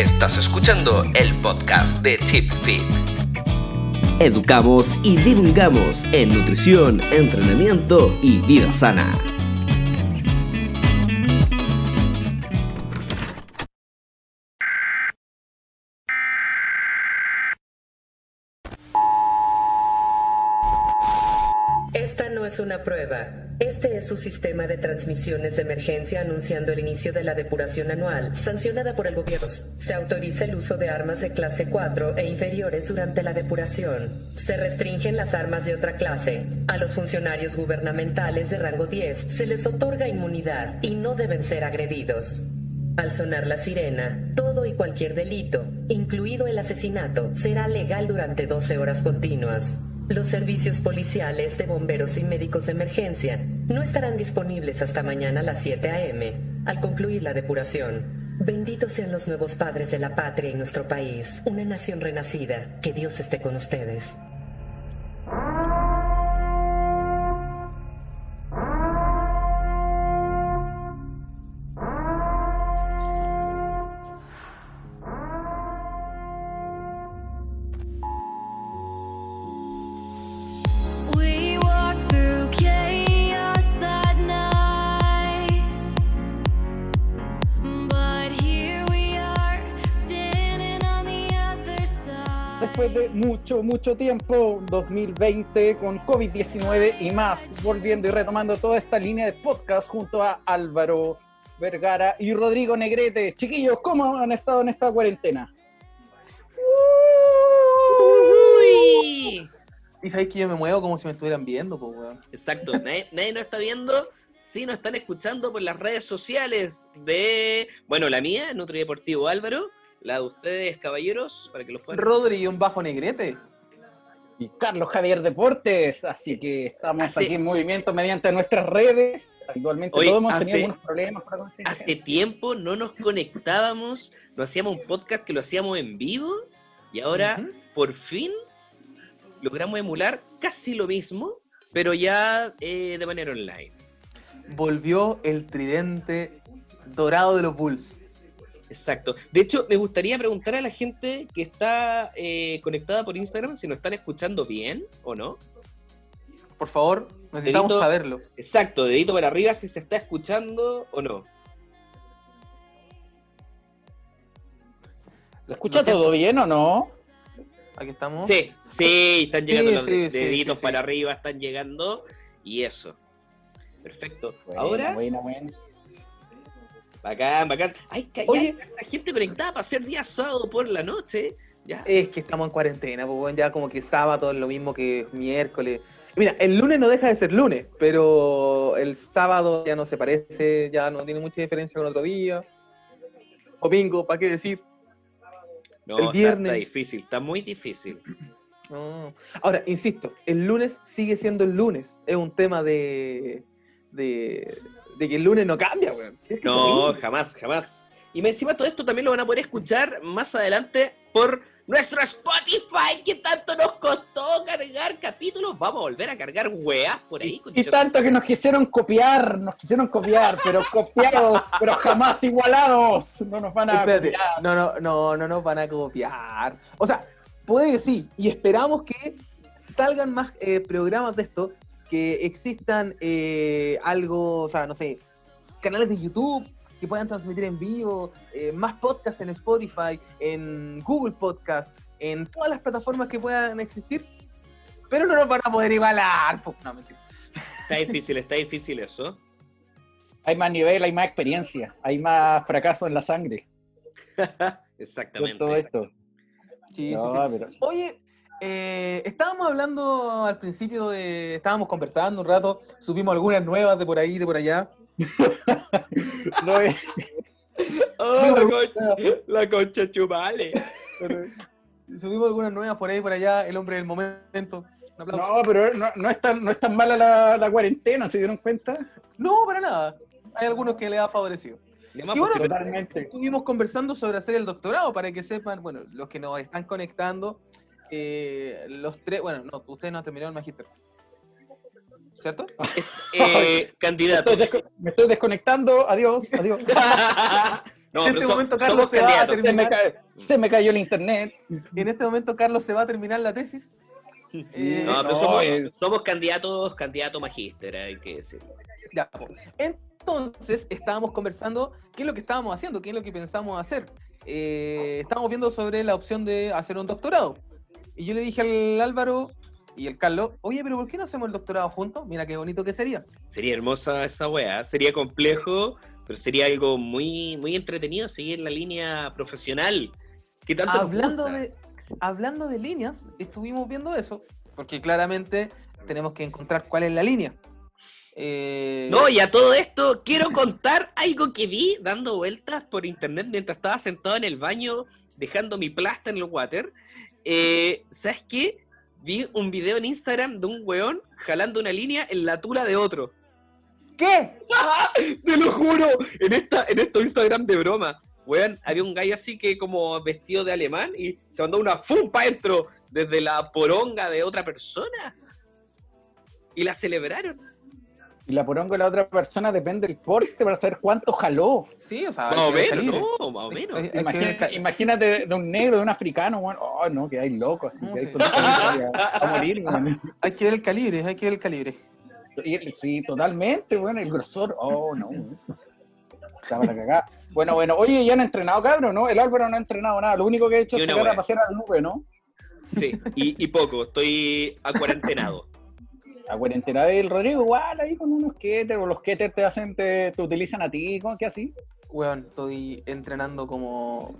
Estás escuchando el podcast de ChipFit. Educamos y divulgamos en nutrición, entrenamiento y vida sana. Una prueba. Este es su sistema de transmisiones de emergencia anunciando el inicio de la depuración anual, sancionada por el gobierno. Se autoriza el uso de armas de clase 4 e inferiores durante la depuración. Se restringen las armas de otra clase. A los funcionarios gubernamentales de rango 10 se les otorga inmunidad y no deben ser agredidos. Al sonar la sirena, todo y cualquier delito, incluido el asesinato, será legal durante 12 horas continuas. Los servicios policiales de bomberos y médicos de emergencia no estarán disponibles hasta mañana a las 7 a.m., al concluir la depuración. Benditos sean los nuevos padres de la patria y nuestro país, una nación renacida. Que Dios esté con ustedes. Mucho, mucho tiempo, 2020 con COVID-19 y más, volviendo y retomando toda esta línea de podcast junto a Álvaro Vergara y Rodrigo Negrete. Chiquillos, ¿cómo han estado en esta cuarentena? Uy. Y sabéis que yo me muevo como si me estuvieran viendo, pues, weón. Exacto, nadie, nadie nos está viendo, sí nos están escuchando por las redes sociales de, bueno, la mía, Nutri Deportivo Álvaro, la de ustedes, caballeros, para que los puedan... Rodri y un bajo negrete. Y Carlos Javier Deportes, así que estamos Hace- aquí en movimiento mediante nuestras redes. Actualmente todos hemos hace- tenido algunos problemas para Hace tiempo no nos conectábamos, no hacíamos un podcast que lo hacíamos en vivo, y ahora, por fin, logramos emular casi lo mismo, pero ya eh, de manera online. Volvió el tridente dorado de los Bulls. Exacto. De hecho, me gustaría preguntar a la gente que está eh, conectada por Instagram si nos están escuchando bien o no. Por favor, necesitamos Dedito- saberlo. Exacto, dedito para arriba si se está escuchando o no. ¿Se escucha todo bien o no? Aquí estamos. Sí, sí, están llegando Sí, los sí, deditos sí, sí. para arriba, están llegando y eso. Perfecto. Buena, Ahora, buena, buena. Bacán, bacán. Ay, que Oye. la gente conectada para hacer día sábado por la noche. Ya. Es que estamos en cuarentena, pues, ya como que sábado es lo mismo que miércoles. Mira, el lunes no deja de ser lunes, pero el sábado ya no se parece, ya no tiene mucha diferencia con otro día. Domingo, ¿para qué decir? No, el está- viernes. Está, difícil, está muy difícil. No. Ahora, insisto, el lunes sigue siendo el lunes. Es un tema de, de, de que el lunes no cambia, weón. Es que es No, terrible. jamás, jamás. Y me- encima todo esto también lo van a poder escuchar más adelante por nuestro Spotify que tanto nos costó cargar capítulos. Vamos a volver a cargar weas por ahí. Y tanto que nos quisieron copiar, nos quisieron copiar, pero copiados, pero jamás igualados. No nos van a Espérate, copiar. no, no, no, no nos van a copiar. O sea, puede que sí, y esperamos que salgan más eh, programas de esto, que existan eh, algo, o sea, no sé, canales de YouTube que puedan transmitir en vivo, eh, más podcasts en Spotify, en Google Podcast, en todas las plataformas que puedan existir, pero no nos van a poder igualar. No, mentira. Está difícil, está difícil eso. Hay más nivel, hay más experiencia, hay más fracaso en la sangre. Con Exactamente. todo esto. Sí, sí, No, sí. pero- Oye, eh, estábamos hablando al principio de. Estábamos conversando un rato, subimos algunas nuevas de por ahí, de por allá. no es- Oh, la, concha, la concha chumale. Subimos algunas nuevas por ahí, por allá, el hombre del momento. No, pero no, no es tan, no es tan mala la, la cuarentena, ¿se dieron cuenta? No, para nada. Hay algunos que le ha favorecido. Y bueno. Totalmente. Estuvimos conversando sobre hacer el doctorado para que sepan, bueno, los que nos están conectando, eh, los tres, bueno, no, ustedes no han terminado el magíster. ¿Cierto? Eh, candidato. Estoy me estoy desconectando, adiós, adiós. No, En este so- momento Carlos se va a candidatos. Se me, terminar. se me cayó el internet. En este momento Carlos se va a terminar la tesis. Eh, No, pero No, somos, somos candidatos, candidato magíster, hay que decir. Ya. Entonces, estábamos conversando qué es lo que estábamos haciendo, qué es lo que pensamos hacer. Eh, estábamos viendo sobre la opción de hacer un doctorado. Y yo le dije al Álvaro y al Carlos, oye, pero ¿por qué no hacemos el doctorado juntos? Mira qué bonito que sería. Sería hermosa esa weá, sería complejo, pero sería algo muy, muy entretenido seguir la línea profesional. ¿Qué tanto Hablando de, hablando de líneas, estuvimos viendo eso, porque claramente tenemos que encontrar cuál es la línea. Eh, No, y a todo esto quiero contar algo que vi dando vueltas por internet mientras estaba sentado en el baño dejando mi plasta en el water. Eh, ¿Sabes qué? Vi un video en Instagram de un weón jalando una línea en la tula de otro. ¿Qué? Te lo juro, en esta, en estos Instagram de broma. Weón, había un gallo así que como vestido de alemán y se mandó una fum pa' dentro desde la poronga de otra persona. Y la celebraron. Y la poronga de la otra persona depende del porte para saber cuánto jaló. Sí, o sea, Más o menos, no, más o que ca- imagínate de un negro, de un africano, weón. Oh, no, que hay loco, así No, que hay sí. con a, a morir, hay que ver el calibre, hay que ver el calibre. Y- Sí, totalmente, bueno, el grosor. Oh, no. Está para cagar. Bueno, bueno, oye, ya han entrenado, cabrón, ¿no? El Álvaro no ha entrenado nada. Lo único que ha hecho es sacar a pasear a la nube, ¿no? Sí, y, y poco, estoy acuarentenado. La cuarentena del Rodrigo, igual, ahí con unos keters, o los keters te hacen, te, te utilizan a ti, ¿cómo que así? Weón, estoy entrenando como,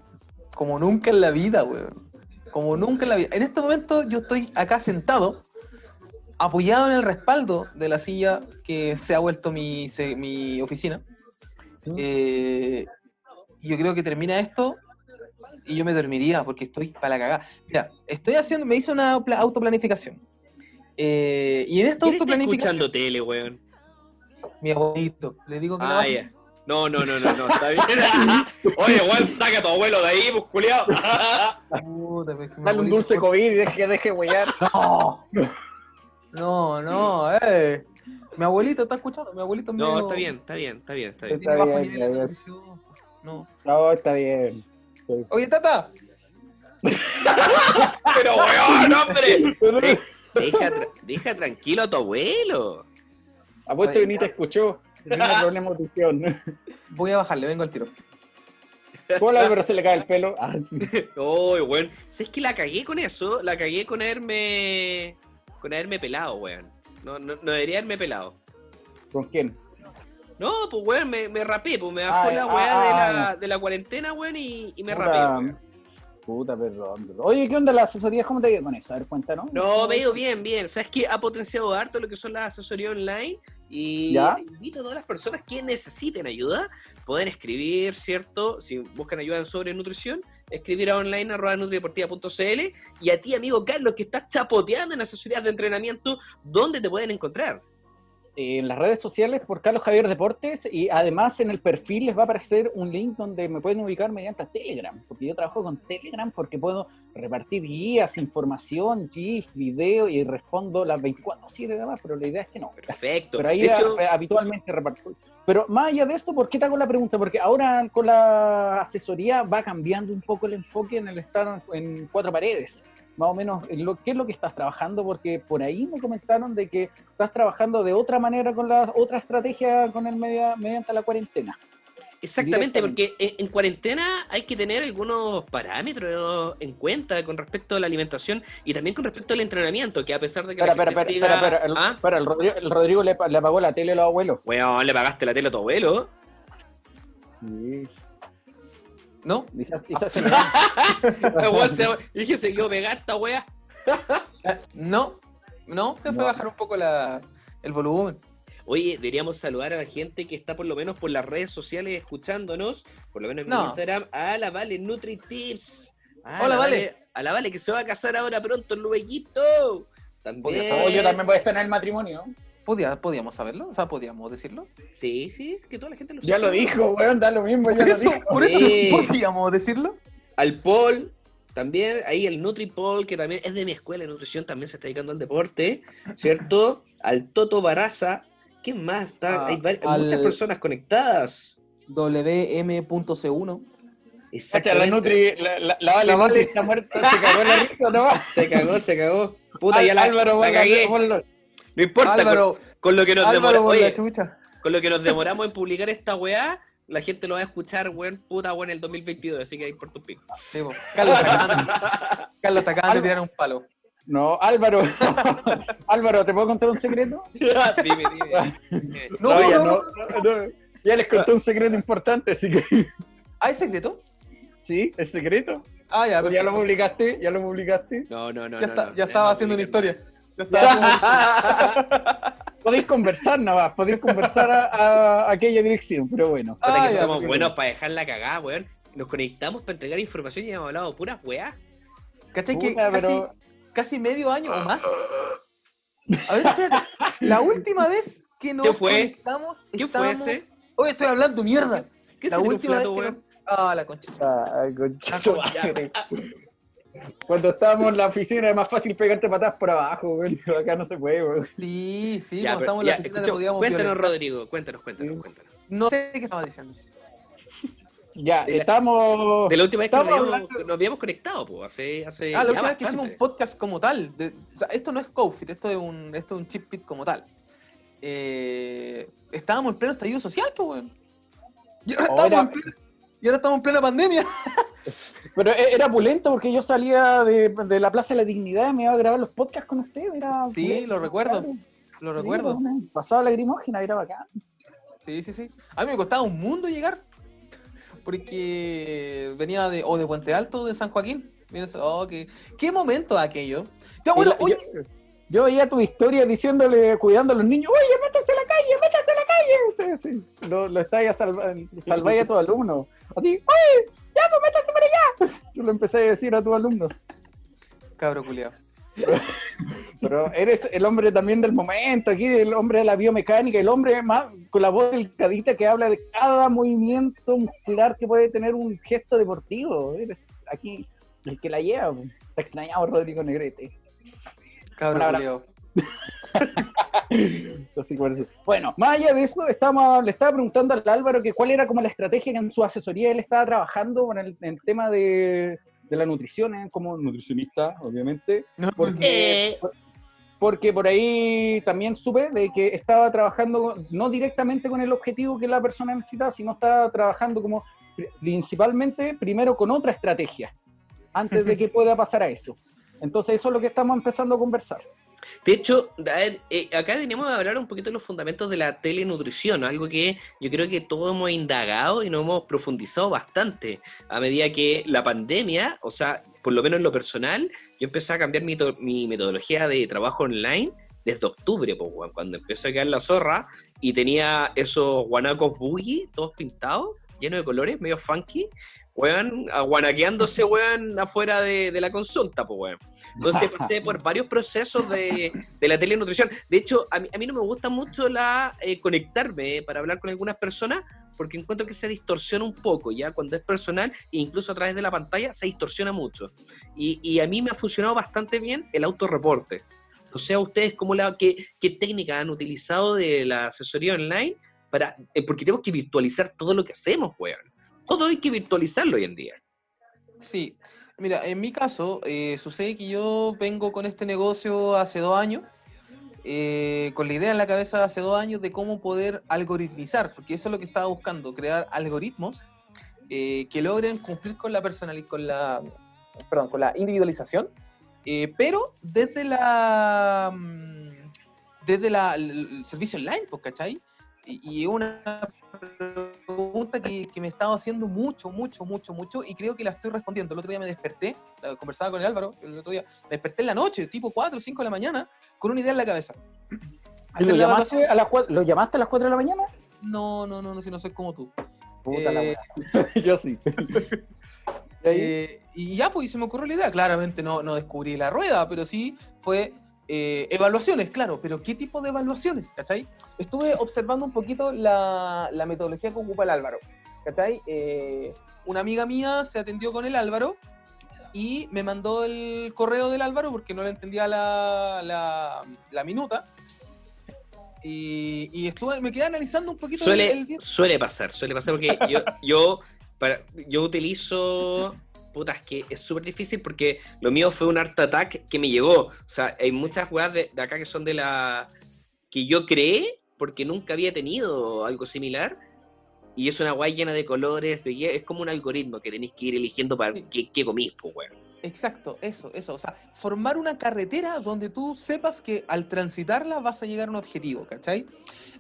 como nunca en la vida, weón. Como nunca en la vida. En este momento yo estoy acá sentado, apoyado en el respaldo de la silla que se ha vuelto mi, se- mi oficina. Eh, yo creo que termina esto y yo me dormiría porque estoy para la cagada. Mira, estoy haciendo, me hice una pla- autoplanificación. Eh, y en esta ¿Quién está autoplanificación, escuchando tele, weón? mi abuelito, le digo que no Ah. No, no, no, no, no, está bien. Oye, weón, saca a tu abuelo de ahí, pues, culiao. Puta, pues, que Dale un abuelito- dulce COVID y deje, deje huellar. No, no, no, eh. Mi abuelito está escuchando, mi abuelito No, está bien, está bien, está bien, está bien. Está bien, está bien. No, está bien. Oye, Tata, Pero, weón, hombre. Deja, tra- deja tranquilo a tu abuelo. Apuesto que ni te escuchó. Tiene problema de audición. voy a bajarle, vengo al tiro. ¿Cómo al Álvaro se le cae el pelo? Ah, sí. Weón. ¿Sabes que la cagué con eso? La cagué con haberme. con haberme pelado, weón. No, no, no debería haberme pelado. ¿Con quién? No, pues weón, me, me rapé, pues me bajó Ah, la ah, weá de, ah, la, de la cuarentena, weón, y, y me rapé, weón. Puta, perdón, perdón. Oye, ¿qué onda la asesoría? ¿Cómo te ha ido con eso? A ver, cuéntanos. No, me ha ido bien, bien. ¿Sabes que Ha potenciado harto lo que son las asesorías online y ¿Ya? invito a todas las personas que necesiten ayuda, pueden escribir, ¿cierto? Si buscan ayuda en sobre nutrición, escribir a online arroba nutrideportiva.cl y a ti, amigo Carlos, que estás chapoteando en asesorías de entrenamiento, ¿dónde te pueden encontrar? En las redes sociales por Carlos Javier Deportes y además en el perfil les va a aparecer un link donde me pueden ubicar mediante Telegram, porque yo trabajo con Telegram porque puedo repartir guías, información, GIF, video y respondo las 24-7 de más, pero la idea es que no. Perfecto. Pero ahí de hecho, a- habitualmente reparto. Pero más allá de eso, ¿por qué te hago la pregunta? Porque ahora con la asesoría va cambiando un poco el enfoque en el estar en cuatro paredes. Más o menos, en lo, ¿qué es lo que estás trabajando? Porque por ahí me comentaron de que estás trabajando de otra manera con la otra estrategia con el media, mediante la cuarentena. Exactamente, porque en, en cuarentena hay que tener algunos parámetros en cuenta con respecto a la alimentación y también con respecto al entrenamiento, que a pesar de que Espera, espera, espera, ¿Ah? el Rodrigo, el Rodrigo le, le apagó la tele a los abuelos. Weón, le pagaste la tele a tu abuelo. ¿No? Quizás- quizás se se- dije, se quedó pegada esta wea. Eh, No, no, te fue No. a bajar un poco la, el volumen. Oye, deberíamos saludar a la gente que está por lo menos por las redes sociales escuchándonos, por lo menos en No. Instagram, a la Vale NutriTips. A Hola, la Vale. A la Vale que se va a casar ahora pronto, el lueguito. También. Oh, yo también voy a estar en el matrimonio. ¿Podía- ¿Podíamos saberlo? O sea, ¿podíamos decirlo? Sí, sí, es que toda la gente lo Ya sabe. lo dijo, weón, da lo mismo, ya Por lo eso, dijo. por eso Sí. no podíamos decirlo. Al Paul, también, ahí el NutriPol, que también es de mi escuela de nutrición, también se está dedicando al deporte, ¿cierto? Al Toto Baraza, ¿quién más está? Ah, hay al- muchas personas conectadas. WM.C1. Cacha, la Exactamente. Nutri, la, la, la La Nutri está muerta, se cagó la risa, ¿no? Se cagó, se cagó. Puta, ya la, Álvaro, la cagué. No importa, Álvaro, con, con lo que nos Álvaro, demora- por la oye, chucha. con lo que nos demoramos en publicar esta weá, la gente lo va a escuchar, weón, puta, weón, en el 2022, así que ahí por tu pico. Sí. Carlos te acaban, Carlos te acaban de tirar un palo. No, Álvaro. Álvaro, ¿te puedo contar un secreto? dime, dime. No, no, ya, no, no, no. Ya les conté un secreto importante, así que. ¿Hay secreto? ¿Sí? ¿Es secreto? Ah, ya, ¿Ya lo publicaste? ¿Ya lo publicaste? No, no, no. Ya, no, está- no, ya no, estaba no, haciendo una historia. Podéis conversar nada más, podéis conversar a, a aquella dirección, pero bueno. Ah, que ya, somos buenos para dejar la cagada, weón. Nos conectamos para entregar información y hemos hablado puras weá. ¿Cachai que casi, pero- casi medio año o más? A ver, espérate. La última vez que nos ¿Qué fue? conectamos, ¿Qué fue ese? Oye, estoy hablando mierda. ¿Qué La última vez que nos- Ah, la concha. Concha Ah, tu ya. Cuando estábamos en la oficina era más fácil pegarte patadas por abajo, güey. Acá no se puede, güey. Sí, sí, Ya, cuando estamos en la oficina escucha, te podíamos cuéntanos, violentar. Rodrigo, cuéntanos, cuéntanos, cuéntanos. No sé qué estaba diciendo. Ya, De la- estamos. De la última vez que nos Estamos habíamos, hablando- nos habíamos conectado, pues, hace, hace Ah, la última vez que hicimos un podcast como tal. de- o sea, esto no es CoFit, esto es un, esto es un chip pit como tal. Eh, estábamos en pleno estallido social, pues, weón. Y ahora, Ahora- estamos en plena, y ahora estamos en plena pandemia. Pero e- era pulento porque yo salía de, de la Plaza de la Dignidad y me iba a grabar los podcasts con ustedes. Era Sí, pulento, lo recuerdo, claro. Lo Sí, recuerdo. bueno, pasaba lagrimógena, era bacán. Sí, sí, sí. A mí me costaba un mundo llegar. Porque venía de, o de Puente Alto o de San Joaquín. Mira oh, qué, qué momento aquello. Ya, bueno, oye, yo, yo veía tu historia diciéndole, cuidando a los niños, oye, métanse a la calle, métanse a la calle. Sí, sí. Lo, lo estáis a salvar, salváis a tus alumnos. Así, oye, ya, pues métanse para allá. Yo lo empecé a decir a tus alumnos. cabro culiao. Pero eres el hombre también del momento, aquí el hombre de la biomecánica, el hombre más con la voz delgadita que habla de cada movimiento muscular que puede tener un gesto deportivo. Eres aquí el que la lleva. pues. Te extrañamos, Rodrigo Negrete. Eso. Bueno, más allá de eso, estamos, le estaba preguntando al Álvaro que cuál era como la estrategia que en su asesoría él estaba trabajando con el, el tema de, de la nutrición, ¿eh? como nutricionista, obviamente. Porque, porque por ahí también supe de que estaba trabajando no directamente con el objetivo que la persona necesitaba, sino estaba trabajando como pri- principalmente primero con otra estrategia, antes de que pueda pasar a eso. Entonces eso es lo que estamos empezando a conversar. De hecho, a ver, eh, acá tenemos que hablar un poquito de los fundamentos de la telenutrición, algo que yo creo que todos hemos indagado y nos hemos profundizado bastante a medida que la pandemia, o sea, por lo menos en lo personal, yo empecé a cambiar mi, mi metodología de trabajo online desde octubre, pues, cuando empezó a quedar la zorra y tenía esos guanacos boogie, todos pintados, llenos de colores, medio funky, weón, aguanaqueándose, weón, afuera de, de la consulta, pues, weón. Entonces pasé por varios procesos de, de la telenutrición. De hecho, a mí, a mí no me gusta mucho la eh, conectarme para hablar con algunas personas porque encuentro que se distorsiona un poco, ¿ya? Cuando es personal, e incluso a través de la pantalla, se distorsiona mucho. Y, y a mí me ha funcionado bastante bien el autorreporte. O sea, ustedes, cómo la, qué, qué técnicas han utilizado de la asesoría online? para eh, Porque tenemos que virtualizar todo lo que hacemos, weón. Todo hay que virtualizarlo hoy en día. Sí, mira, en mi caso, eh, sucede que yo vengo con este negocio hace dos años, eh, con la idea en la cabeza hace dos años de cómo poder algoritmizar, porque eso es lo que estaba buscando, crear algoritmos eh, que logren cumplir con la personalidad, con la, perdón, con la individualización, pero desde la, mm, desde la, el servicio online, pues, ¿cachai? Y, es una pregunta que, que me estaba haciendo mucho, mucho, mucho, mucho, y creo que la estoy respondiendo. El otro día me desperté, la- conversaba con el Álvaro, el otro día, me desperté en la noche, tipo 4 o 5 de la mañana, con una idea en la cabeza. ¿Lo la llamaste, a las cua- ¿Lo llamaste a las 4 de la mañana? No, no, no, no, si no soy como tú. Puta la Eh, wea. Yo sí. ¿Y? Eh, y ya, pues y se me ocurrió la idea. Claramente no, no descubrí la rueda, pero sí fue eh, evaluaciones, claro. Pero ¿qué tipo de evaluaciones? ¿Cachai? Estuve observando un poquito la, la metodología que ocupa el Álvaro. ¿Cachai? Eh, una amiga mía se atendió con el Álvaro y me mandó el correo del Álvaro porque no le entendía la, la, la minuta. Y, y estuve, me quedé analizando un poquito Suele, el, suele pasar, suele pasar porque yo, yo, para, yo utilizo. Putas, que es súper difícil porque lo mío fue un art attack que me llegó. O sea, hay muchas weas de, de acá que son de la. que yo creé porque nunca había tenido algo similar. Y es una wea llena de colores, de es como un algoritmo que tenéis que ir eligiendo para Sí. qué, qué comís, pues, weón. Exacto, eso, eso. O sea, formar una carretera donde tú sepas que al transitarla vas a llegar a un objetivo, ¿cachai?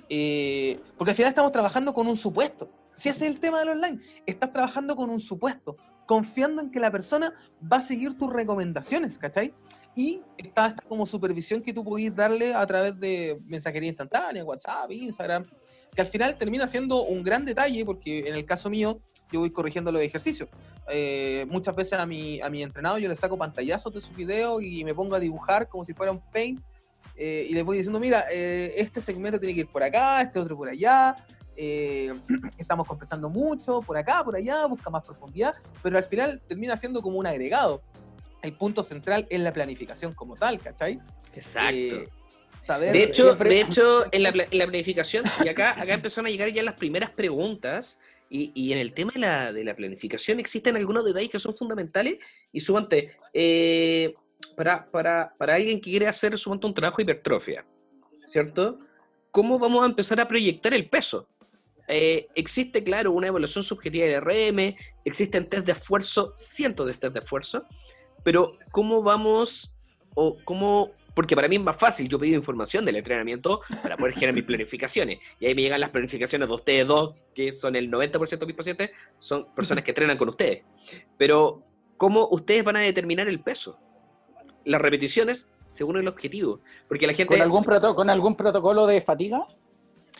Eh, porque al final estamos trabajando con un supuesto. Si ese es el tema del online, estás trabajando con un supuesto, confiando en que la persona va a seguir tus recomendaciones, ¿cachai? Y está esta como supervisión que tú podés darle a través de mensajería instantánea, WhatsApp, Instagram, que al final termina siendo un gran detalle, porque en el caso mío, yo voy corrigiendo los ejercicios. Eh, muchas veces a mi, a mi entrenado yo le saco pantallazos de sus videos y me pongo a dibujar como si fuera un paint eh, y les voy diciendo, mira, eh, este segmento tiene que ir por acá, este otro por allá, eh, estamos compensando mucho, por acá, por allá, busca más profundidad, pero al final termina siendo como un agregado. El punto central es la planificación como tal, ¿cachai? Exacto. Eh, saber, De hecho, siempre- de hecho en, la, en la planificación, y acá, acá empezaron a llegar ya las primeras preguntas, y, y en el tema de la, de la planificación existen algunos detalles que son fundamentales, y suponte, eh, para, para, para alguien que quiere hacer suponte un trabajo de hipertrofia, ¿cierto? ¿Cómo vamos a empezar a proyectar el peso? Eh, existe, claro, una evaluación subjetiva de RM, existen test de esfuerzo, cientos de test de esfuerzo, pero ¿cómo vamos o cómo porque para mí es más fácil, yo pido información del entrenamiento para poder generar mis planificaciones. Y ahí me llegan las planificaciones de ustedes dos, que son el 90% de mis pacientes, son personas que entrenan con ustedes. Pero, ¿cómo ustedes van a determinar el peso? Las repeticiones según el objetivo. Porque la gente... ¿Con algún, proto- ¿Con algún protocolo de fatiga?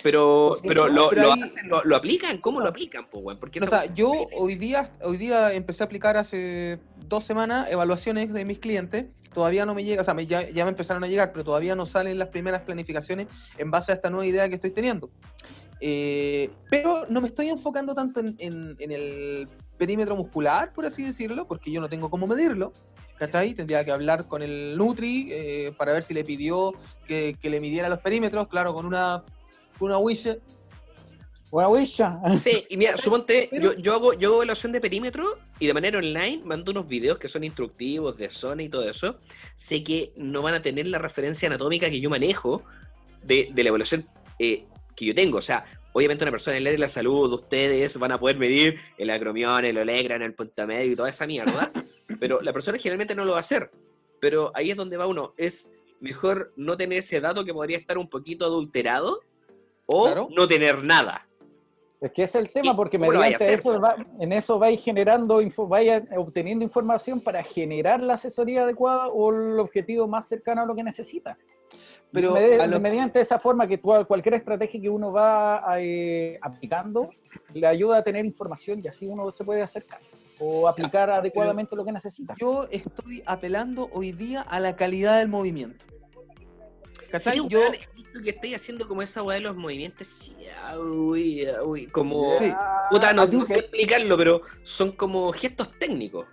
Pero, pero, lo, Pero lo ahí- hacen, lo, lo aplican, ¿cómo lo aplican? po? Porque O sea, yo hoy día, hoy día empecé a aplicar hace dos semanas evaluaciones de mis clientes. Todavía no me llega, o sea, me- ya, ya me empezaron a llegar, pero todavía no salen las primeras planificaciones en base a esta nueva idea que estoy teniendo. Eh, pero no me estoy enfocando tanto en, en- en el perímetro muscular, por así decirlo, porque yo no tengo cómo medirlo. ¿Cachai? Tendría que hablar con el Nutri eh, para ver si le pidió que, que le midiera los perímetros, claro, con una, una widget. Una wisha. Sí, y mira, suponte, yo, yo, hago, yo hago evaluación de perímetro y de manera online mando unos videos que son instructivos de zona y todo eso. Sé que no van a tener la referencia anatómica que yo manejo de, de la evaluación eh, que yo tengo. O sea, obviamente una persona en el área de la salud, de ustedes van a poder medir el acromión, el olegran, el punto medio y toda esa mierda. pero la persona generalmente no lo va a hacer. Pero ahí es donde va uno. Es mejor no tener ese dato que podría estar un poquito adulterado o Claro. no tener nada. Es que ese es el tema, ¿Y porque mediante hacer? eso va- en eso vais generando, info, vais obteniendo información para generar la asesoría adecuada o el objetivo más cercano a lo que necesita. Pero Medi- a lo- mediante esa forma que tú- cualquier estrategia que uno va eh, aplicando le ayuda a tener información y así uno se puede acercar o aplicar adecuadamente lo que necesita. yo estoy apelando hoy día a la calidad del movimiento. Sí, yo, visto que estoy haciendo como esa weá de los movimientos, ah, uy, ah, uy, como... Sí. Puta, no, ¿A ti no sé explicarlo, pero son como gestos técnicos.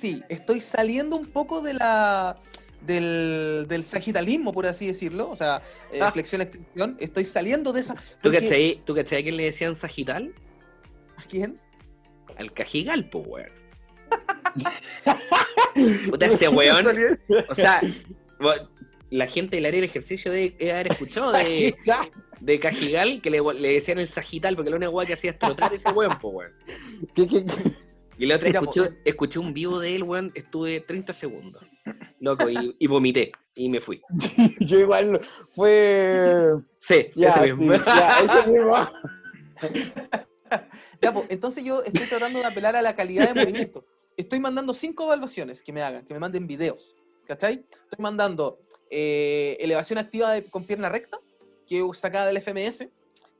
sí, estoy saliendo un poco de la del, del sagitalismo, por así decirlo. O sea, eh, Ah. flexión, extensión. Estoy saliendo de esa. ¿Tú porque- cachai, ¿Tú cachai a quién le decían sagital? ¿A quién? Al cajigal, po, weón. Puta, ese weón, o sea, la gente del área del ejercicio debe haber escuchado de, de cajigal que le, le decían el sagital, porque la única weá que hacía es trotar ese weón, po, weón. ¿Qué- qué- qué? Y la otra Mira, escuché, po, escuché un vivo de él, weón, estuve 30 segundos. Loco, y, y vomité. Y me fui. Yo igual fue... Sí, Ya, ese sí, mismo. ya, ese mismo. Ya, pues, entonces yo estoy tratando de apelar a la calidad de movimiento. Estoy mandando cinco evaluaciones que me hagan, que me manden videos. ¿Cachai? Estoy mandando eh, elevación activa de- con pierna recta, que es sacada del FMS.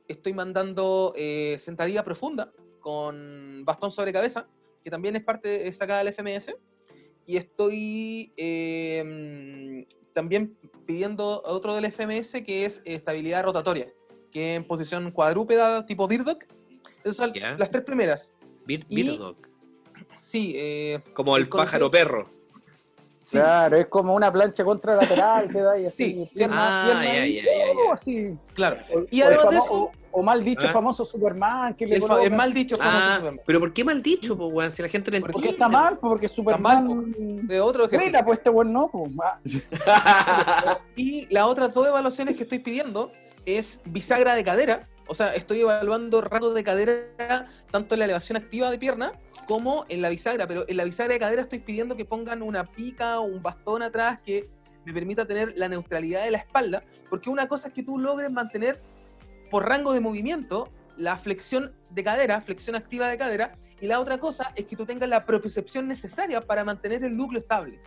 Estoy mandando eh, sentadilla profunda con bastón sobre cabeza, que también es parte es sacada del FMS. Y estoy eh, también pidiendo otro del FMS que es estabilidad rotatoria, que en posición cuadrúpeda tipo Birdock. Esas son las tres primeras. Bir- Y- Sí, eh, Como el pájaro perro. Sí. Claro, es como una plancha contralateral que da ahí así. Pierna, ah, pierna oh. Claro. O, Y o además de eso- o- o mal dicho Ah. famoso Superman que le El, fa- el colocan- mal dicho famoso Ah, Superman. pero ¿por qué mal dicho, pues, weón? Si la gente no Porque Porque entiende. está mal, porque Superman. De otro ejercicio. Mira, pues este buen no. Pues. Ah, Y las otras dos evaluaciones que estoy pidiendo es bisagra de cadera. O sea, estoy evaluando rango de cadera tanto en la elevación activa de pierna como en la bisagra. Pero en la bisagra de cadera estoy pidiendo que pongan una pica o un bastón atrás que me permita tener la neutralidad de la espalda. Porque una cosa es que tú logres mantener por rango de movimiento la flexión de cadera, flexión activa de cadera. Y la otra cosa es que tú tengas la propiocepción necesaria para mantener el núcleo estable.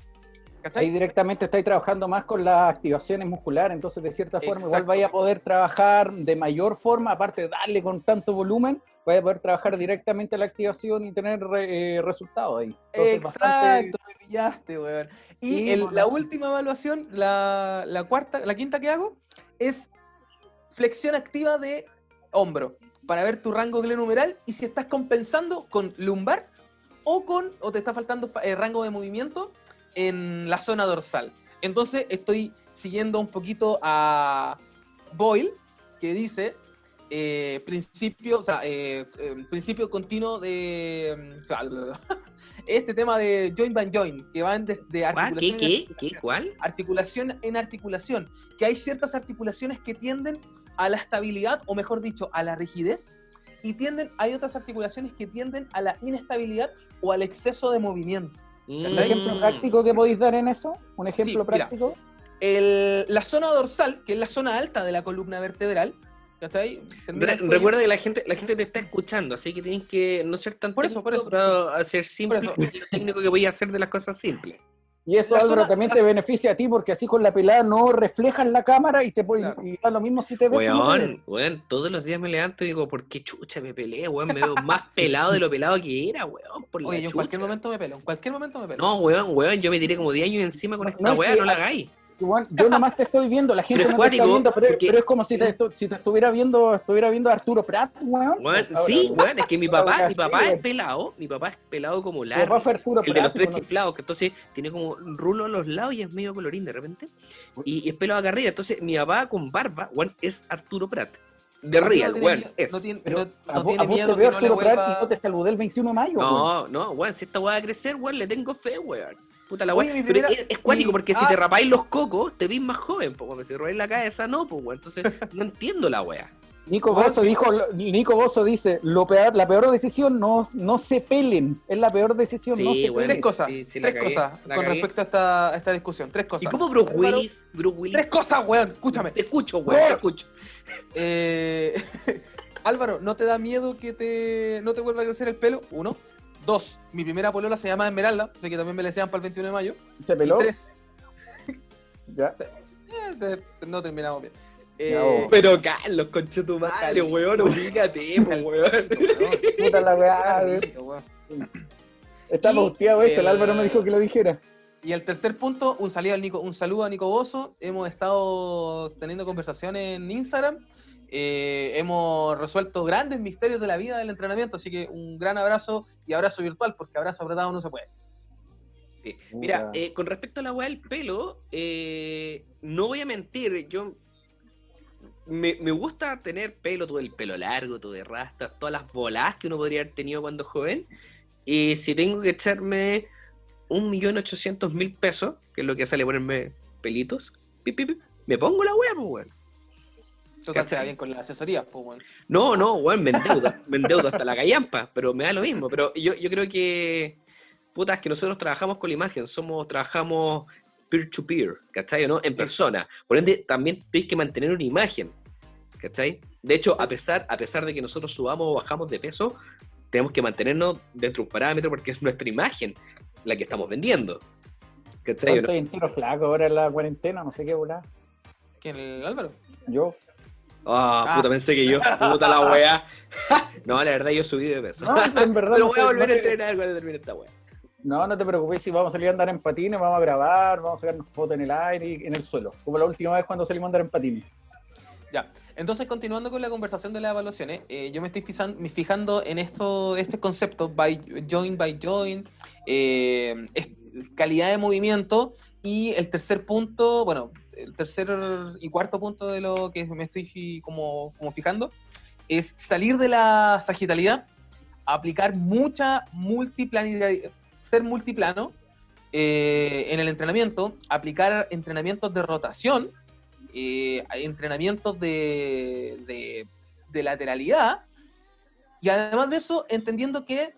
¿Cachai? Ahí directamente estáis trabajando más con las activaciones musculares, entonces de cierta forma igual vais a poder trabajar de mayor forma, aparte de darle con tanto volumen, vais a poder trabajar directamente la activación y tener eh, resultados ahí. Entonces, Exacto, bastante- me pillaste, weón. Y Sí, el- bueno. la última evaluación, la, la cuarta, la quinta que hago, es flexión activa de hombro, para ver tu rango glenumeral y si estás compensando con lumbar o con, o te está faltando eh, rango de movimiento en la zona dorsal. Entonces estoy siguiendo un poquito a Boyle, que dice eh, principio, o sea, eh, eh, principio continuo de mm, este tema de joint by joint, que van desde ¿Cuál? articulación ¿Qué? en ¿Qué? ¿Qué? articulación ¿Cuál? articulación en articulación, que hay ciertas articulaciones que tienden a la estabilidad, o mejor dicho, a la rigidez, y tienden, hay otras articulaciones que tienden a la inestabilidad o al exceso de movimiento. ¿Un ejemplo Mm. práctico que podéis dar en eso? ¿Un ejemplo Sí, mira. práctico? El- la zona dorsal, que es la zona alta de la columna vertebral, ¿cachai? Re- recuerda que la gente, la gente te está escuchando, así que tienes que no ser tan Por eso, por técnico, eso. pero hacer simple eso. lo técnico que voy a hacer de las cosas simples. Y eso, La Álvaro, zona- también la- te beneficia a ti porque así con la pelada no reflejas la cámara y te puede, Claro. y da lo mismo si te ves. Weón, weón, todos los días me levanto y digo, ¿por qué chucha me peleé, weón? Me veo más pelado de lo pelado que era, weón, por la Oye, yo en cualquier momento me pelo, en cualquier momento me pelo. No, weón, weón, yo me tiré como 10 años encima con No, esta no, es weá, que- no la hagáis. Yo nomás te estoy viendo, la gente Pero es no te está cuático, viendo, pero, porque- pero es como si te, estu- si te estuviera viendo estuviera viendo a Arturo Prat, weón. Ahora, sí, weón, weón, es que mi papá, mi papá weón. es pelado, mi papá es pelado como Mi largo. papá fue Arturo El de Prat. los tres bueno, chiflados, que entonces tiene como un rulo a los lados y es medio colorín de repente. Y, y es pelo acá arriba. Entonces, mi papá con barba, weón, es Arturo Prat. De No real, weón, es. No tiene, pero no- a no vos, tiene a vos miedo te veo que no le Arturo Prat y no te saludé el 21 de mayo. weón. No, no, weón, si esta weá va a crecer, weón, le tengo fe, weón. Puta la Oye, Pero es, es cuático porque si ah. te rapáis los cocos, te ves más joven, pues. Si te rapáis la cabeza, no, pues, weón. Entonces, no entiendo la weá. Nico Bozo dijo, Nico Bozo dice, lo peor, la peor decisión no, no se pelen, es la peor decisión, no Sí, se weón. Tres cosas, sí, sí, la tres cagué, cosas con cagué. respecto a esta, a esta discusión. Tres cosas. ¿Y cómo Bruce Willis? Bruce Willis. Tres cosas, weón, escúchame. Te escucho, weón, te escucho. Eh, Álvaro, ¿no te da miedo que te no te vuelva a crecer el pelo? Uno. Dos, mi primera polola se llama Esmeralda, así que también me le desean para el 21 de mayo. ¿Se peló? Y tres, Ya. eh, no terminamos bien. Eh. Pero Carlos, concha tu madre, weón, ubícate, weón. Puta la weá, weón. Está Y pauteado esto, el el- Álvaro me dijo que lo dijera. Y el tercer punto, un saludo, al Nico, un saludo a Nico Bozo. Hemos estado teniendo conversaciones en Instagram. Eh, hemos resuelto grandes misterios de la vida del entrenamiento. Así que un gran abrazo y abrazo virtual, porque abrazo apretado no se puede. Sí. Mira, eh, con respecto a la weá del pelo, eh, no voy a mentir, yo me, me gusta tener pelo, todo el pelo largo, todo de rastas, todas las bolas que uno podría haber tenido cuando joven. Y si tengo que echarme un millón ochocientos mil pesos, que es lo que sale ponerme pelitos, pip, pip, pip, me pongo la weá, pues weón. Total, ¿Cachai? se da bien con la asesoría. Pues, bueno. No, no, weón, me endeudo, me endeudo hasta la callampa, pero me da lo mismo. Pero yo, yo creo que, puta, es que nosotros trabajamos con la imagen, somos, trabajamos peer-to-peer, ¿cachai? o ¿no? En persona. Por ende, también tenéis que mantener una imagen, ¿cachai? De hecho, a pesar, a pesar de que nosotros subamos o bajamos de peso, tenemos que mantenernos dentro de un parámetro porque es nuestra imagen la que estamos vendiendo. Yo ¿Cachai? o no? estoy en tiro flaco ahora en la cuarentena, no sé qué volar. ¿Quién, el Álvaro? Yo. Ah, Ah. puta, pensé que yo, puta la weá. no, la verdad, yo subí de peso. No, en verdad Pero no voy a te- volver no a entrenar cuando termine esta weá. No, no te preocupes, si vamos a salir a andar en patines, vamos a grabar, vamos a sacarnos fotos en el aire y en el suelo. Como la última vez cuando salimos a andar en patines. Ya. Entonces, continuando con la conversación de las evaluaciones, eh, yo me estoy fijando en esto, este concepto, by join by join. eh, calidad de movimiento y el tercer punto, bueno, el tercer y cuarto punto de lo que me estoy como, fijando es salir de la sagitalidad, aplicar mucha multiplanidad, ser multiplano eh, en el entrenamiento, aplicar entrenamientos de rotación, eh, entrenamientos de- de lateralidad, y además de eso, entendiendo que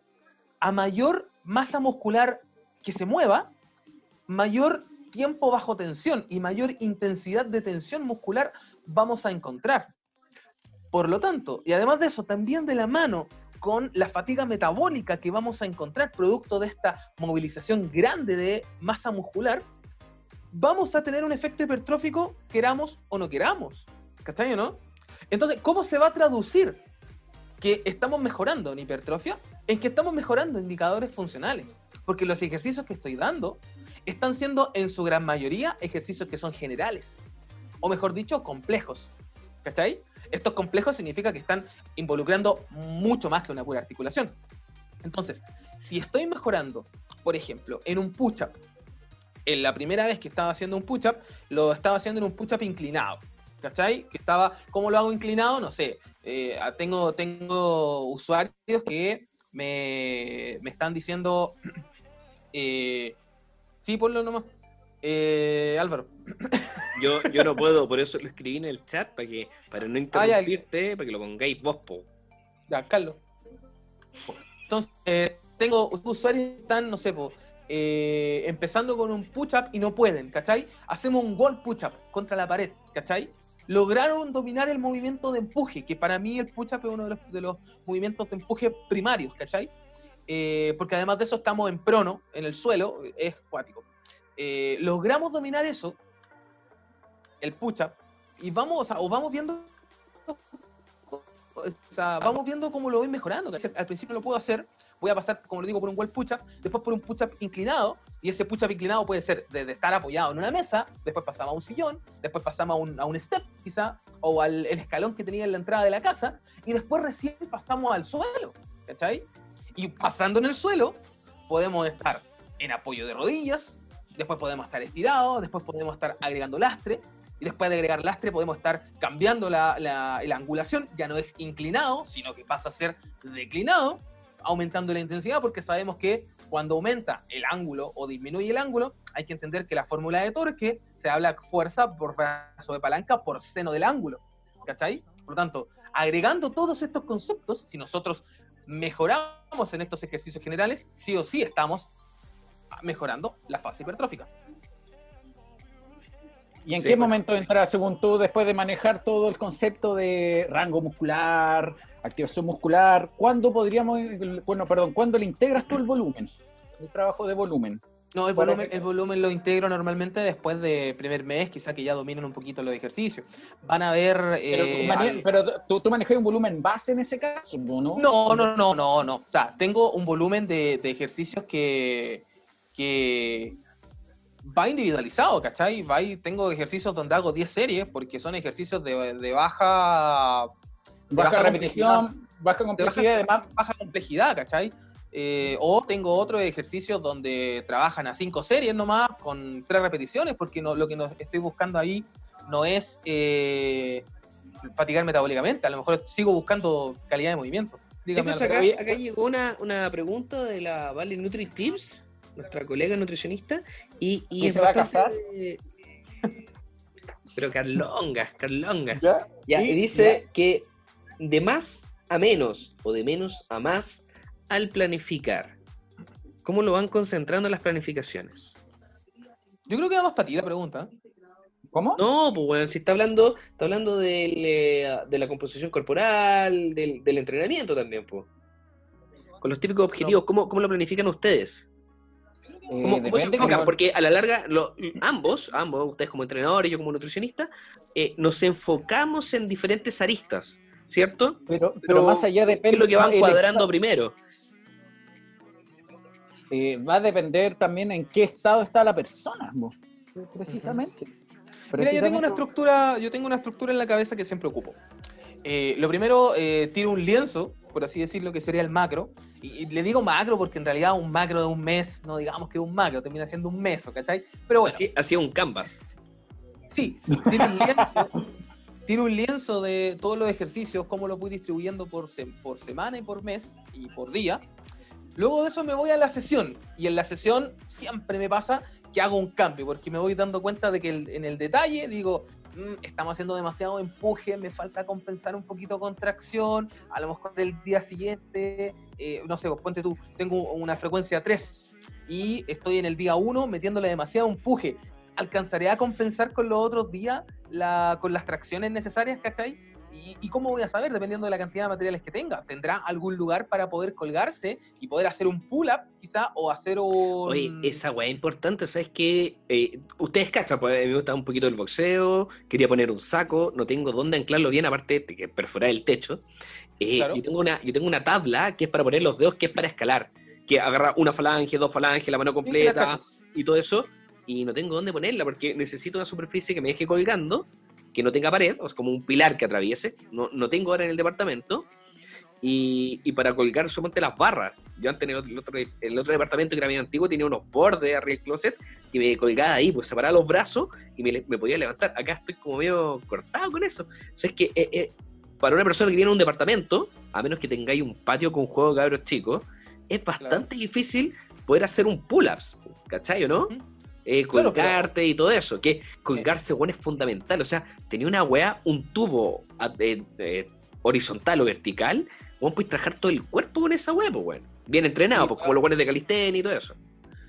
a mayor masa muscular que se mueva, mayor tiempo bajo tensión y mayor intensidad de tensión muscular vamos a encontrar. Por lo tanto, y además de eso, también de la mano con la fatiga metabólica que vamos a encontrar producto de esta movilización grande de masa muscular, vamos a tener un efecto hipertrófico, queramos o no queramos. ¿Cachai o no? Entonces, ¿cómo se va a traducir que estamos mejorando en hipertrofia? En que estamos mejorando indicadores funcionales. Porque los ejercicios que estoy dando están siendo en su gran mayoría ejercicios que son generales. O mejor dicho, complejos. ¿Cachai? Estos complejos significa que están involucrando mucho más que una pura articulación. Entonces, si estoy mejorando, por ejemplo, en un push-up, en la primera vez que estaba haciendo un push-up, lo estaba haciendo en un push-up inclinado. ¿Cachai? Que estaba, ¿cómo lo hago inclinado? No sé. Eh, tengo, tengo usuarios que me, me están diciendo, eh, sí, ponlo nomás. Eh, Álvaro. Yo, yo no puedo, por eso lo escribí en el chat para que para no Ah, ya. interrumpirte, para que lo pongáis vos, po. Ya, Carlos. Entonces, eh, tengo usuarios que están, no sé, po, eh, empezando con un push-up y no pueden, ¿cachai? Hacemos un wall push-up contra la pared, ¿cachai? Lograron dominar el movimiento de empuje, que para mí el push-up es uno de los, de los movimientos de empuje primarios, ¿cachai? Eh, porque además de eso estamos en prono, en el suelo, es cuático. Eh, logramos dominar eso, el push-up, y vamos, o sea, o vamos viendo o sea, vamos viendo cómo lo voy mejorando. Al principio lo puedo hacer, voy a pasar, como lo digo, por un wall push-up, después por un push-up inclinado, y ese push-up inclinado puede ser desde estar apoyado en una mesa, después pasamos a un sillón, después pasamos a un, a un step, quizá, o al el escalón que tenía en la entrada de la casa, y después recién pasamos al suelo, ¿cachai? Y pasando en el suelo, podemos estar en apoyo de rodillas, después podemos estar estirados, después podemos estar agregando lastre, y después de agregar lastre podemos estar cambiando la, la- la angulación, ya no es inclinado, sino que pasa a ser declinado, aumentando la intensidad, porque sabemos que cuando aumenta el ángulo o disminuye el ángulo, hay que entender que la fórmula de torque se habla fuerza por brazo de palanca por seno del ángulo, ¿cachai? Por lo tanto, agregando todos estos conceptos, si nosotros mejoramos en estos ejercicios generales, sí o sí estamos mejorando la fase hipertrófica. ¿Y en Sí, qué bueno. momento entra, según tú, después de manejar todo el concepto de rango muscular, activación muscular, ¿cuándo podríamos, bueno, perdón, cuándo le integras tú el volumen? El trabajo de volumen. No, el ¿Cuál es volumen, el- volumen lo integro normalmente después de primer mes, quizá que ya dominen un poquito los ejercicios. Van a ver... Pero, eh, tú, mane- al- pero tú, tú manejas un volumen base en ese caso, ¿no? No, no, no, no, no. O sea, tengo un volumen de, de ejercicios que, que va individualizado, ¿cachai? Va y tengo ejercicios donde hago 10 series porque son ejercicios de, de baja, de Baja baja repetición, baja complejidad, además. baja complejidad, ¿cachai? Eh, o tengo otros ejercicios donde trabajan a 5 series nomás con 3 repeticiones porque no, lo que no estoy buscando ahí no es eh, fatigar metabólicamente, a lo mejor sigo buscando calidad de movimiento. Dígame, acá, acá llegó una, una pregunta de la Vale Nutri Tips, nuestra colega nutricionista, y, y ¿Y es se va a bastante... Pero Carlongas, Carlongas. ¿Ya? Ya, Y- y dice que de más a menos o de menos a más al planificar. ¿Cómo lo van concentrando las planificaciones? Yo creo que va más para ti la pregunta. ¿Cómo? No, pues bueno, si está hablando, está hablando eh, de la composición corporal, del, del entrenamiento también, pues. Con los típicos objetivos, ¿cómo, cómo lo planifican ustedes? Eh, ¿Cómo, se enfocan? Porque a la larga, lo- ambos, ambos, ustedes como entrenadores y yo como nutricionista, eh, nos enfocamos en diferentes aristas, ¿cierto? Pero, pero Pero, más allá ¿Qué depende. es lo que van cuadrando primero? Eh, va a depender también en qué estado está la persona, precisamente. Mira, yo tengo una estructura, yo tengo una estructura en la cabeza que siempre ocupo. Eh, lo primero, eh, tiro un lienzo por así decirlo, que sería el macro. Y, y le digo macro porque en realidad un macro de un mes, no digamos que es un macro, termina siendo un meso, ¿cachai? Pero bueno, Así- Hacía un canvas. sí, tiene un lienzo, tiene un lienzo de todos los ejercicios, cómo lo voy distribuyendo por, se- por semana y por mes y por día. Luego de eso me voy a la sesión y en la sesión siempre me pasa que hago un cambio porque me voy dando cuenta de que en el detalle digo, "Mm, estamos haciendo demasiado empuje, me falta compensar un poquito contracción, a lo mejor el día siguiente, eh, no sé, pues ponte tú, tengo una frecuencia 3 y estoy en el día 1 metiéndole demasiado empuje. ¿Alcanzaré a compensar con los otros días con las tracciones necesarias, ¿cachai? ¿Y, ¿Y cómo voy a saber? Dependiendo de la cantidad de materiales que tenga. ¿Tendrá algún lugar para poder colgarse y poder hacer un pull-up, quizá, o hacer un... Oye, esa weá es importante, ¿sabes qué? Eh, ustedes cachan, pues me gusta un poquito el boxeo, quería poner un saco, no tengo dónde anclarlo bien, aparte de que perforar el techo. Eh, Claro. yo, tengo una, yo tengo una tabla que es para poner los dedos, que es para escalar, que agarra una falange, dos falanges, la mano sí, completa y todo eso, y no tengo dónde ponerla porque necesito una superficie que me deje colgando, que no tenga pared, o sea, como un pilar que atraviese, no, no tengo ahora en el departamento, y, y para colgar solamente las barras. Yo antes en el otro, el otro, el otro departamento que era medio antiguo tenía unos bordes arriba del closet y me colgaba ahí, pues separaba los brazos y me, podía levantar. Acá estoy como medio cortado con eso. O sea, es que eh, eh, para una persona que viene a un departamento, a menos que tengáis un patio con juegos de cabros chicos, es bastante difícil poder hacer un pull-ups, ¿cachai o no? Eh, Claro, pero- colgarte y todo eso, que colgarse, bueno, es fundamental. O sea, tenía una weá, un tubo a- eh, eh, horizontal o vertical, vos puedes trabajar todo el cuerpo con esa weá, pues, bueno. Bien entrenado, Sí, pues, como los buenos de calistenia y todo eso.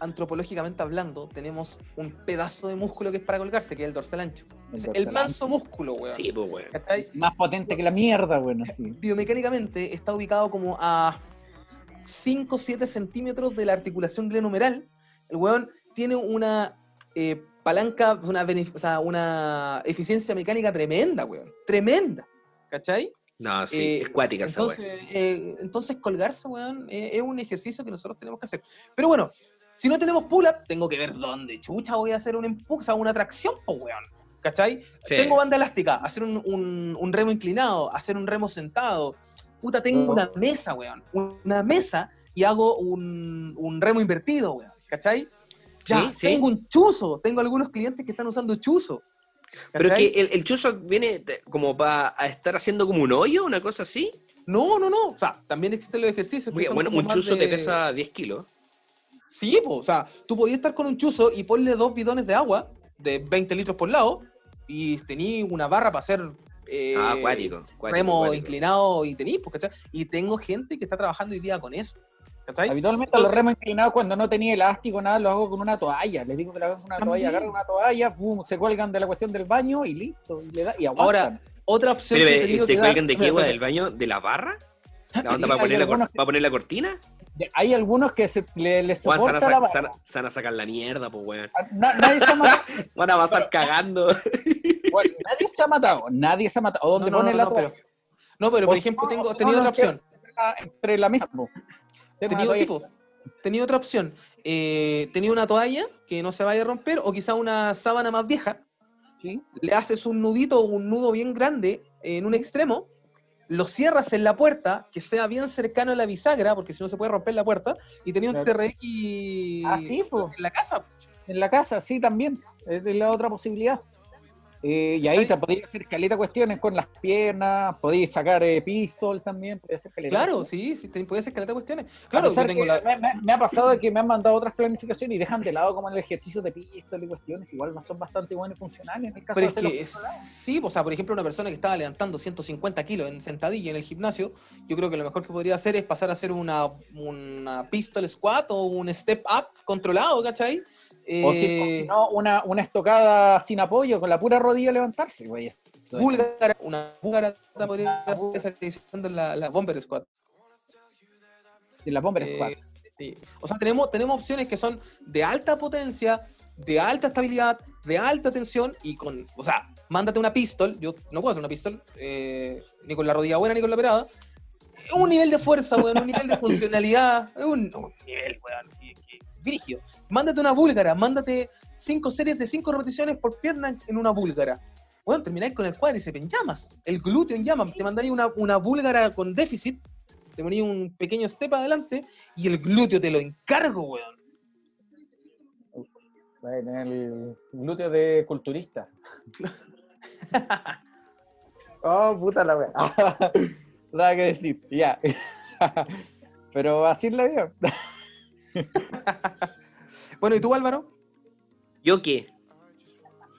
Antropológicamente hablando, tenemos un pedazo de músculo que es para colgarse, que es el dorsal ancho. El Es dorsal el manso ancho. músculo, weón. Sí, pues, weón. ¿Cachai? Más potente que la mierda, bueno, sí. biomecánicamente está ubicado como a 5 o 7 centímetros de la articulación glenomeral. El weón tiene una eh, palanca, una, o sea, una eficiencia mecánica tremenda, weón. Tremenda. ¿Cachai? No, sí, Eh, es cuática esa. Entonces, eh, entonces colgarse, weón, eh, es un ejercicio que nosotros tenemos que hacer. Pero bueno, si no tenemos pull-up, tengo que ver dónde chucha voy a hacer un empuje, o sea, una tracción, pues, weón. ¿Cachai? Sí. Tengo banda elástica, hacer un, un- un remo inclinado, hacer un remo sentado. Puta, tengo No. una mesa, weón. Una mesa y hago un, un remo invertido, weón. ¿Cachai? Ya, Sí, sí. tengo un chuzo. Tengo algunos clientes que están usando chuzo. Pero que el, el chuzo viene como para estar haciendo como un hoyo, una cosa así. No, no, no. O sea, también existen los ejercicios. que Muy- son bueno, un chuzo te de- pesa 10 kilos. Sí, po, o sea, tú podías estar con un chuzo y ponle dos bidones de agua de 20 litros por lado y tenías una barra para hacer eh, ah, acuático. acuático, remo acuático. inclinado y tenís, pues, ¿cachai? Y tengo gente que está trabajando hoy día con eso. ¿Cachai? Habitualmente Entonces- los remos inclinados cuando no tenía elástico, nada, lo hago con una toalla. Les digo que lo hago con una También. toalla, agarran una toalla, boom, se cuelgan de la cuestión del baño y listo. Y, le da, y Ahora. Otra opción Pero, que ¿Se que cuelgan de qué, mira, ¿Del baño? ¿De la barra? ¿La onda Sí, para, poner la, cor- algunos que- para poner la cortina? Hay algunos que se, le, les soporta la sa- barra. se van a- se van a sacar la mierda, pues, weón. Na- nadie, se ha matado, Van a pasar cagando. bueno, nadie se ha matado, nadie se ha matado. O donde no, no, pone no, la no, toalla. pero, no, pero por ejemplo, tengo, tenía no, otra opción. Entre la mesa. Tenía, sí. Tenía otra opción. Eh, tenía una toalla que no se vaya a romper o quizá una sábana más vieja. sí. le haces un nudito, un nudo bien grande en un extremo, lo cierras en la puerta, que sea bien cercano a la bisagra, porque si no se puede romper la puerta, y tenía un. TRX Ah, sí, en la casa. En la casa, sí, también. Es la otra posibilidad. Eh, y ahí te podías hacer caleta cuestiones con las piernas, podías sacar eh, pistol también, podías hacer caleta Claro, sí, sí, te- puede ser caleta cuestiones. Claro, yo tengo la... me, me- me ha pasado de que me han mandado otras planificaciones y dejan de lado como el ejercicio de pistol y cuestiones, igual son bastante buenos y funcionales en el caso Pero de es que, sí, o sea, por ejemplo, una persona que estaba levantando 150 kilos en sentadilla en el gimnasio, yo creo que lo mejor que podría hacer es pasar a hacer una, una pistol squat o un step up controlado, ¿cachai? O si, o Eh, si no, una, una estocada sin apoyo, con la pura rodilla levantarse, güey. Búlgara, una búlgara podría diciendo la, la bomber squat. de la bomber Eh, squat. sí. O sea, tenemos, tenemos opciones que son de alta potencia, de alta estabilidad, de alta tensión y con, o sea, mándate una pistol, yo no puedo hacer una pistol, eh, ni con la rodilla buena ni con la operada. Un nivel de fuerza, weón, un nivel de funcionalidad, un nivel, weón, que, que es brígido. Mándate una búlgara, mándate cinco series de cinco repeticiones por pierna en- una búlgara. Bueno, termináis con el cuádriceps en llamas, el glúteo en llamas, te mandáis una, una búlgara con déficit te ponía un pequeño step adelante y el glúteo te lo encargo, weón. En el glúteo de culturista. oh, puta la wea. Nada que decir, ya. Pero así es la vida. Bueno, ¿y tú, Álvaro? ¿Yo qué?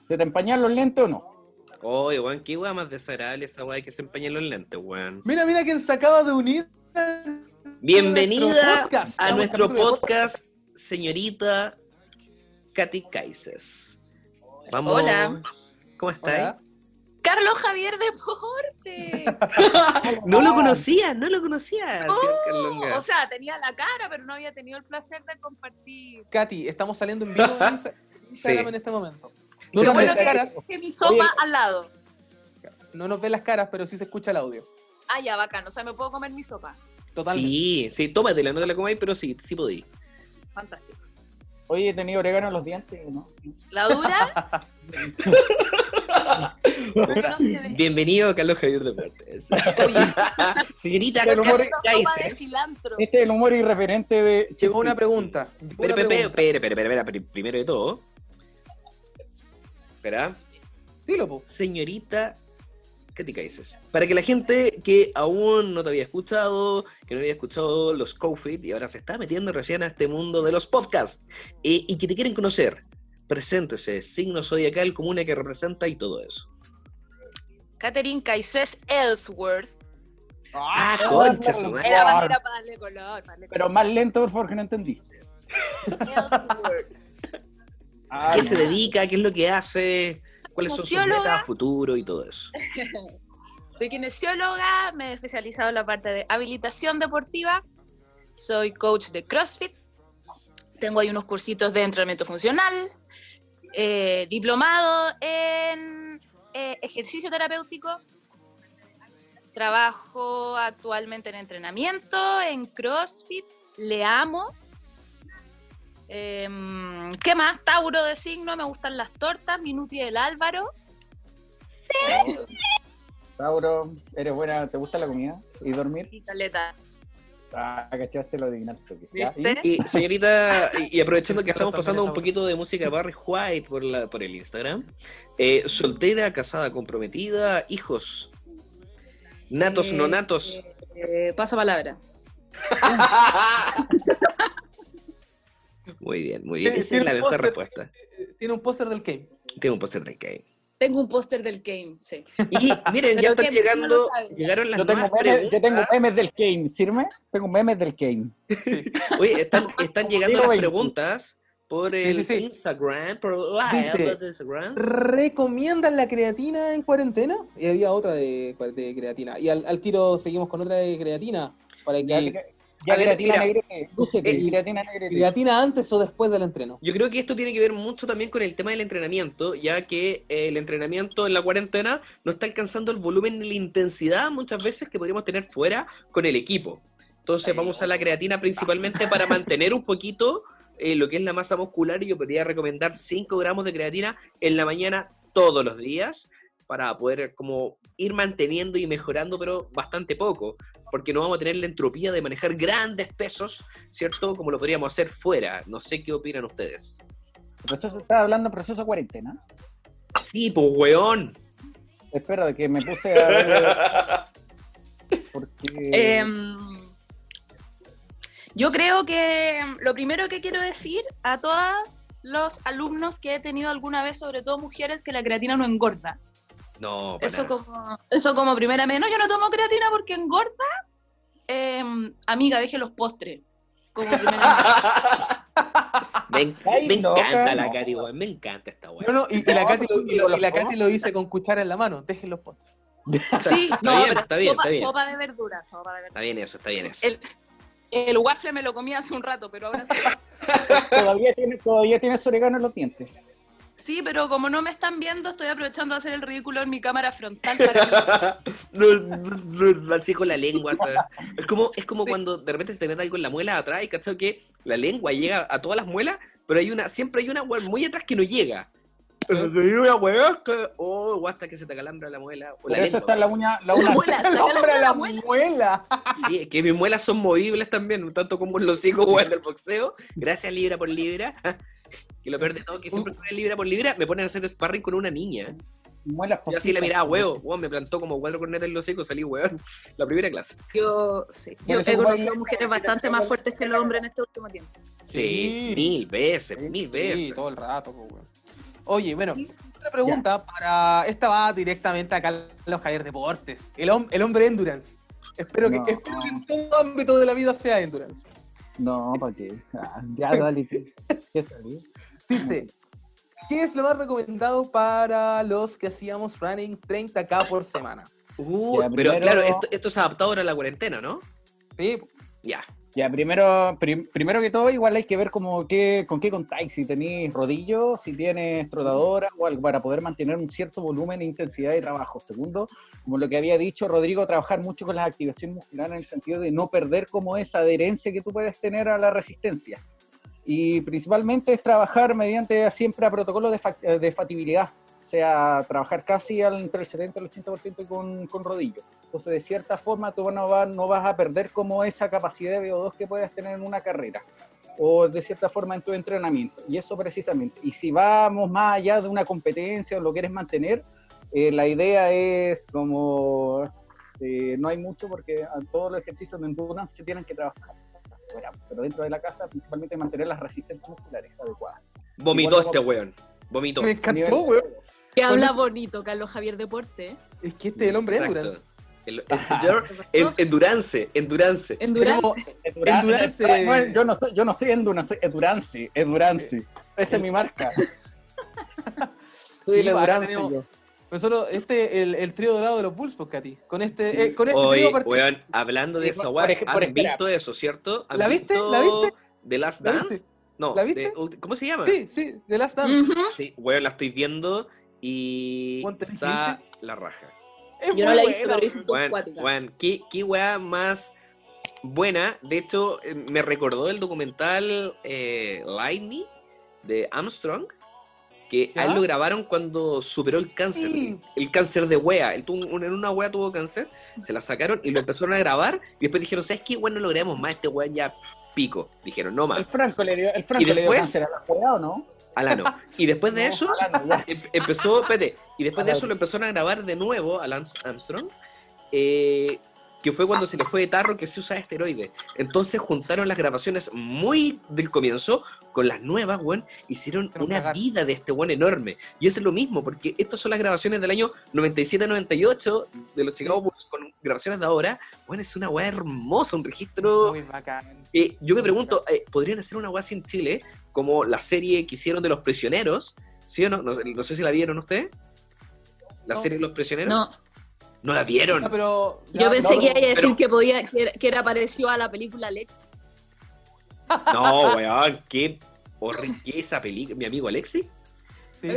¿Se te empañan los lentes o no? Oye, weón, qué weá más desagradable esa weá que se empañan los lentes, weón. Mira, mira quién se acaba de unir. Bienvenida nuestro podcast. a nuestro podcast, señorita Katy Kaises. Vamos. Hola. ¿Cómo estás? Carlos Javier Deportes. No lo conocía, no lo conocía. Oh, o sea, tenía la cara, pero no había tenido el placer de compartir. Katy, estamos saliendo en vivo en Insta- Instagram Sí. en este momento. No nos las caras, que mi sopa Oye. al lado. no nos ven las caras, pero sí se escucha el audio. Ah, ya, bacán. O sea, me puedo comer mi sopa. Totalmente. Sí, sí, tómatela, no te la comáis, pero sí, sí podí. Fantástico. Oye, he tenido orégano en los dientes, ¿no? La dura. No. Bienvenido, Carlos Javier Deportes. Señorita El humor-. Este es el humor irreverente de... Llegó una pregunta. espera, espera, espera, pri- primero de todo. Espera. Dilo, po. Señorita Katy Kaises. Para que la gente que aún no te había escuchado, que no había escuchado los COVID y ahora se está metiendo recién a este mundo de los podcasts eh, y que te quieren conocer, preséntese, signo zodiacal, comuna que representa y todo eso. Catherine Caisés Ellsworth. Ah, Ah, concha su madre. Era, era para darle color. para darle Pero más lento, por favor, que no entendí. Ellsworth. Ah, ¿Qué se dedica? ¿Qué es lo que hace? ¿Cuáles son sus metas a futuro y todo eso? Soy kinesióloga, me he especializado en la parte de habilitación deportiva. Soy coach de CrossFit. Tengo ahí unos cursitos de entrenamiento funcional. eh, diplomado en eh, ejercicio terapéutico. Trabajo actualmente en entrenamiento, en CrossFit. Le amo. Em, ¿Qué más? Tauro de signo, me gustan las tortas. Mi nutri del Álvaro. Tauro, eres buena, ¿te gusta la comida? ¿Y dormir? Y caleta. Ah, cachaste lo adivinaste. ¿ya? ¿Viste? Y señorita, y aprovechando que estamos pasando un poquito de música Barry White por, la, por el Instagram, eh, soltera, casada, comprometida, hijos, natos, Eh, no natos. Eh, pasa palabra. Muy bien, muy bien. Esa es tiene la mejor respuesta. Tiene un póster del Kane. Tengo un póster de Kane. Tengo un póster del Kane, sí. Y miren, ya están no llegando, llegaron las Yo tengo, nuevas memes, yo tengo memes del Kane, ¿sirve? Tengo memes del Kane. Oye, están, están llegando las 20. preguntas por el sí, sí. Instagram, por Dice, de Instagram. ¿Recomiendan la creatina en cuarentena? Y había otra de, de creatina. Y al, al tiro seguimos con otra de creatina. Para que ya A ver, creatina mira. negrete, lúcete, Eh, creatina negrete. creatina antes o después del entreno. Yo creo que esto tiene que ver mucho también con el tema del entrenamiento, ya que eh, el entrenamiento en la cuarentena no está alcanzando el volumen ni la intensidad muchas veces que podríamos tener fuera con el equipo. Entonces vamos a la creatina principalmente para mantener un poquito eh, lo que es la masa muscular y yo podría recomendar 5 gramos de creatina en la mañana todos los días para poder como ir manteniendo y mejorando, pero bastante poco, porque no vamos a tener la entropía de manejar grandes pesos, ¿cierto? Como lo podríamos hacer fuera. No sé qué opinan ustedes. Proceso, estaba hablando de proceso de cuarentena. Sí, pues, weón. Espera, de que me puse a ver. Porque. Em, yo creo que lo primero que quiero decir a todos los alumnos que he tenido alguna vez, sobre todo mujeres, que la creatina no engorda. No, para Eso nada. como, eso como primera vez. No, yo no tomo creatina porque engorda. Em, amiga, deje los postres. Como primera Me, Ay, me loca, encanta la no. Katy, weón. Me encanta esta No, weón. no, y, y la No, Katy lo, y lo- y la los Katy lo hice con cuchara en la mano. Dejen los postres. Sí, no, bien, pero está bien, sopa, está bien. sopa de verdura, sopa de verdura. Está bien eso, está bien eso. El, el waffle me lo comí hace un rato, pero ahora sí. Todavía tienes todavía tienes orégano en los dientes. Sí, pero como no me están viendo, estoy aprovechando de hacer el ridículo en mi cámara frontal para así con la lengua. sea, es como, es como cuando de repente se te mete algo en la muela atrás y cachai que la lengua llega a todas las muelas, pero hay una, siempre hay una weón, muy atrás que no llega. Oh, o hasta que se te calambra la muela. O la eso lengua. está la uña, la La uña muela, La hombre de la la muela. muela. Sí, es que mis muelas son movibles también, tanto como los hocico weón del boxeo. Gracias libra por libra. Que lo peor de todo, que siempre que libra por libra me ponen a hacer sparring con una niña. muelas Yo así le postizas. miraba, huevo, weón, me plantó como cuatro cornetas en los hocico, salí weón. La primera clase. Yo, sí, yo he conocido mujeres bastante más fuertes que los hombres en este último tiempo. Sí, Sí. mil veces, Sí, mil Sí, veces. todo el rato, po, weón. Oye, bueno, otra pregunta para. Esta va directamente a Carlos Javier Deportes. El, hom- el hombre endurance. Espero que, espero que en todo ámbito de la vida sea endurance. No, ¿para qué? Ah, ya, dale. ¿qué- qué salió? Dice, ¿qué es lo más recomendado para los que hacíamos running 30k por semana? Uh, Ya, pero primero- claro, esto, esto es adaptado ahora a la cuarentena, ¿no? Sí, Ya. Ya, primero, prim- primero que todo, igual hay que ver como qué, con qué contáis, si tenéis rodillos, si tienes trotadora o algo para poder mantener un cierto volumen e intensidad de trabajo. Segundo, como lo que había dicho Rodrigo, trabajar mucho con las activaciones musculares en el sentido de no perder como esa adherencia que tú puedes tener a la resistencia. Y principalmente es trabajar mediante siempre a protocolos de, de fatibilidad, o sea, trabajar casi al, entre el 70 y el 80% con, con rodillos. Entonces, de cierta forma, tú no vas, no vas a perder como esa capacidad de VO2 que puedes tener en una carrera o de cierta forma en tu entrenamiento. Y eso precisamente. Y si vamos más allá de una competencia o lo quieres mantener, eh, la idea es como, eh, no hay mucho porque todos los ejercicios de endurance se tienen que trabajar. Fuera, pero dentro de la casa, principalmente mantener las resistencias musculares adecuadas. Vomitó este weón. Vomitó. me encantó, weón. Que habla bonito, Carlos Javier Deporte. Es que este es el hombre Exacto. endurance. El, el- en- endurance, endurance. Endurance. Endurance- yo no soy, yo no soy endurance, endurance, endurance. Esa es mi marca. Soy el endurance. tenemos- yo. Nosotros, este, el, el trío dorado de los Bulls, pues, Katy. Con este, eh, con este trío partimos. weón, hablando de Sí, esa por- por por ¿han espera. visto eso, cierto? ¿Han ¿La viste? visto ¿La viste? The Last ¿La Dance? viste? No, ¿La viste? de- ¿cómo se llama? Sí, sí, de Last Dance. Sí, weón, la estoy viendo y ¿Cuánto está la raja. Es Yo no la he visto, pero hice weón. Weón, ¿qué, qué weá más buena. De hecho, eh, me recordó el documental eh, Light Me de Armstrong, que a él ¿Ya? lo grabaron cuando superó el cáncer. Sí. El cáncer de wea. Él tuvo un- en una wea tuvo cáncer, se la sacaron y lo empezaron a grabar. Y después dijeron, ¿sabes qué? Bueno, no logramos más, este weón ya pico. Dijeron, no más. El Franco le dio, el Franco Y le dio cáncer a la jugada, ¿o no? Alano. Y después de No, eso, Alano, ya. em- empezó, espérate, y después de eso lo empezaron a grabar de nuevo a Lance Armstrong, eh, que fue cuando se le fue de tarro que se usa esteroides. Entonces juntaron las grabaciones muy del comienzo con las nuevas, weón, hicieron una cagar. vida de este weón enorme. Y eso es lo mismo, porque estas son las grabaciones del año 97-98 de los Chicago Bulls con grabaciones de ahora. Bueno, es una weá hermosa, un registro Muy bacán. eh, yo me pregunto, eh, ¿podrían hacer una guasa en Chile como la serie que hicieron de los prisioneros? ¿Sí o no? No, sé- no sé si la vieron ustedes. ¿La No. serie de los prisioneros? No, ¿No la vieron. Ya, pero, ya, yo pensé no, que iba a decir pero- que podía, que era, que era parecido a la película Lex. No, weón, qué horrible esa película. Mi amigo Alexi, sí.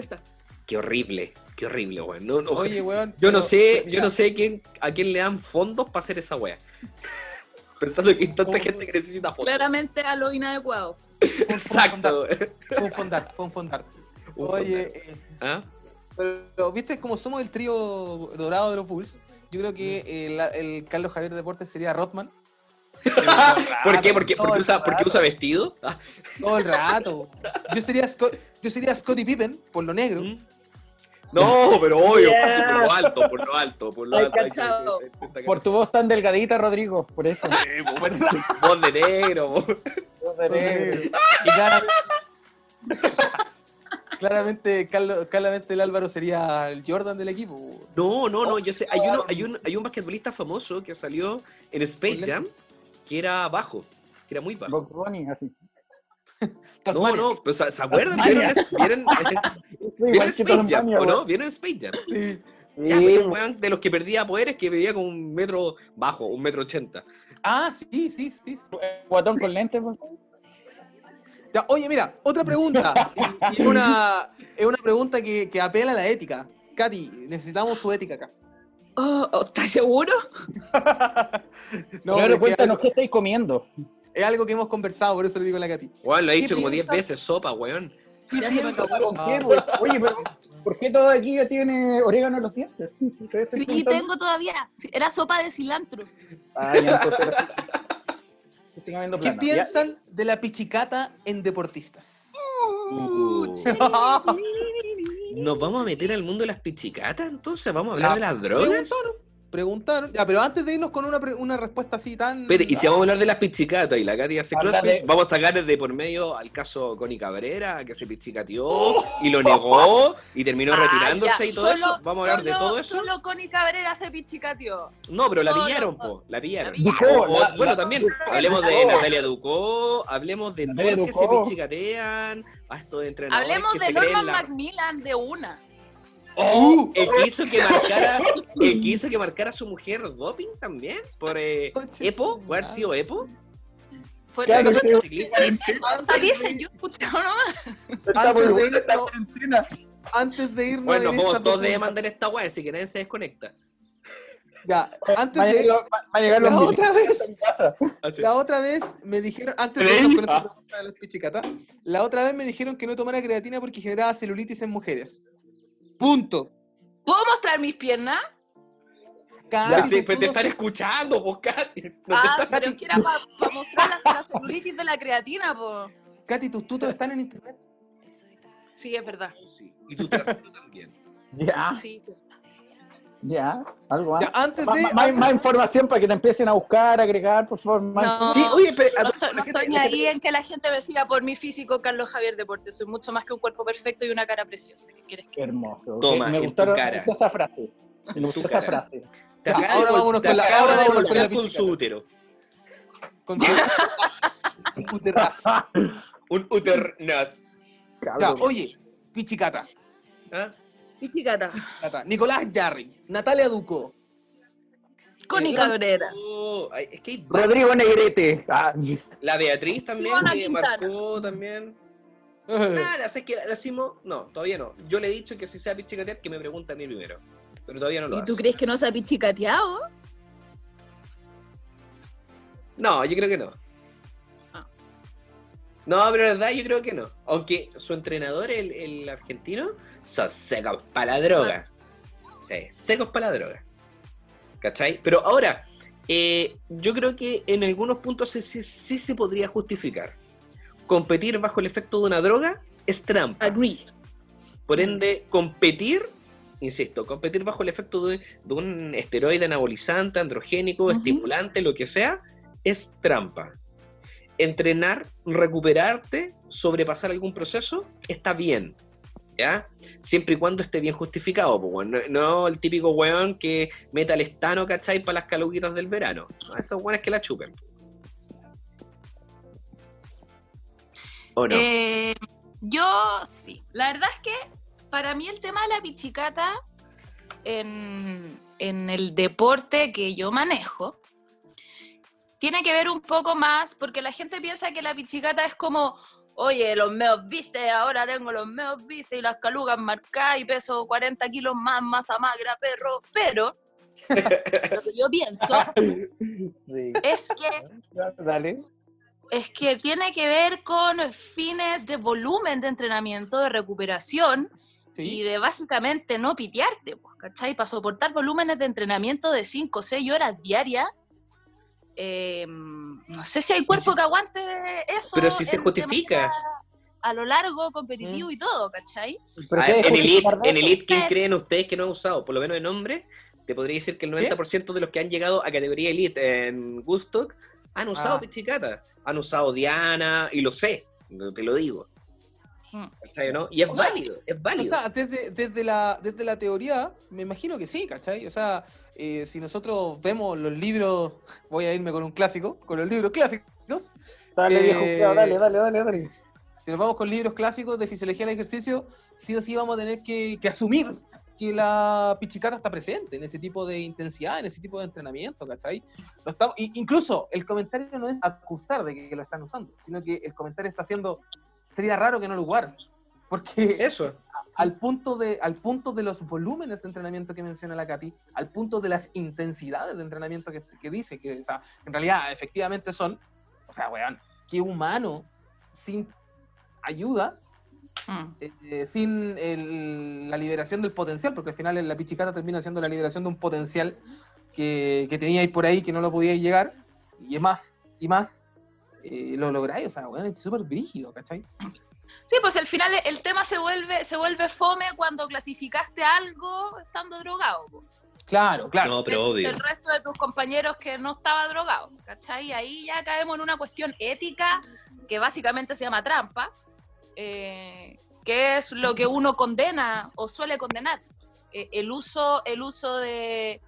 Qué horrible, qué horrible, weón. No, no- Oye, weón. yo no sé, mira, yo no sé quién, a quién le dan fondos para hacer esa wea. Pensando que hay tanta gente que necesita fondos. Claramente a lo inadecuado. Exacto. Fue un fondar, fue un fondar. Oye, eh, ¿Ah? Pero viste como somos el trío dorado de los Bulls. Yo creo que el, el Carlos Javier Deportes sería Rotman. ¿Por qué? Porque, todo porque, el usa, porque rato. usa vestido. Todo el rato. Yo sería, Scott- yo sería Scottie Pippen por lo negro. ¿Mm? No, pero obvio, Yeah. por lo alto, por lo alto, por lo Ay, alto. hay que- cachao. hay que- hay que- Por tu voz tan delgadita, Rodrigo, por eso. Voz de negro. voz- de negro. Y claramente, Carlos- claramente el Álvaro sería el Jordan del equipo. No, no, no, yo sé, hay uno, hay un, hay un basquetbolista famoso que salió en Space Jam que era bajo, que era muy bajo. Box Bunny, así. No, no, pero ¿se se acuerdan? ¿Vieron, vieron, Sí, vieron Space Jam, o no? ¿Vieron Space Jam? Sí. Sí, Ya, pues, weón. de los que perdía poderes que medía con un metro bajo, un metro ochenta. Ah, sí, sí, sí. Guatón con lentes, weón. Ya, oye, mira, otra pregunta. y, y es una, es una pregunta que, que apela a la ética. Katy, necesitamos su ética acá. Oh, oh, ¿Estás seguro? No, Claro, es, que cuéntanos qué estáis comiendo. es algo que hemos conversado, por eso le digo a la Katy. Weón, lo he ¿Qué dicho como 10 piensas? veces, sopa, weón. Ya se me acabó. ¿Con Ah. Oye, pero ¿Por qué todo aquí ya tiene orégano en los dientes? Sí, tengo todavía. Era sopa de cilantro. Ah, ya, entonces ahora ¿Qué. Ya. piensan de la pichicata en deportistas? Uh, ¿Nos vamos a meter al mundo de las pichicatas entonces? ¿Vamos a hablar de las drogas? Preguntaron, preguntaron. Ya, pero antes de irnos con una, pre- una respuesta así tan. Y si vamos a hablar de las pichicatas y la Katy hace de- vamos a sacar de por medio al caso Connie Cabrera, que se pichicateó y lo negó y terminó Ah, retirándose ya. y todo Solo- eso. Vamos a hablar de solo- todo eso. Solo Connie Cabrera se pichicateó. No, pero la pillaron, po. La pillaron. La pillaron. O- o- Ducó, la- bueno, la- también. Hablemos de. Natalia Ducó, hablemos de Natalia que se pichicatean, a estos entrenadores Hablemos que de Norman la- Macmillan de una. Oh, el que hizo que marcara, el que hizo que marcara a su mujer doping también, por eh, Epo, su ¿puede haber sido Epo? Por Claro, eso dicen, yo escuchaba nomás. Antes de irnos-. Bueno, esta todos profunda- mandar esta weá, así que nadie se desconecta. Ya, antes Va de. llegar, va a llegar los La otra vez. La otra vez me dijeron, antes de ¿Creí? irnos con esta Ah. pregunta de las pichicatas, la otra vez me dijeron que no tomara creatina porque generaba celulitis en mujeres. Punto. ¿Puedo mostrar mis piernas? Pues te- pues te están escuchando, pues, Katy. No te Ah, están- pero es que era para mostrar la, la celulitis de la creatina, po. Katy, tus tutos están en internet. Sí, es verdad. Sí, Y tú trasero también. Ya, Sí. Ya, algo más. Ya, antes Más, de. más- más- más información para que te empiecen a buscar, agregar, por favor. más No, Sí, oye, pero no estoy, esto, no estoy ahí gente- en que la gente me siga por mi físico Carlos Javier Deporte. Soy mucho más que un cuerpo perfecto y una cara preciosa. ¿Qué quieres que Qué hermoso. Toma, me gustaron cara. gustó esa frase. Me gustó esa frase. Te acaba ahora vámonos con la- ahora de vámonos con golpear la con su útero. Con su- Puterra. Un Cabrón. oye, pichicata. ¿Ah? Pichicata. Nicolás Jarry, Natalia Duco. Connie Cabrera. Oh, es que hay. Rodrigo Negrete. Ah, La Beatriz también, Ivana que Quintana. marcó también. Eh, Nada, sé que la decimos, no, todavía no. Yo le he dicho que si sea pichicatear, que me pregunte a mí primero. Pero todavía no lo ¿Y tú crees que no se ha pichicateado? No, yo creo que no. Ah. No, pero la verdad yo creo que no. Aunque su entrenador, el, el argentino, son secos para la droga. Sí, secos para la droga. ¿Cachai? Pero ahora, eh, yo creo que en algunos puntos sí, sí- sí se podría justificar. Competir bajo el efecto de una droga es trampa. Agree. Por ende, competir, insisto, competir bajo el efecto de, de un esteroide anabolizante, androgénico, estimulante, lo que sea, es trampa. Entrenar, recuperarte, sobrepasar algún proceso, está bien. Siempre y cuando esté bien justificado, no, no el típico weón que meta el estano, ¿cachai? Para las caluguitas del verano. No, esos weones que la chupen. ¿O no? Eh, yo sí. La verdad es que para mí el tema de la pichicata en, en el deporte que yo manejo tiene que ver un poco más porque la gente piensa que la pichicata es como, oye, los meos viste, ahora tengo los meos viste y las calugas marcadas y peso 40 kilos más, masa magra, perro. Pero lo que yo pienso sí. es que Dale. es que tiene que ver con fines de volumen de entrenamiento, de recuperación y sí. de básicamente no pitearte, pues, ¿cachai? Para soportar volúmenes de entrenamiento de 5 o 6 horas diarias. Eh, no sé si hay cuerpo que aguante eso. Pero si se justifica. A lo largo, competitivo y todo, ¿cachai? Pero ¿qué en Elite, en? Elite, ¿quién creen ustedes que no ha usado? Por lo menos de nombre, te podría decir que el 90% de los que han llegado a categoría Elite en Gustock han usado Ah. pichicata. Han usado Diana, y lo sé, te lo digo. ¿Cachai, o no? Y es O sea, válido, es O válido. sea, desde, desde, la, desde la teoría, me imagino que sí, ¿cachai? O sea, eh, si nosotros vemos los libros, voy a irme con un clásico, con los libros clásicos, Dale, Eh, viejo, cuidado, dale, dale, dale, dale. si nos vamos con libros clásicos de fisiología del ejercicio, sí o sí vamos a tener que, que asumir que la pichicata está presente en ese tipo de intensidad, en ese tipo de entrenamiento, ¿cachai? No estamos- incluso el comentario no es acusar de que lo están usando, sino que el comentario está haciendo, sería raro que no lo usaran, porque Eso. al punto, de, al punto de los volúmenes de entrenamiento que menciona la Katy, al punto de las intensidades de entrenamiento que, que dice, que o sea, en realidad efectivamente son, o sea, weón, que humano sin ayuda Mm. eh, sin el- la liberación del potencial, porque al final la pichicata termina siendo la liberación de un potencial que, que tenía ahí por ahí que no lo podía llegar, y es más, y más, eh, lo lográis, o sea, bueno, es súper brígido, ¿cachai? Sí, pues al final el tema se vuelve, se vuelve fome cuando clasificaste algo estando drogado. Claro, claro. No, pero obvio. el resto de tus compañeros que no estaba drogado, ¿cachai? Ahí ya caemos en una cuestión ética que básicamente se llama trampa, eh, que es lo que uno condena o suele condenar. Eh, el uso, el uso de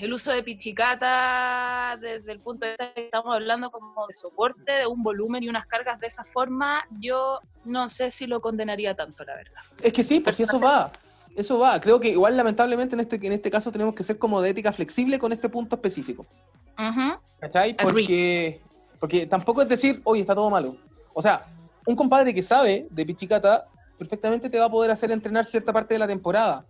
el uso de pichicata desde el punto de vista que estamos hablando como de soporte de un volumen y unas cargas de esa forma, yo no sé si lo condenaría tanto, la verdad. Es que sí, pues sí, eso va. Eso va. Creo que igual lamentablemente en este, en este caso tenemos que ser como de ética flexible con este punto específico. ¿Cachai? Porque, porque tampoco es decir, oye, está todo malo. O sea, un compadre que sabe de pichicata perfectamente te va a poder hacer entrenar cierta parte de la temporada.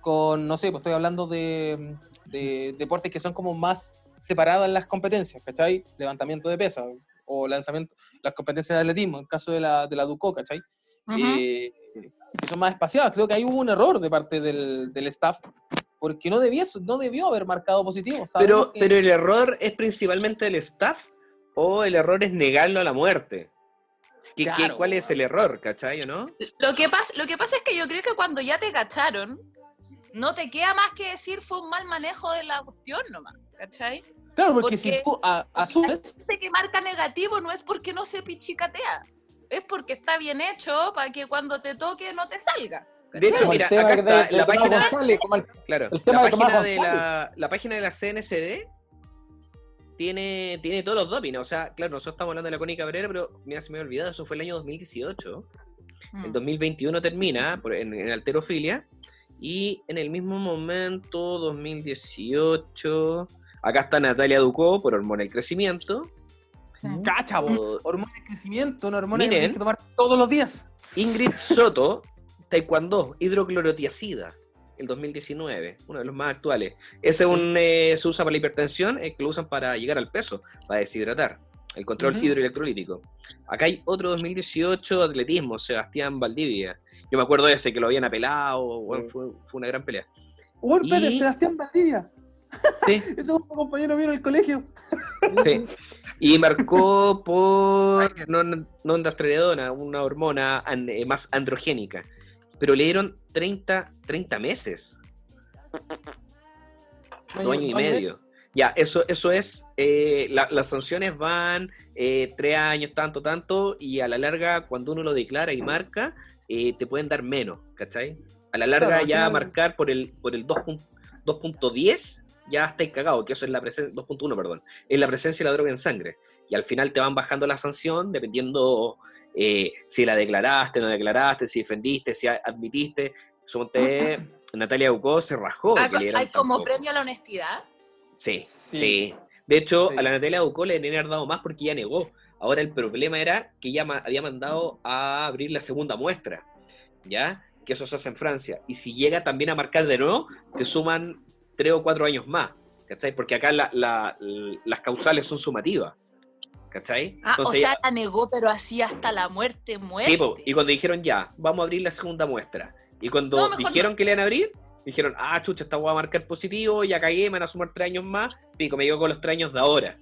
Con, no sé, pues estoy hablando de, de deportes que son como más separadas en las competencias, ¿cachai? Levantamiento de peso o lanzamiento, las competencias de atletismo, en el caso de la, de la Duco, ¿cachai? Eh, que son más espaciadas. Creo que ahí hubo un error de parte del, del staff, porque no debió, no debió haber marcado positivo. Pero, que- pero el error es principalmente del staff o el error es negarlo a la muerte. ¿Qué, qué- Claro, ¿Cuál es el error, cachai, o no? Lo que, pasa, lo que pasa es que yo creo que cuando ya te cacharon, no te queda más que decir fue un mal manejo de la cuestión nomás, ¿cachai? Claro, porque, porque- si tú a- asumes, Gente que marca negativo no es porque no se pichicatea, es porque está bien hecho para que cuando te toque no te salga. De hecho, Como mira, acá de- está de la página, González, como el- claro, el la página de la, la página de la CNCD tiene, tiene todos los doping, o sea, claro, nosotros estamos hablando de la Connie Cabrera, pero mira, se me ha olvidado, eso fue el año 2018. Mm. El 2021 termina por- en, en alterofilia y en el mismo momento, 2018, acá está Natalia Ducó por hormona y crecimiento. cacha, vos, o hormona de crecimiento, una hormona que Miren. tienes que tomar todos los días. Ingrid Soto, Taekwondo, hidroclorotiazida, el 2019, uno de los más actuales. Ese es un, eh, se usa para la hipertensión, es que lo usan para llegar al peso, para deshidratar, el control hidroelectrolítico. Acá hay otro 2018, atletismo, Sebastián Valdivia. Yo me acuerdo de ese que lo habían apelado, bueno, Sí. fue, fue una gran pelea. Juan Y- Pérez, Sebastián Valdivia. Sí, Ese es un compañero mío en el colegio. sí. Y marcó por non, nondastrelladona, una hormona an- eh, más androgénica. Pero le dieron 30, 30 meses. dos años y medio. Ya, eso, eso es, eh, la- las sanciones van eh, tres años, tanto, tanto, y a la larga, cuando uno lo declara y marca, eh, te pueden dar menos, ¿cachai? A la larga Claro, ya final- marcar por el, por el 2 pun- 2.10, ya estáis cagados, que eso es la presencia, 2.1, perdón, es la presencia de la droga en sangre. Y al final te van bajando la sanción dependiendo eh, si la declaraste, no declaraste, si defendiste, si admitiste. Suponte, Natalia Ucó se rajó. Hay, que le dieran hay como poco. premio a la honestidad. Sí, Sí. sí. De hecho, Sí. a la Natalia Ducó le deberían haber dado más porque ella negó. Ahora el problema era que ella ma- había mandado a abrir la segunda muestra, ¿ya? Que eso se hace en Francia. Y si llega también a marcar de nuevo, te suman tres o cuatro años más, ¿cachai? Porque acá la- la- las causales son sumativas, ¿cachai? Ah, o sea, ella- la negó, pero así hasta la muerte, muerte. Sí, po, y cuando dijeron ya, vamos a abrir la segunda muestra. Y cuando No, dijeron que le iban a abrir, dijeron, ah, chucha, esta voy a marcar positivo, ya cagué, me van a sumar tres años más, pico, me llegó con los tres años de ahora.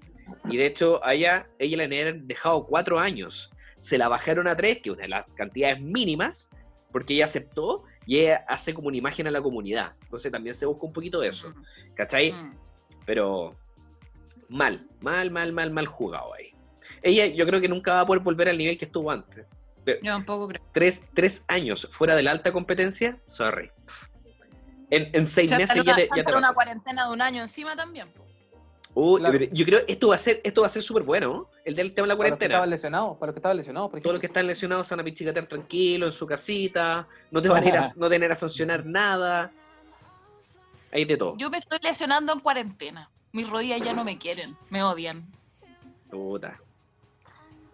Y de hecho, a ella, ella le habían dejado cuatro años. Se la bajaron a tres, que es una de las cantidades mínimas, porque ella aceptó y ella hace como una imagen a la comunidad. Entonces también se busca un poquito de eso, ¿cachai? Mm. Pero mal, mal, mal, mal, mal jugado ahí. Ella yo creo que nunca va a poder volver al nivel que estuvo antes. Yo tampoco creo. Tres, tres años fuera de la alta competencia, sorry. En, en seis meses ya te, ya te una cuarentena de un año encima también. po. Uy, Claro. yo creo esto va a ser, esto va a ser súper bueno, ¿no? El del tema de la Para los que cuarentena. estaban lesionados, para los que estaban lesionados, por Todos los ejemplo. que están lesionados van a pichicatear tranquilo en su casita, no te van a ir a, no tener a sancionar nada. Hay de todo. Yo me estoy lesionando en cuarentena. Mis rodillas ya no me quieren, me odian. Puta.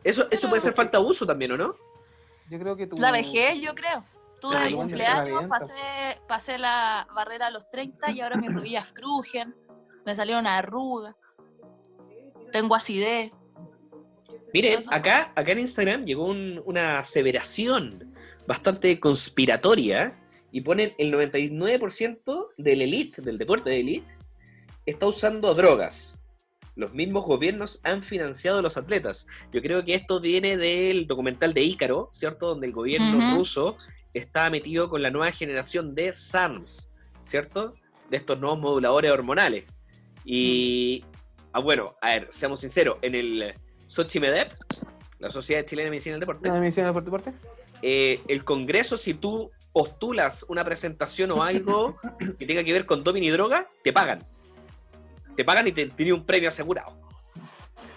Eso, eso puede ser falta de uso también, ¿o no? Yo creo que tú... La vejez, yo creo. Tuve bueno, cumpleaños, pasé, pasé la barrera a los 30 y ahora mis rodillas crujen, me salieron arrugas, tengo acidez. Miren, acá, acá en Instagram llegó un- una aseveración bastante conspiratoria y ponen el 99% del elite, del deporte de elite, está usando drogas. Los mismos gobiernos han financiado a los atletas. Yo creo que esto viene del documental de Ícaro, ¿cierto? Donde el gobierno ruso está metido con la nueva generación de SARMs, ¿cierto? De estos nuevos moduladores hormonales. Y, ah, bueno, a ver, seamos sinceros, en el Sochimedep, la Sociedad Chilena de Medicina del Deporte, ¿La emisión de Deporte eh, el Congreso, si tú postulas una presentación o algo que tenga que ver con doping y droga, te pagan. Te pagan y te tiene un premio asegurado.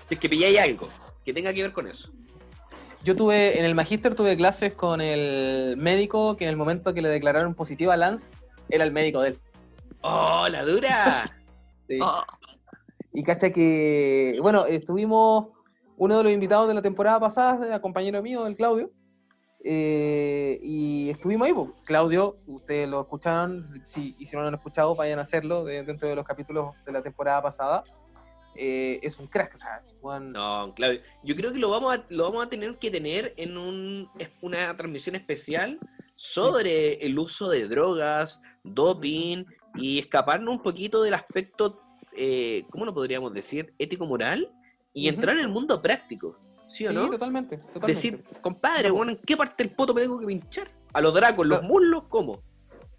Es que pilláis algo que tenga que ver con eso. Yo tuve, en el magíster tuve clases con el médico que en el momento que le declararon positiva a Lance, era el médico de él. ¡Oh, la dura! Sí. Oh, Y cacha que, bueno, estuvimos, uno de los invitados de la temporada pasada, compañero mío, el Claudio, eh, y estuvimos ahí, pues. Claudio, ustedes lo escucharon, si, y si no lo han escuchado, vayan a hacerlo de- dentro de los capítulos de la temporada pasada. Eh, es un crack, o sea, es Juan- No, Claudio. Yo creo que lo vamos a, lo vamos a tener que tener en un, una transmisión especial sobre el uso de drogas, doping y escaparnos un poquito del aspecto, eh, ¿cómo lo podríamos decir? Ético-moral y entrar en el mundo práctico. ¿Sí o Sí, no? totalmente, totalmente. Decir, compadre, bueno, ¿en qué parte del poto me tengo que pinchar? ¿A los dracos, los muslos? ¿Cómo?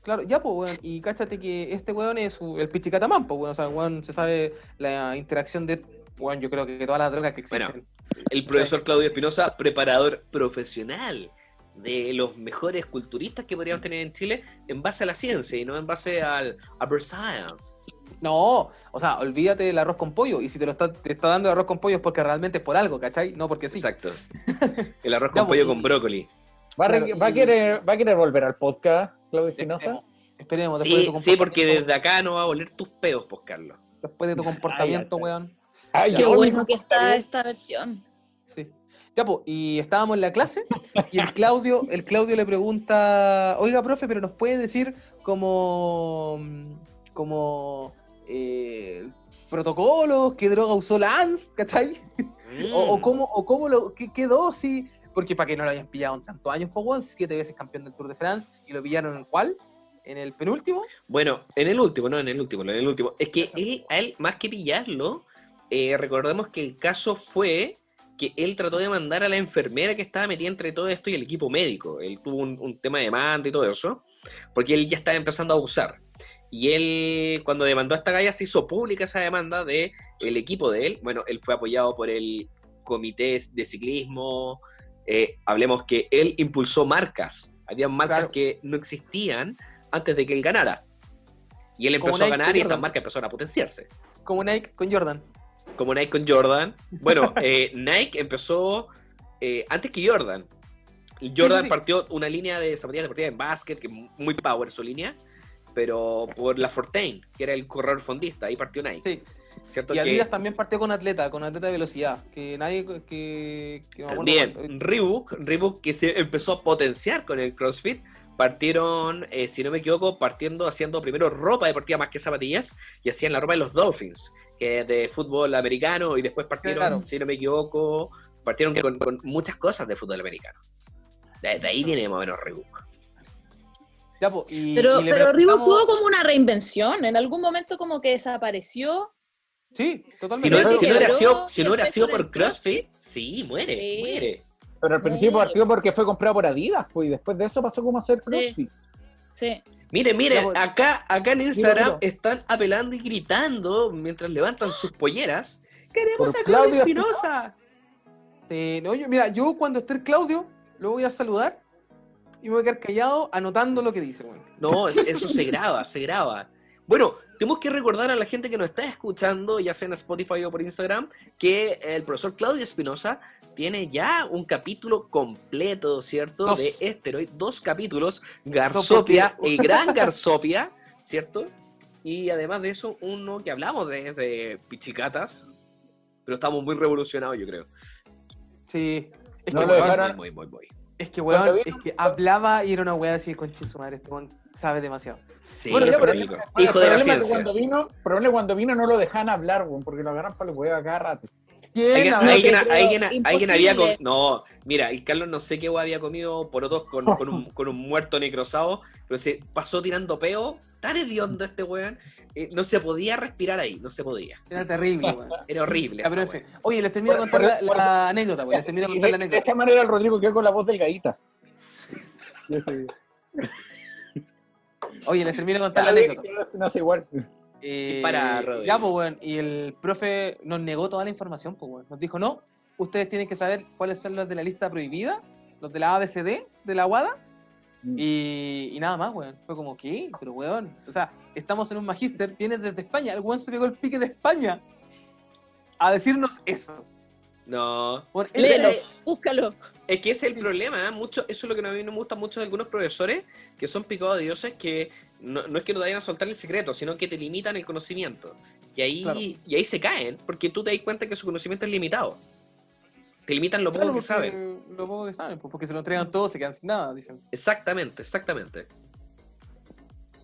Claro, ya, pues, weón. Y cáchate que este weón es el pichicatamán, pues, weón. O sea, weón se sabe la interacción de, weón, yo creo que todas las drogas que existen. Bueno, El profesor Claudio Espinosa, preparador profesional de los mejores culturistas que podríamos tener en Chile en base a la ciencia y no en base al upper science. No, o sea, olvídate del arroz con pollo. Y si te lo está, te está dando el arroz con pollo es porque realmente es por algo, ¿cachai? No porque sí. Exacto. El arroz con pollo pues, con brócoli. ¿Va, a re- Claro, va a y- querer, ¿Va a querer volver al podcast, Claudio Espinosa? Esperemos, después de Sí, tu sí, porque comportamiento- desde acá no va a oler tus peos, pues, Carlos. Después de tu comportamiento, Ay, weón. Ay, qué bueno que está esta versión. Ya, pues, y estábamos en la clase y el Claudio, el Claudio le pregunta, oiga, profe, pero nos puede decir como, como eh, protocolos, qué droga usó Lance, ¿cachai? O, o Mm. cómo, o cómo lo, qué, qué dosis, porque para que no lo hayan pillado en tantos años, weón, siete veces campeón del Tour de France, y lo pillaron en cuál? En el penúltimo. Bueno, en el último, no, en el último, en el último. Es que él, a él, más que pillarlo, eh, recordemos que el caso fue que él trató de mandar a la enfermera que estaba metida entre todo esto y el equipo médico. Él tuvo un, un tema de demanda y todo eso, porque él ya estaba empezando a abusar. Y él, cuando demandó a esta galla, se hizo pública esa demanda de el equipo de él. Bueno, él fue apoyado por el comité de ciclismo. Eh, hablemos que él impulsó marcas. Había marcas Claro. que no existían antes de que él ganara. Y él empezó a ganar y estas marcas empezaron a potenciarse. Como Nike con Jordan. Como Nike con Jordan. Bueno, eh, Nike empezó eh, antes que Jordan. Jordan sí, sí. partió una línea de zapatillas deportivas en básquet, que es muy power su línea, pero por la Fortain, que era el corredor fondista, ahí partió Nike. Sí. ¿Cierto? Y que Adidas también partió con atleta, con atleta de velocidad. Que nadie. Que, que no También, cuánto- Reebok, Reebok que se empezó a potenciar con el CrossFit, partieron, eh, si no me equivoco, partiendo haciendo primero ropa deportiva más que zapatillas, y hacían la ropa de los Dolphins, que es de fútbol americano, y después partieron, Claro. si no me equivoco, partieron con, con muchas cosas de fútbol americano. De, de ahí viene más o menos Reebok. Ya, po, y- Pero, y pero Reebok tuvo como una reinvención. En algún momento como que desapareció. Sí, Si totalmente. no, Creo que si no hubiera sido, si no sido por CrossFit, sí, muere, Sí. muere. Pero al principio Sí. partió porque fue comprado por Adidas, pues, y después de eso pasó como a hacer CrossFit. Sí. Miren, Ya, pues. acá, acá en Instagram mira. están apelando y gritando mientras levantan sus polleras. ¡Queremos Por a Claudio Espinosa! Eh, no, yo, mira, yo cuando esté el Claudio, lo voy a saludar y me voy a quedar callado anotando lo que dice, weón. No, eso se graba, se graba. Bueno, tenemos que recordar a la gente que nos está escuchando, ya sea en Spotify o por Instagram, que el profesor Claudio Espinosa tiene ya un capítulo completo, ¿cierto? Dos. De Esteroid, dos capítulos, Garzopia y Gran Garzopia, ¿cierto? Y además de eso, uno que hablamos de, de pichicatas, pero estamos muy revolucionados, yo creo. Sí. Es No que, lo weón, dejaron- muy, muy, muy. es que, weón, es que hablaba y era una weá así con su madre. Este weón sabe demasiado. Sí, Bueno, ya, pero pero- hijo, Bueno, hijo de el la problema es que ciencia. cuando vino, el problema cuando vino no lo dejan hablar, weón, porque lo agarran para el huevo a cada rato. ¿Quién? Alguien, ver, alguien- había. No, mira, el Carlos no sé qué había comido porotos con, con, un, con un muerto necrosado, pero se pasó tirando peo, tan hediondo este weón, eh, no se podía respirar ahí, no se podía. Era terrible, weón. Era horrible. Pero esa. Oye, les termino de Por- contar la, por- la anécdota, pues. Les termino de contar la de anécdota. esta manera el Rodrigo quedó con la voz delgadita. Yo sé. Oye, les termino de contar la anécdota. No sé igual. Eh, Dispara, Rodrigo. ya, pues, weón. Y el profe nos negó toda la información, pues, weón. Nos dijo, no, ustedes tienen que saber cuáles son los de la lista prohibida, los de la ABCD, de la WADA. Mm. Y, y nada más, weón. Fue como, ¿qué? Pero, weón. O sea, estamos en un magíster, viene desde España. El weón se pegó el pique de España a decirnos eso. No, Léelo, búscalo. Es que ese es el problema, ¿eh? mucho, eso es lo que a mí no me gusta mucho de algunos profesores que son picados de dioses que no, no es que no te vayan a soltar el secreto, sino que te limitan el conocimiento. Y ahí, Claro. y ahí se caen, porque tú te das cuenta que su conocimiento es limitado. Te limitan lo poco que saben. Lo poco que saben, pues, porque se lo entregan todos, se quedan sin nada, dicen. Exactamente, exactamente.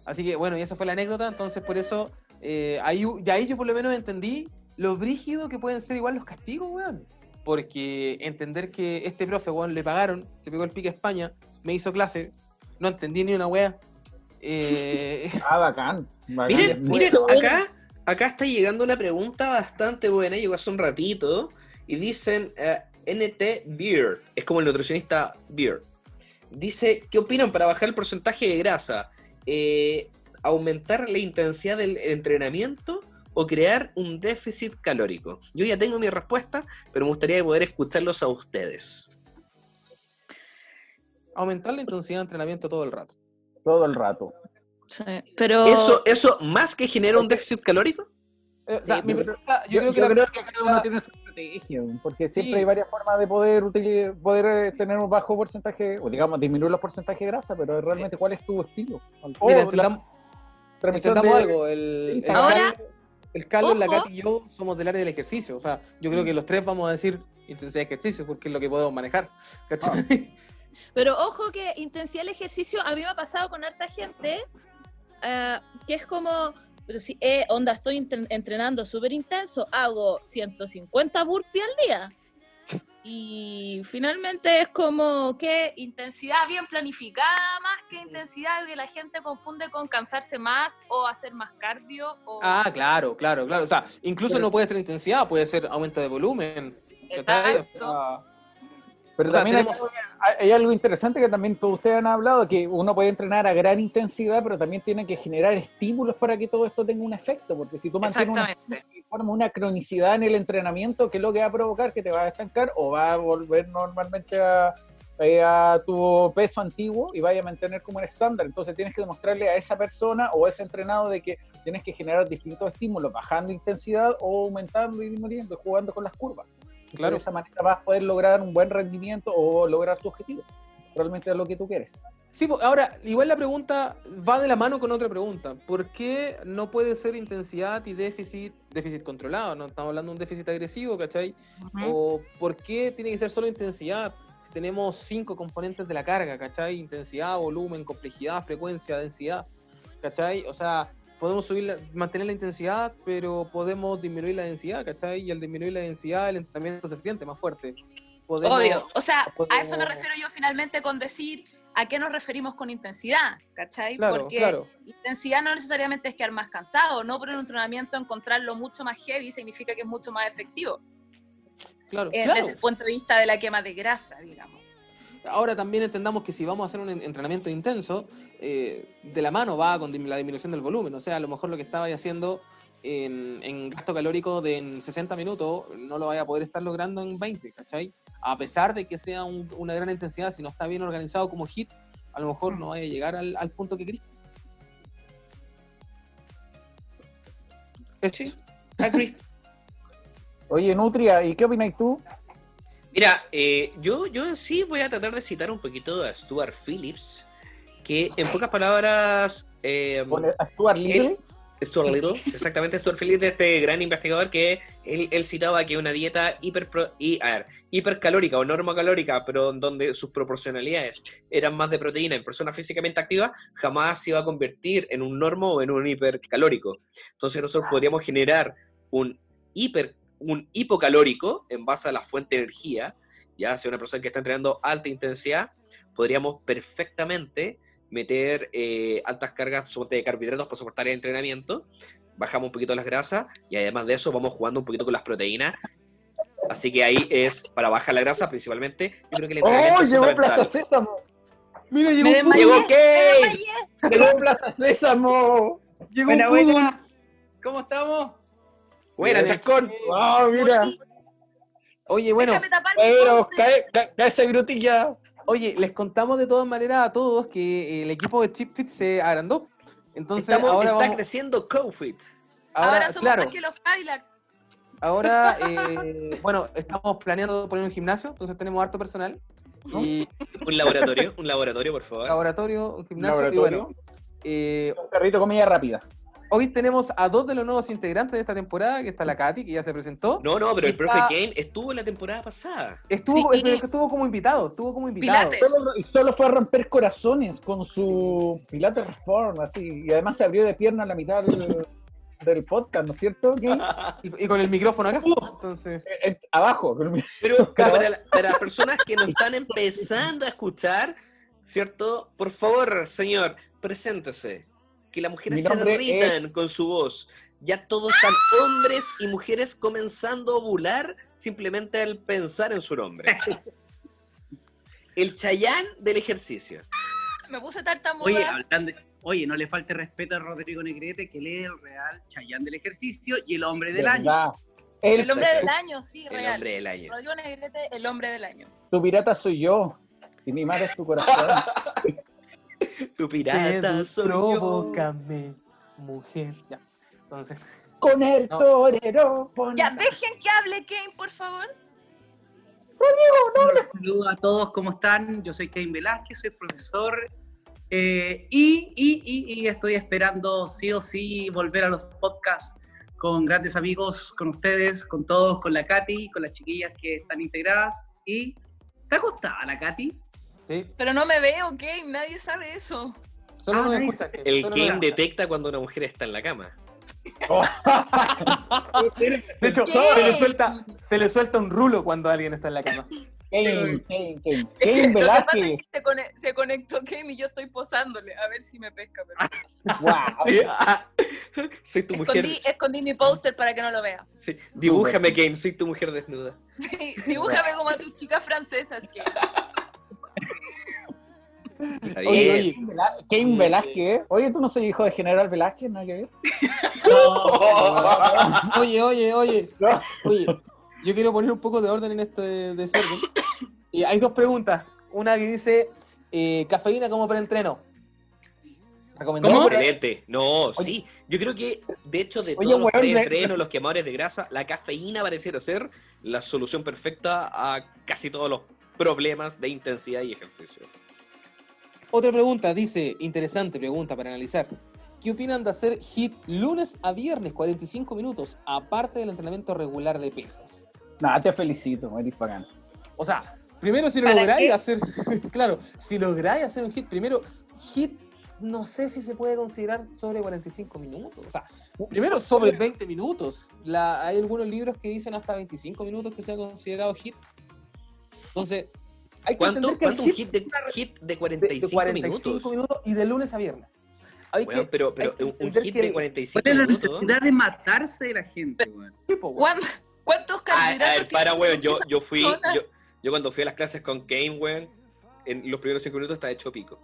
Así que bueno, y esa fue la anécdota, entonces por eso, eh, ahí, ya ahí yo por lo menos entendí lo brígido que pueden ser igual los castigos, weón. Porque entender que este profe, weón, le pagaron, se pegó el pique a España, me hizo clase, no entendí ni una wea. Eh, Ah, bacán. bacán. Miren, miren, acá, acá está llegando una pregunta bastante buena, llegó hace un ratito, y dicen eh, NT Beard, es como el nutricionista Beard. Dice, ¿qué opinan para bajar el porcentaje de grasa? Eh, ¿Aumentar la intensidad del entrenamiento o crear un déficit calórico? Yo ya tengo mi respuesta, pero me gustaría poder escucharlos a ustedes. aumentar la intensidad de entrenamiento todo el rato. Todo el rato. Sí, Pero ¿Eso, ¿Eso más que genera un déficit calórico? Eh, o sea, Sí, mi pero- pregunta, yo, Yo, creo que yo la creo que pregunta- cada uno tiene su estrategia, porque siempre Sí. hay varias formas de poder utilizar, poder eh, tener un bajo porcentaje, o digamos, disminuir los porcentajes de grasa, pero realmente cuál es tu estilo. O Mira, entendamos, entendamos de- algo, el, el Ahora, Carlos, el Carlos, la. Katy y yo somos del área del ejercicio. O sea, yo creo que los tres vamos a decir intensidad de ejercicio porque es lo que podemos manejar. ¿cachai? Pero ojo que intensidad del ejercicio a mí me ha pasado con harta gente eh, que es como, pero si eh, onda estoy entrenando súper intenso, hago 150 burpees al día. Y finalmente es como que Intensidad bien planificada más que intensidad que la gente confunde con cansarse más o hacer más cardio. O... Ah, claro, claro, claro. O sea, incluso Pero- no puede ser intensidad, puede ser aumento de volumen. Exacto. Pero O sea, también hay tenemos- algo- hay, hay algo interesante que también todos ustedes han hablado, que uno puede entrenar a gran intensidad, pero también tiene que generar estímulos para que todo esto tenga un efecto, porque si tú mantienes una, forma una cronicidad en el entrenamiento, ¿qué es lo que va a provocar? Que te va a estancar o va a volver normalmente a, eh, a tu peso antiguo y vaya a mantener como un estándar. Entonces tienes que demostrarle a esa persona o a ese entrenado de que tienes que generar distintos estímulos, bajando intensidad o aumentando y disminuyendo, jugando con las curvas. Entonces, Claro. De esa manera vas a poder lograr un buen rendimiento o lograr tu objetivo. Realmente es lo que tú quieres. Sí, po- ahora, igual la pregunta va de la mano con otra pregunta. ¿Por qué no puede ser intensidad y déficit, déficit controlado? No estamos hablando de un déficit agresivo, ¿cachai? ¿O por qué tiene que ser solo intensidad? Si tenemos cinco componentes de la carga, ¿cachai? Intensidad, volumen, complejidad, frecuencia, densidad, ¿cachai? O sea, podemos subir la- mantener la intensidad, pero podemos disminuir la densidad, ¿cachai? Y al disminuir la densidad, el entrenamiento se siente más fuerte. Podemos- Obvio. O sea, a eso me refiero yo finalmente con decir a qué nos referimos con intensidad, ¿cachai? Claro, Porque claro. intensidad no necesariamente es quedar más cansado, no por un entrenamiento encontrarlo mucho más heavy significa que es mucho más efectivo, Claro, eh, claro. desde el punto de vista de la quema de grasa, digamos. Ahora también entendamos que si vamos a hacer un en- entrenamiento intenso, eh, de la mano va con la disminución del volumen. O sea, a lo mejor lo que estabais haciendo en, en gasto calórico de en 60 minutos no lo vaya a poder estar logrando en 20, ¿cachai? A pesar de que sea un- una gran intensidad, si no está bien organizado como hit, a lo mejor no vaya a llegar al, al punto que querís. Sí. Agree. Oye, Nutria, ¿y qué opinas tú? Mira, eh, yo, yo en sí voy a tratar de citar un poquito a Stuart Phillips, que en pocas palabras... eh, a Stuart Little. Stuart Little, exactamente Stuart Phillips, de este gran investigador que él, él citaba que una dieta hiper, y, a ver, hipercalórica o normocalórica, pero en donde sus proporcionalidades eran más de proteína en personas físicamente activas, jamás se iba a convertir en un normo o en un hipercalórico. Entonces nosotros podríamos generar un hiper un hipocalórico en base a la fuente de energía, ya si una persona que está entrenando alta intensidad, podríamos perfectamente meter eh, altas cargas suponte, de carbohidratos para soportar el entrenamiento, bajamos un poquito las grasas y además de eso vamos jugando un poquito con las proteínas. Así que ahí es para bajar la grasa principalmente. Yo creo que el ¡Oh, es llegó. Plaza Sésamo! Mira, llegó Me un. ¡Llegó qué! ¡Llegó Plaza Sésamo! Llegó un buena. ¿Cómo estamos? Buena, chascón. ¡Ah, mira! Oye, bueno, Pero cae, cae, cae esa grutilla. oye, les contamos de todas maneras a todos que el equipo de ChipFit se agrandó. Entonces, Estamos, ahora está vamos. creciendo CoFit. Ahora, Ahora somos claro, más que los Cadillac. ahora, eh, bueno, estamos planeando poner un gimnasio, entonces tenemos harto personal. Y Un laboratorio, un laboratorio, por favor. laboratorio, un gimnasio. Y Laboratorio. bueno, eh, Un carrito de comida rápida. Hoy tenemos a dos de los nuevos integrantes de esta temporada, que está la Katy, que ya se presentó. No, no, pero el Está- profe Kane estuvo en la temporada pasada. Estuvo, Sí. estuvo como invitado, estuvo como invitado. Pilates. Solo, solo fue a romper corazones con su Pilates Reform, así. Y además se abrió de pierna a la mitad del, del podcast, ¿no es cierto? Y, y con el micrófono acá. Entonces, Eh, eh, abajo. con el- Pero Claro. para, la- para las personas que nos están empezando a escuchar, ¿cierto? Por favor, señor, preséntese. Que las mujeres se derritan con su voz. Ya todos están hombres y mujeres comenzando a ovular simplemente al pensar en su nombre. El chayán del ejercicio. Me puse tartamuda. Oye, hablando de- oye, no le falte respeto a Rodrigo Negrete, que él es el real Chayán del ejercicio y el hombre del año. El hombre del año, sí, El real. hombre del año. Rodrigo Negrete, el hombre del año. Tu pirata soy yo. Y mi madre es tu corazón. Tu pirata soy yo. provócame, mujer. Ya. Entonces, Con el No. torero. pon- Ya, dejen que hable Kane, por favor. Saludos a todos, ¿cómo están? Yo soy Kevin Velázquez, soy profesor eh, y, y, y- y estoy esperando sí o sí volver a los podcasts con grandes amigos, con ustedes, con todos, con la Katy, con las chiquillas que están integradas. ¿Y te acostada la Katy? Sí, Pero no me veo, Kane, nadie sabe eso. solo Ah, nos nice. escuchan. El solo Kane detecta cuando una mujer está en la cama. De hecho, ¿Qué? se le, suelta, se le suelta un rulo cuando alguien está en la cama. Kane, Kane, Kane. Lo Kane que pasa Velázquez. es que se, cone- se conectó Kane y yo estoy posándole, a ver si me pesca. Pero... Wow. soy tu mujer. escondí, escondí mi póster para que no lo vea. Sí, Dibújame, Kane, soy tu mujer desnuda. Sí, dibújame como a tus chicas francesas que Está Oye, oye, Kane Velá- Kane Velázquez. Oye, tú no soy hijo de General Velázquez, ¿no hay que ver? oye, oye, oye, No. oye, yo quiero poner un poco de orden en este desorden. Y hay dos preguntas. Una que dice, eh, cafeína como preentreno. ¿Cómo? Excelente. No, Oye. sí. Yo creo que, de hecho, de Oye, todos los preentrenos, los quemadores de grasa, la cafeína pareciera ser la solución perfecta a casi todos los problemas de intensidad y ejercicio. Otra pregunta, dice, interesante pregunta para analizar. ¿Qué opinan de hacer HIT lunes a viernes, 45 minutos, aparte del entrenamiento regular de pesas? Nada, te felicito, eres bacán. O sea, primero si lo ¿Para lográis qué? hacer, claro, si lográis hacer un hit, primero, hit no sé si se puede considerar sobre 45 minutos. O sea, primero sobre 20 minutos. La, hay algunos libros que dicen hasta 25 minutos que se ha considerado hit. Entonces, hay que ¿Cuánto, entender que el cuánto un hit hit de, hit de de, 45, de 45 minutos? minutos y de lunes a viernes. Hay Weón, que, pero pero hay que un, hit que- de 45 ¿Cuál es la minutos. necesidad de matarse de la gente, weón? tipo, weón. ¿Cuán- ¿Cuántos Ah, a carbohidratos ver, para, weón, yo, yo fui, yo, yo cuando fui a las clases con Kane, weón, en los primeros 5 minutos estaba hecho pico.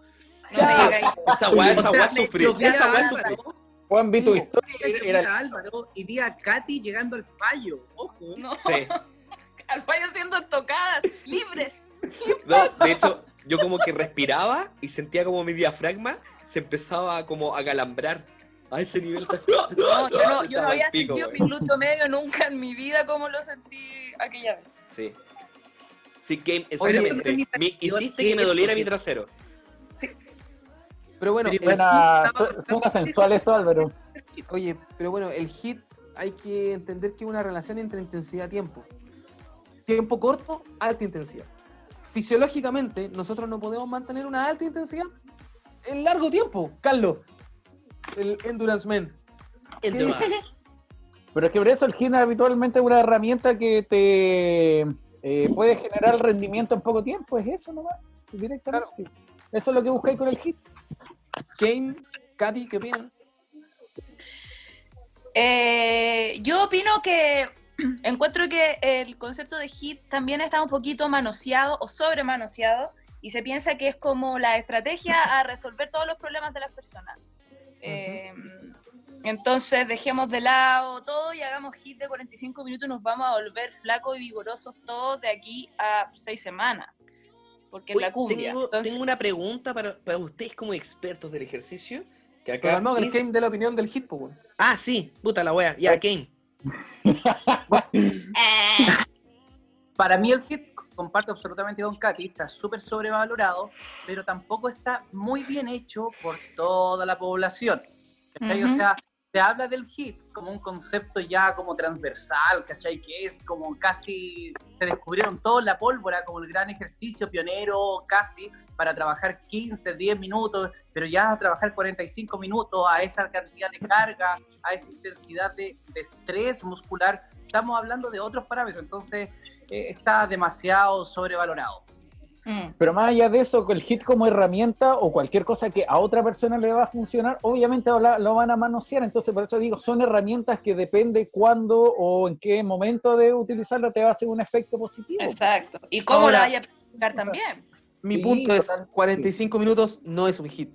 No me digáis. Esa weá, esa weá sufrí, a esa weá sufrí. Juan, vi tu historia. a Era, Álvaro y vi a Katy llegando al fallo. Ojo. No, Sí. al fallo haciendo tocadas, libres. No, de hecho, yo como que respiraba y sentía como mi diafragma se empezaba como a calambrar a ese nivel. No, yo no, yo no Estaba había pico, sentido mi glúteo medio nunca en mi vida como lo sentí aquella vez. Sí. Sí, Game, Oye, exactamente. Me hiciste que me doliera mi trasero. Pero bueno, Pero su- suena sensual eso, Álvaro. Oye, pero bueno, el hit hay que entender que es una relación entre intensidad y tiempo. Tiempo corto, alta intensidad. Fisiológicamente, nosotros no podemos mantener una alta intensidad en largo tiempo. Carlos, el Endurance Man. Pero es que por eso el HIT habitualmente es una herramienta que te eh, puede generar rendimiento en poco tiempo, es eso nomás, directamente. Eso es lo que buscáis con el HIT. Kane, Katy, ¿qué opinan? Eh, yo opino que encuentro que el concepto de hit también está un poquito manoseado o sobremanoseado y se piensa que es como la estrategia a resolver todos los problemas de las personas. Eh, entonces dejemos de lado todo y hagamos hit de 45 minutos y nos vamos a volver flacos y vigorosos todos de aquí a seis semanas. Porque es la cumbia. Tengo, Entonces, tengo una pregunta para, para ustedes como expertos del ejercicio. Que acá Pero vamos, el dice- Kane de la opinión del hit, pues. Ah, sí, puta la wea. Ya, Kane. Para mí el hit, comparto absolutamente con Katy, está súper sobrevalorado, pero tampoco está muy bien hecho por toda la población. O sea, se habla del hit como un concepto ya como transversal, ¿cachai? Que es como casi, se descubrieron todos la pólvora como el gran ejercicio pionero casi para trabajar 15, 10 minutos, pero ya trabajar 45 minutos a esa cantidad de carga, a esa intensidad de, de estrés muscular, estamos hablando de otros parámetros, entonces eh, está demasiado sobrevalorado. Mm, Pero más allá de eso, el hit como herramienta o cualquier cosa que a otra persona le va a funcionar, obviamente lo, lo van a manosear. Entonces, por eso digo, son herramientas que depende cuándo o en qué momento de utilizarla te va a hacer un efecto positivo. exacto. ¿Y cómo Ahora- la vaya a practicar también? Mi Sí, punto es, totalmente. 45 minutos no es un hit.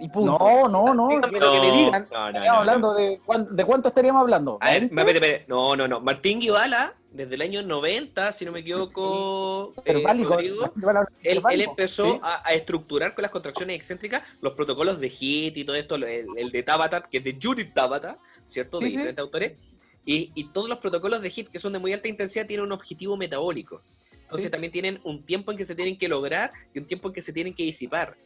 Y punto. No, no, no. Lo que me digan. no, no, no, no. hablando de, cuán- de cuánto estaríamos hablando. A ver, ¿20? espere, espere. No, no, no. Martín Guibala, desde el año 90, si no me equivoco, eh, Verbálico, Rodrigo, verbálico. él, él empezó sí. a, a estructurar con las contracciones excéntricas los protocolos de HIT y todo esto, el, el de Tabata, que es de Judith Tabata, ¿cierto? De Sí, sí. diferentes autores. Y, y todos los protocolos de HIT que son de muy alta intensidad tienen un objetivo metabólico. Entonces Sí. también tienen un tiempo en que se tienen que lograr y un tiempo en que se tienen que disipar.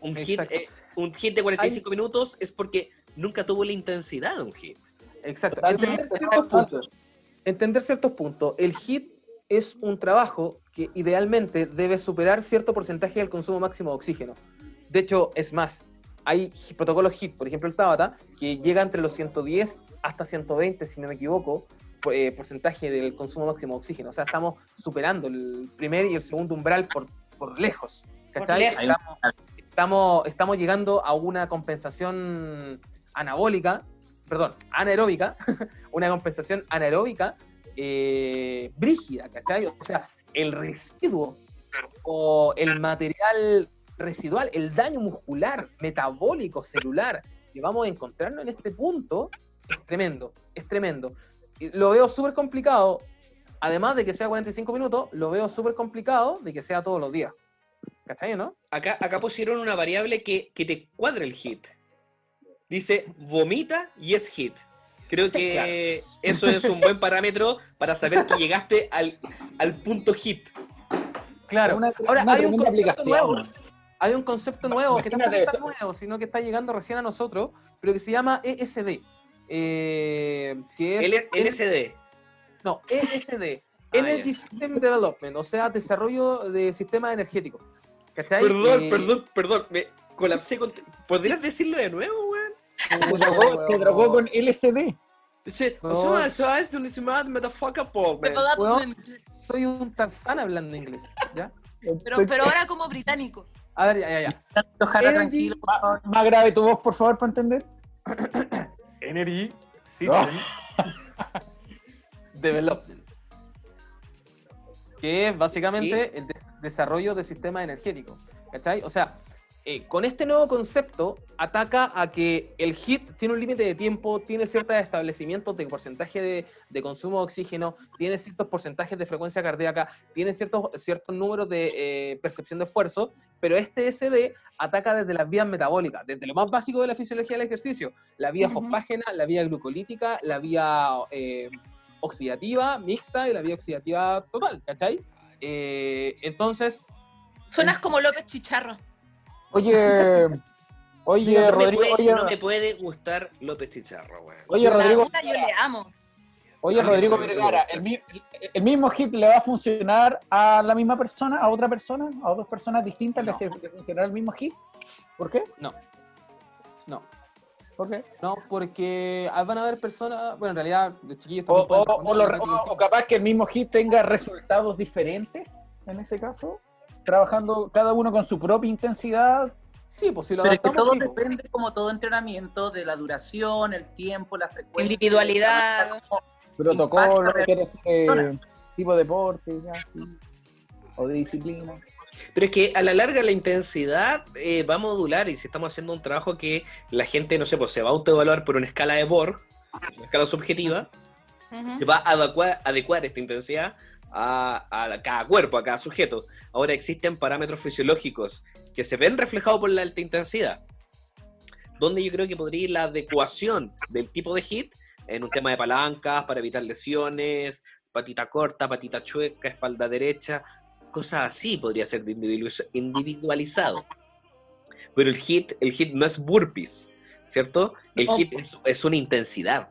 Un hit, eh, un hit de 45 minutos es porque nunca tuvo la intensidad de un hit. Exacto. Totalmente. Entender ciertos puntos. Entender ciertos puntos. El HIT es un trabajo que idealmente debe superar cierto porcentaje del consumo máximo de oxígeno. De hecho, es más, hay protocolos HIT, por ejemplo el Tabata, que llega entre los 110 hasta 120, si no me equivoco, eh, porcentaje del consumo máximo de oxígeno. O sea, estamos superando el primer y el segundo umbral por, por lejos. ¿Cachai? lejos. Estamos, estamos, estamos llegando a una compensación anabólica, perdón, anaeróbica, una compensación anaeróbica eh, brígida, ¿cachai? O sea, el residuo o el material residual, el daño muscular, metabólico, celular, que vamos a encontrarnos en este punto, es tremendo, es tremendo. Lo veo súper complicado, además de que sea 45 minutos, lo veo súper complicado de que sea todos los días. ¿Cachai, no? Acá, acá pusieron una variable que, que te cuadra el hit. Dice vomita y es hit. Creo que eso es un buen parámetro para saber que llegaste al, al punto hit. Claro. Una- Ahora, una hay un aplicación. nuevo. Hay un concepto nuevo que tampoco está nuevo, sino que está llegando recién a nosotros, pero que se llama ESD. eh, que es LSD. no, ESD, Ah, Energy ya. System Development, o sea, desarrollo de sistemas energéticos. ¿Cachai? Perdón, Eh, perdón, perdón. Me colapsé con. ¿Podrías decirlo de nuevo, weón? Se drogó, se drogó con LSD. Dice, No. "O sea, ¿sabes de un estimado motherfucker, po, man". Weón. Soy un Tarzán hablando inglés, ¿ya? Pero, pero ahora como británico. A ver, ya, ya, ya. Ojalá Energy- tranquilo. Más grave tu voz, por favor, para entender. Energy System Development. Que es básicamente el des- desarrollo de sistemas energéticos. ¿Cachai? O sea, eh, con este nuevo concepto ataca a que el HIT tiene un límite de tiempo, tiene ciertos establecimientos de porcentaje de, de consumo de oxígeno, tiene ciertos porcentajes de frecuencia cardíaca, tiene ciertos, ciertos números de eh, percepción de esfuerzo, pero este SD ataca desde las vías metabólicas, desde lo más básico de la fisiología del ejercicio, la vía fosfágena, la vía glucolítica, la vía eh, oxidativa mixta y la vía oxidativa total, ¿cachai? Entonces, Suenas como López Chicharro. Oye, oye, no, me Rodrigo, puede, oye, no me puede gustar López Chicharro, weón. oye, La Rodrigo, yo le amo. oye, Rodrigo. Vergara, ¿el, el mismo hit le va a funcionar a la misma persona, a otra persona, a dos personas distintas? ¿Le No. hace- le funcionará el mismo hit? ¿Por qué? no. No. ¿Por qué? No, porque van a haber personas, bueno, en realidad los chiquillos O, también o- pueden o lo- responder, o- o capaz que el mismo hit tenga resultados diferentes en ese caso, trabajando cada uno con su propia intensidad. Sí, pues si lo Pero es que adaptamos, todo sí, pues. depende, como todo entrenamiento, de la duración, el tiempo, la frecuencia. Individualidad. protocolo, decir, tipo de deporte, ya, sí. o de disciplina. Pero es que a la larga la intensidad eh, va a modular y si estamos haciendo un trabajo que la gente, no sé, pues se va a autoevaluar por una escala de Borg, una escala subjetiva, se va a adecuar, adecuar esta intensidad a, a cada cuerpo, a cada sujeto. Ahora existen parámetros fisiológicos que se ven reflejados por la alta intensidad, donde yo creo que podría ir la adecuación del tipo de hit en un tema de palancas para evitar lesiones, patita corta, patita chueca, espalda derecha, cosas así podría ser individualizado. Pero el hit, el hit no es burpees, ¿cierto? El hit es, es una intensidad.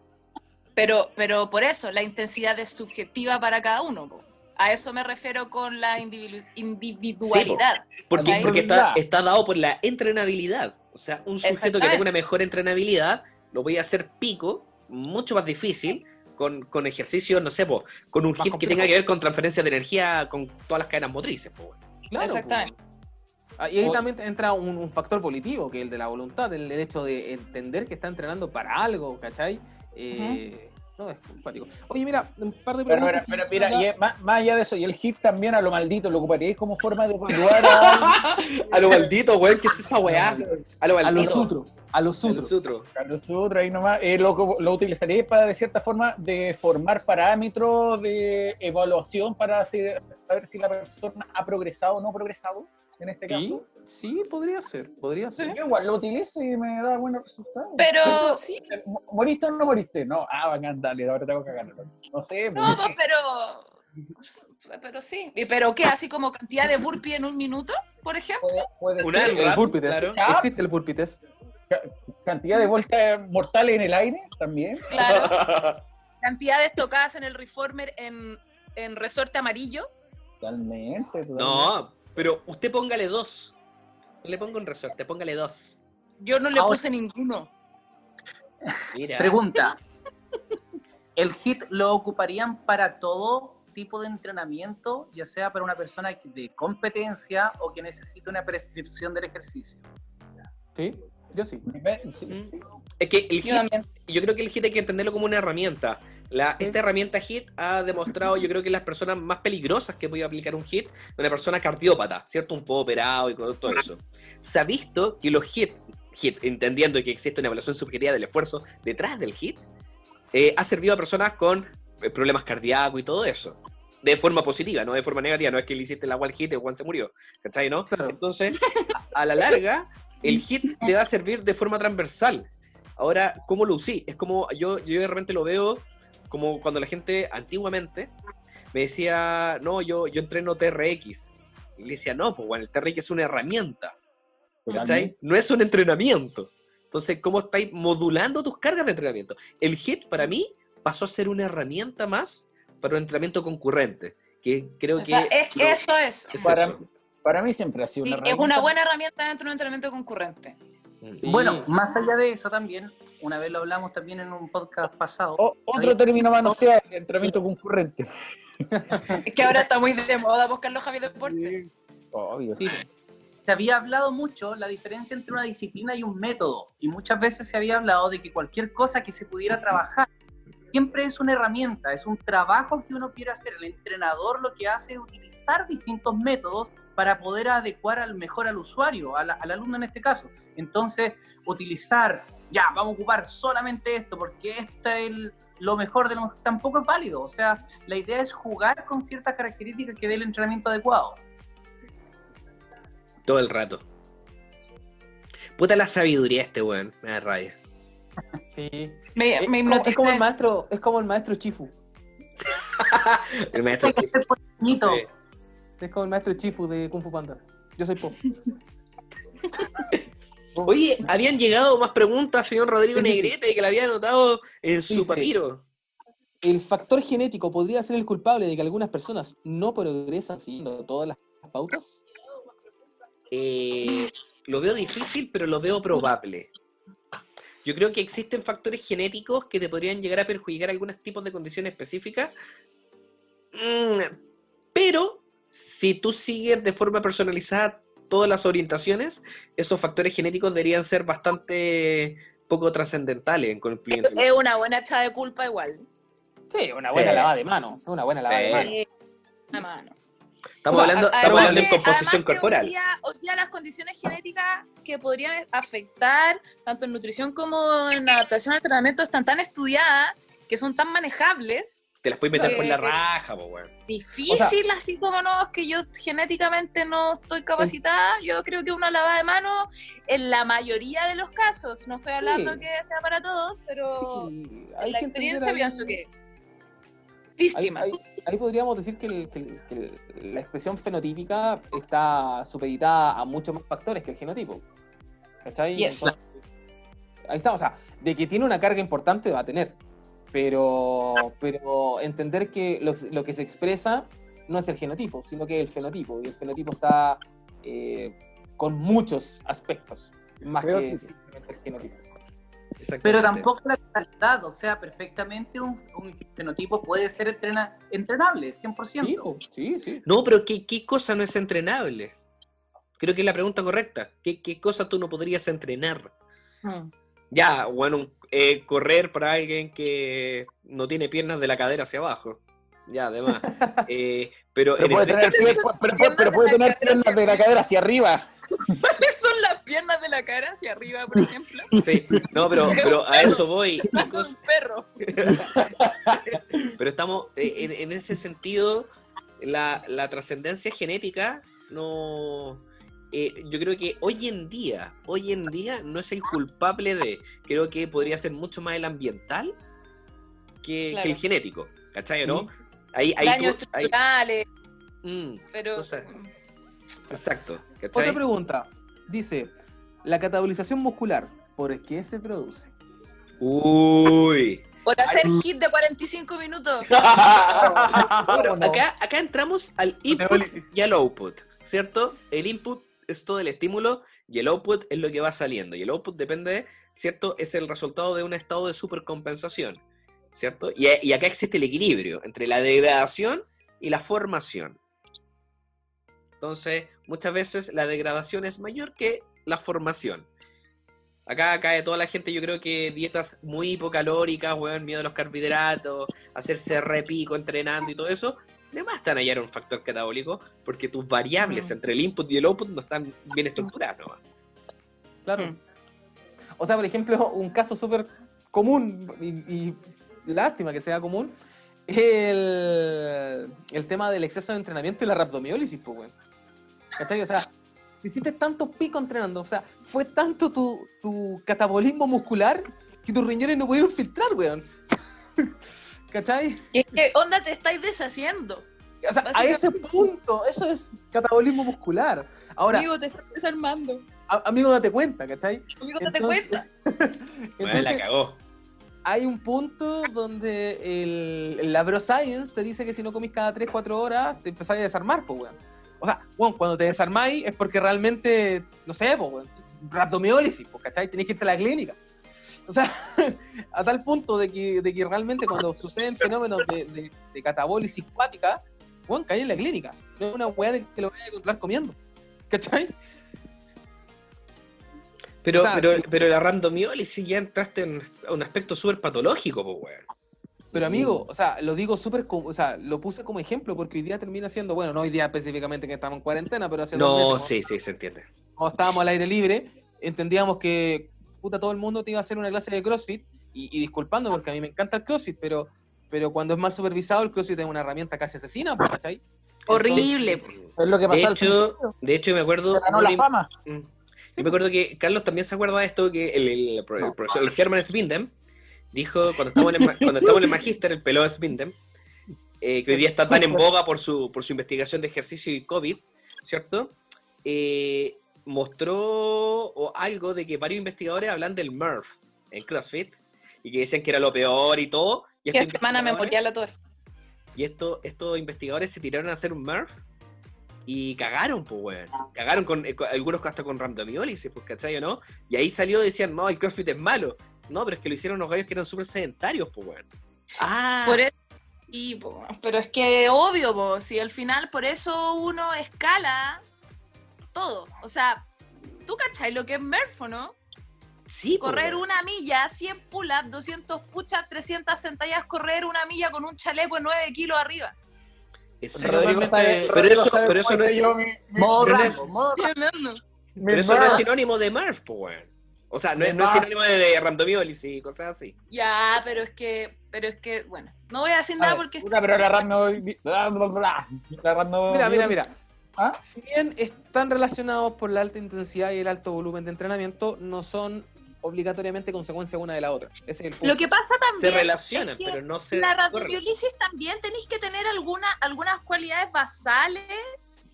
Pero, pero por eso, la intensidad es subjetiva para cada uno. po. A eso me refiero con la individu- individualidad. Porque, está, está dado por la entrenabilidad. O sea, un sujeto que tenga una mejor entrenabilidad lo voy a hacer pico, mucho más difícil, con, con ejercicios, no sé, po, con un Más hit que tenga que ver con transferencia de energía con todas las cadenas motrices. po. Claro, Exactamente. Ah, Y ahí también entra un, un factor positivo, que es el de la voluntad, el, el hecho de entender que está entrenando para algo, ¿cachai? Eh, No, es simpático. Oye, mira, un par de Pero, preguntas. pero, pero mira, y es- más, más allá de eso, y el hit también a lo maldito, ¿lo ocuparíais como forma de evaluar a, A lo maldito, weón, ¿qué es esa weá? A lo a los maldito. sutros, a los A lo sutros. sutro. a nosotros ahí nomás? Eh, lo, lo utilizaríais para, de cierta forma, de formar parámetros de evaluación para hacer- saber si la persona ha progresado o no progresado, en este Sí, caso? sí, podría ser, podría ser. Yo igual lo utilizo y me da buenos resultados. Pero sí, Eh, mo- ¿Moriste o no moriste? No, ah, bacán, dale, ahora tengo que ganar. No sé, no, pues, pero. Pero sí. ¿Y ¿Pero qué? ¿Así como cantidad de burpee en un minuto, por ejemplo? puede, puede ser. El burpee test. claro. Existe el burpee test. cantidad de vueltas mortales en el aire también. Claro. Cantidad de estocadas en el reformer en, en resorte amarillo. Totalmente. totalmente. No, pero usted póngale dos. No le pongo un resorte, póngale dos. Yo no le Ahora- puse ninguno. Mira. Pregunta. ¿El HIT lo ocuparían para todo tipo de entrenamiento, ya sea para una persona de competencia o que necesite una prescripción del ejercicio? Sí, yo sí. Mm. sí. Es que el Yo hit también. yo creo que el HIT hay que entenderlo como una herramienta. La, esta herramienta HIT ha demostrado, yo creo que las personas más peligrosas que puede aplicar un HIT, una persona cardiópata, ¿cierto? Un poco operado y con todo eso. Se ha visto que los HIT, HIT entendiendo que existe una evaluación subjetiva del esfuerzo detrás del HIT, eh, ha servido a personas con eh, problemas cardíacos y todo eso. De forma positiva, no de forma negativa. No es que le hiciste el agua al HIT y Juan se murió. ¿Cachai, no? Claro. Entonces, a, a la larga, el HIT te va a servir de forma transversal. Ahora, ¿cómo lo usí? Es como, yo, yo de repente lo veo como cuando la gente antiguamente me decía, no, yo, yo entreno TRX. Y le decía, no, pues bueno, el TRX es una herramienta. ¿cachai? No es un entrenamiento. Entonces, ¿cómo estáis modulando tus cargas de entrenamiento? El HIT para mí pasó a ser una herramienta más para un entrenamiento concurrente. Que creo O sea, que. es- lo- eso es. es Para, eso. Para mí siempre ha sido Sí, una es una herramienta. buena herramienta dentro de un entrenamiento concurrente. Mm. Bueno, más allá de eso también, una vez lo hablamos también en un podcast pasado, O- otro término manoseado, el entrenamiento concurrente. Es que ahora está muy de moda buscar los Javi Deporte. Obvio. Sí, se había hablado mucho la diferencia entre una disciplina y un método, y muchas veces se había hablado de que cualquier cosa que se pudiera trabajar siempre es una herramienta, es un trabajo que uno quiere hacer. El entrenador lo que hace es utilizar distintos métodos para poder adecuar al mejor al usuario, al, al alumno en este caso. Entonces, utilizar, ya, vamos a ocupar solamente esto, porque esto es el- lo mejor de lo mejor, tampoco es válido. O sea, la idea es jugar con ciertas características que dé el entrenamiento adecuado. Todo el rato. Puta la sabiduría este weón. Me da rabia. Sí. Me, Es me como- es como el hipnoticé. maestro, es como el maestro Chifu. El maestro. Pequeñito. Sí. Es como el maestro Chifu de Kung Fu Panda. Yo soy Po. Oye, habían llegado más preguntas, señor Rodrigo. Negrete, que le había anotado en su Dice- papiro. El factor genético podría ser el culpable de que algunas personas no progresan siguiendo todas las pautas. Eh, lo veo difícil, pero lo veo probable. Yo creo que existen factores genéticos que te podrían llegar a perjudicar algunos tipos de condiciones específicas. Mm, Pero si tú sigues de forma personalizada todas las orientaciones, esos factores genéticos deberían ser bastante poco trascendentales en cumplimiento. Es una buena echada de culpa igual. Sí, una buena Sí. lavada de mano. Una buena lavada de mano. Eh, una mano. Estamos hablando, estamos que- composición corporal. Hoy día, hoy día las condiciones genéticas que podrían afectar tanto en nutrición como en adaptación al entrenamiento están tan estudiadas que son tan manejables. Te las puedes meter por la Eh, raja, po, weón. Difícil, así como no, es que yo genéticamente no estoy capacitada. Yo creo que una lavada de mano, en la mayoría de los casos, no estoy hablando Sí. que sea para todos, pero Sí, hay en la experiencia ahí- pienso que Ahí, víctima. ahí- ahí podríamos decir que, el- que el- que el- la expresión fenotípica está supeditada a muchos más factores que el genotipo. ¿Cachai? Yes. Entonces, ahí está, o sea, de que tiene una carga importante va a tener. Pero, pero entender que lo, lo que se expresa no es el genotipo, sino que es el fenotipo. Y el fenotipo está eh, con muchos aspectos, más que simplemente el genotipo. Exactamente. Pero tampoco la totalidad, o sea, perfectamente un, un fenotipo puede ser entrena- entrenable, 100%. Sí, sí, sí. No, pero ¿qué, qué cosa no es entrenable? Creo que es la pregunta correcta. ¿Qué, qué cosa tú no podrías entrenar? Mm. Ya, bueno, eh, correr para alguien que no tiene piernas de la cadera hacia abajo. Ya, además. Eh, pero puede tener, pie- pero, puede- pero puede tener piernas de la cadera hacia arriba. ¿Cuáles son las piernas de la cara hacia arriba, por ejemplo? sí, no, pero, pero a eso voy. ¿Qué un cosa- perro. Pero estamos, eh, en, en ese sentido, la, la trascendencia genética no... eh, yo creo que hoy en día, hoy en día no es el culpable de, creo que podría ser mucho más el ambiental que, Claro. que el genético, ¿cachai no? Ahí, ahí Daños tú- ahí- estructurales, mm, pero... cosa- exacto, Otra pregunta. Dice, la catabolización muscular, ¿por qué se produce? Uy. Por hacer hit de 45 minutos. Bueno, acá, acá entramos al input y al output, ¿cierto? El input es todo el estímulo y el output es lo que va saliendo. Y el output depende, ¿cierto? Es el resultado de un estado de supercompensación, ¿cierto? Y, y acá existe el equilibrio entre la degradación y la formación. Entonces, muchas veces la degradación es mayor que la formación. Acá cae toda la gente, yo creo que dietas muy hipocalóricas, weón, miedo a los carbohidratos, hacerse repico entrenando y todo eso, de más están hallar un factor catabólico porque tus variables Mm. entre el input y el output no están bien estructuradas. ¿no? Claro. Mm. O sea, por ejemplo, un caso súper común y, y lástima que sea común es el, el tema del exceso de entrenamiento y la rhabdomiólisis, pues, weón. ¿Cachai? O sea, hiciste tantos picos entrenando, o sea, fue tanto tu, tu catabolismo muscular que tus riñones no pudieron filtrar, weón. ¿Cachai? ¿Qué, qué onda te estáis deshaciendo? O sea, a ese punto, eso es catabolismo muscular. Ahora, Amigo, te estás desarmando. a- amigo, date cuenta, ¿cachai? Amigo, date Entonces- cuenta. Bueno, la Entonces, cagó. hay un punto donde el, la Bro Science te dice que si no comís cada 3, 4 horas, te empezás a desarmar, pues, weón. O sea, weón, cuando te desarmáis es porque realmente, no sé, pues, weón, rhabdomiólisis, pues, ¿cachai? Tenés que irte a la clínica. O sea, a tal punto de que, de que realmente cuando suceden fenómenos de, de, de catabólisis cuática, weón, cae en la clínica. No es una weá de que lo vaya a encontrar comiendo. ¿Cachai? Pero, O sea, pero, sí. pero la randomiólisis ya entraste en un aspecto súper patológico, pues, weón. Pero amigo, o sea, lo digo súper, como- o sea, lo puse como ejemplo porque hoy día termina siendo, bueno, no hoy día específicamente que estamos en cuarentena, pero hace dos No, meses, sí, sí, se entiende. cuando estábamos al aire libre, entendíamos que puta todo el mundo te iba a hacer una clase de CrossFit y, y disculpando porque a mí me encanta el CrossFit, pero, pero cuando es mal supervisado el CrossFit es una herramienta casi asesina, ¿cachai? Horrible. Es lo que De pasó al hecho, de hecho, me acuerdo. Se ganó una la im- fama. Yo me acuerdo que Carlos también se acuerda de esto, que el, el- el pro- el profesor el Herman Spindem dijo cuando estábamos en el, cuando estábamos en el magíster, el pelado Spindem, eh, que hoy día y mostró o algo de que varios investigadores hablan del Murph en CrossFit y que decían que era lo peor y todo. Y Qué semana memorial a todo esto. y esto, estos investigadores se tiraron a hacer un Murph y cagaron, pues, weón. Cagaron con, eh, con- algunos hasta con randomiólisis, pues, ¿cachai o no? Y ahí salió, decían, no, el CrossFit es malo. No, pero es que lo hicieron los gallos que eran súper sedentarios, pues, weón. Ah, Por eso, y, po, pero es que obvio, po, si al final por eso uno escala todo. O sea, ¿tú cachai lo que es Murph, o no? sí, Correr weón. una milla, 100 pull-ups, 200 push-ups, 300 sentadillas, correr una milla con un chaleco de 9 kilos arriba. Rodrigo sabe- Pero eso- sabe pero eso no es- yo mi- mi- Modo modo Pero eso no es sinónimo de Murph, pues, weón. O sea, no es, no es sinónimo de, de randomiolis y cosas así. Ya, pero es que, pero es que, bueno, no voy a decir A nada ver, porque puta, pero la RAN no. bla, bla, bla. La RAN no- Mira, mira, mira. ¿Ah? Si bien están relacionados por la alta intensidad y el alto volumen de entrenamiento, no son obligatoriamente consecuencia una de la otra. Ese es el punto. lo que pasa Se también relacionan, es que pero no se. la radiobiolisis también tenéis que tener alguna, algunas cualidades basales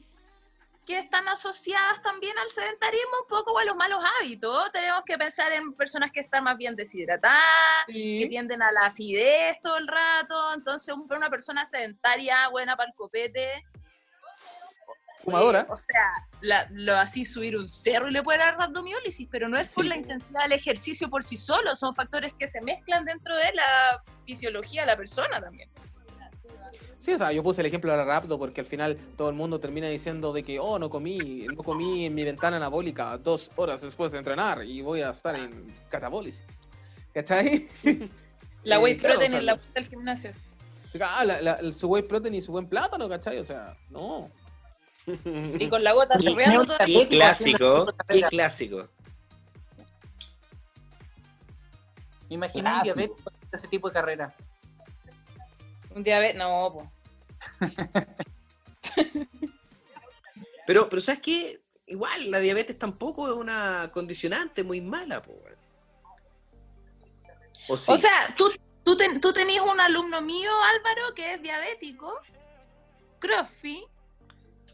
que están asociadas también al sedentarismo, un poco o a los malos hábitos. Tenemos que pensar en personas que están más bien deshidratadas, que Sí. tienden a la acidez todo el rato. Entonces, un- una persona sedentaria, buena para el copete. Fumadora. eh, o sea, la- lo así subir un cerro y le puede dar rabdomiólisis, pero no es por Sí, la intensidad del ejercicio por sí solo, son factores que se mezclan dentro de la fisiología de la persona también. Sí, o sea, yo puse el ejemplo de la Rapto porque al final todo el mundo termina diciendo de que, oh, no comí, no comí en mi ventana anabólica dos horas después de entrenar y voy a estar en catabólisis. ¿Cachai? La Eh, whey claro, protein o sea, en la puerta del gimnasio. Ah, la- la- su whey protein y su buen plátano, ¿cachai? O sea, no. Y con la gota Y- chorreando todo. Qué clásico, qué clásico. Me imaginé un diabético haciendo ese tipo de carrera. Un diabetes, no, po. Pero, pero ¿sabes qué? Igual, la diabetes tampoco es una condicionante muy mala, po. ¿O, sí? O sea, tú, tú, ten- tú tenías un alumno mío, Álvaro, que es diabético, CrossFit,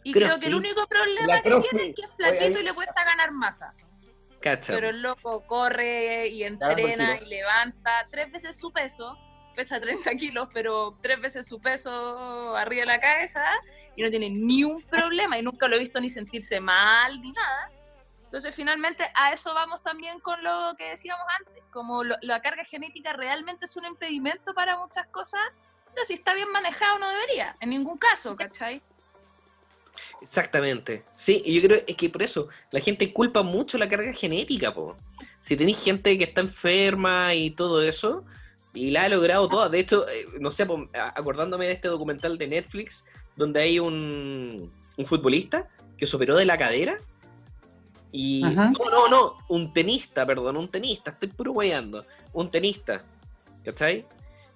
y creo que el único problema La que tiene es que es flaquito y le cuesta ganar masa. Cacha. Pero el loco corre y entrena y levanta tres veces su peso, pesa 30 kilos, pero tres veces su peso arriba de la cabeza y no tiene ni un problema y nunca lo he visto ni sentirse mal ni nada. Entonces finalmente a eso vamos también con lo que decíamos antes, como lo- la carga genética realmente es un impedimento para muchas cosas, entonces si está bien manejado no debería, en ningún caso, ¿cachai? Exactamente. Sí, y yo creo es que por eso la gente culpa mucho la carga genética, po. Si tenéis gente que está enferma y todo eso, y la ha logrado toda. De hecho, eh, no sé, po, acordándome de este documental de Netflix, donde hay un, un futbolista que se operó de la cadera. Y. Ajá. No, no, no, un tenista, perdón, un tenista, estoy puro guayando. Un tenista, ¿cachai?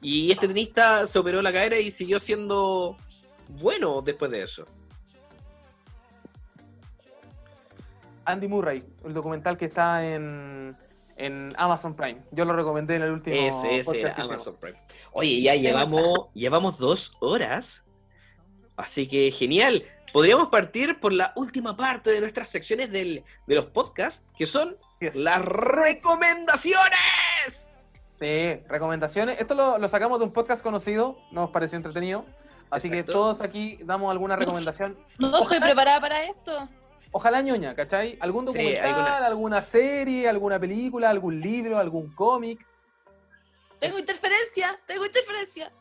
Y este tenista se operó la cadera y siguió siendo bueno después de eso. Andy Murray, el documental que está en, en Amazon Prime. Yo lo recomendé en el último Ese, ese era. Amazon Prime. Oye, ya llevamos, llevamos dos horas. Así que genial. Podríamos partir por la última parte de nuestras secciones del- de los podcasts, que son Yes. las recomendaciones. Sí, recomendaciones. Esto lo, lo sacamos de un podcast conocido, nos pareció entretenido. Así Exacto. que todos aquí damos alguna recomendación. No estoy preparada para esto. Ojalá ñoña, ¿cachai? ¿Algún Sí, documental, alguna- alguna serie, alguna película, algún libro, algún cómic? Tengo interferencia, tengo interferencia.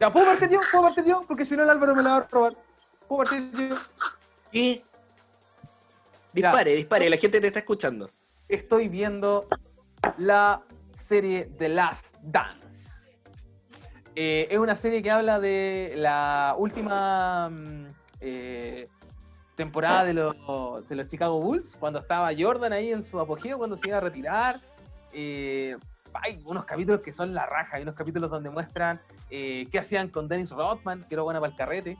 Ya, ¿puedo partir yo? ¿Puedo partir yo? Porque si no el Álvaro me la va a robar. ¿Puedo partir yo? ¿Qué? Dispare, dispare, la gente te está escuchando. Estoy viendo la serie The Last Dance. Eh, es una serie que habla de la última mm, eh, temporada de, los- de los Chicago Bulls, cuando estaba Jordan ahí en su apogeo, cuando se iba a retirar. Eh, hay unos capítulos que son la raja, hay unos capítulos donde muestran eh, qué hacían con Dennis Rodman, que era buena para el carrete.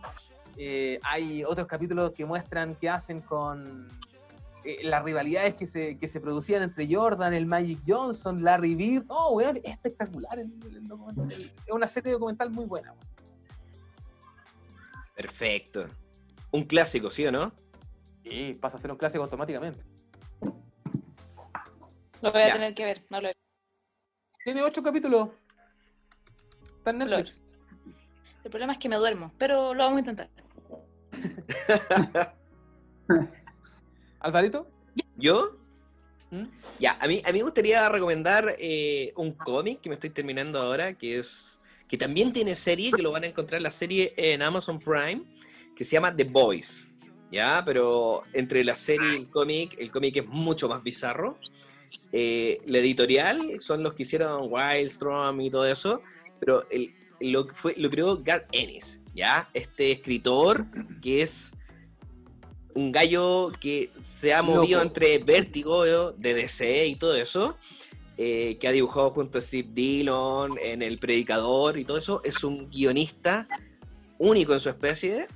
Eh, hay otros capítulos que muestran qué hacen con las rivalidades que se, que se producían entre Jordan, el Magic Johnson, Larry Bird. Oh, weón, es espectacular. el- documental. es una serie documental muy buena. Perfecto. Un clásico, ¿sí o no? Y pasa a ser un clásico automáticamente. Lo voy a Ya. tener que ver, no lo he Tiene ocho capítulos. Está en Flor. Netflix. El problema es que me duermo, pero lo vamos a intentar. Alvarito, ¿Yo? Ya, a mí, a mí me gustaría recomendar eh, un cómic que me estoy terminando ahora, que es que también tiene serie, que lo van a encontrar la serie en Amazon Prime, que se llama The Boys. ¿Ya? Pero entre la serie y el cómic, el cómic es mucho más bizarro. Eh, la editorial son los que hicieron Wildstrom y todo eso, pero el, lo, fue, lo creó Garth Ennis, ¿ya? Este escritor que es un gallo que se ha movido Loco. entre Vértigo, ¿no? de DC y todo eso, eh, que ha dibujado junto a Steve Dillon en El Predicador y todo eso, es un guionista único en su especie,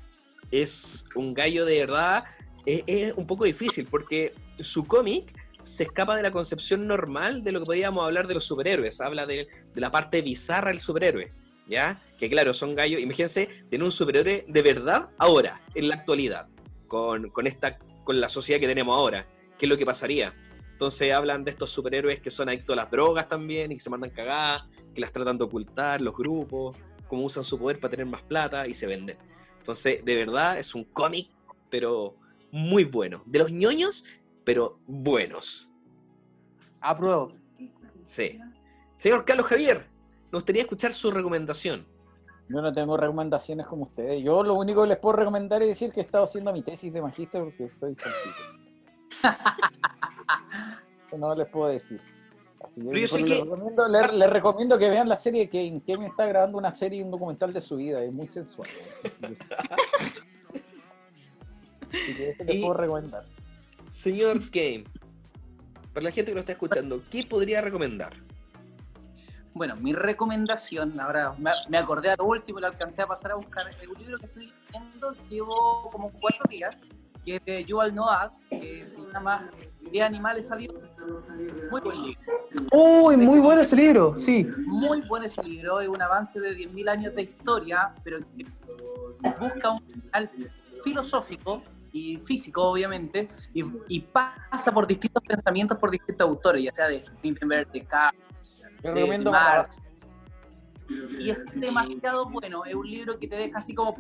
es un gallo de verdad, es, un poco difícil porque su cómic se escapa de la concepción normal de lo que podríamos hablar de los superhéroes, habla de, de la parte bizarra del superhéroe, ¿ya? Que claro, son gallos, imagínense tener un superhéroe de verdad ahora, en la actualidad, con, con esta, con la sociedad que tenemos ahora, ¿qué es lo que pasaría? Entonces hablan de estos superhéroes que son adictos a las drogas también y que se mandan cagadas, que las tratan de ocultar los grupos, cómo usan su poder para tener más plata y se venden. Entonces, de verdad, es un cómic, pero muy bueno. De los ñoños, pero buenos. Apruebo. Sí. Señor Carlos Javier, me gustaría escuchar su recomendación. Yo no tengo recomendaciones como ustedes. Yo lo único que les puedo recomendar es decir que he estado haciendo mi tesis de magíster porque estoy no les puedo decir. Pero yo sé les, que- recomiendo, les, les recomiendo que vean la serie que Kevin está grabando una serie y un documental de su vida. Es muy sensual. Así que eso les Y- puedo recomendar. Señor Game, para la gente que lo está escuchando, ¿qué podría recomendar? Bueno, mi recomendación, ahora me, me acordé a lo último, lo alcancé a pasar a buscar, es un libro que estoy leyendo, llevo como cuatro días, que es de Yuval Noah, que se llama De animales a Dios. Muy buen libro. Uy, muy bueno ese libro, sí. Muy buen ese libro, es un avance de 10.000 años de historia, pero que busca un final filosófico y físico, obviamente, y, y pasa por distintos pensamientos por distintos autores, ya sea de Lindenberg, de Kant, Yo de recomiendo Marx. Y es demasiado bueno, es un libro que te deja así como,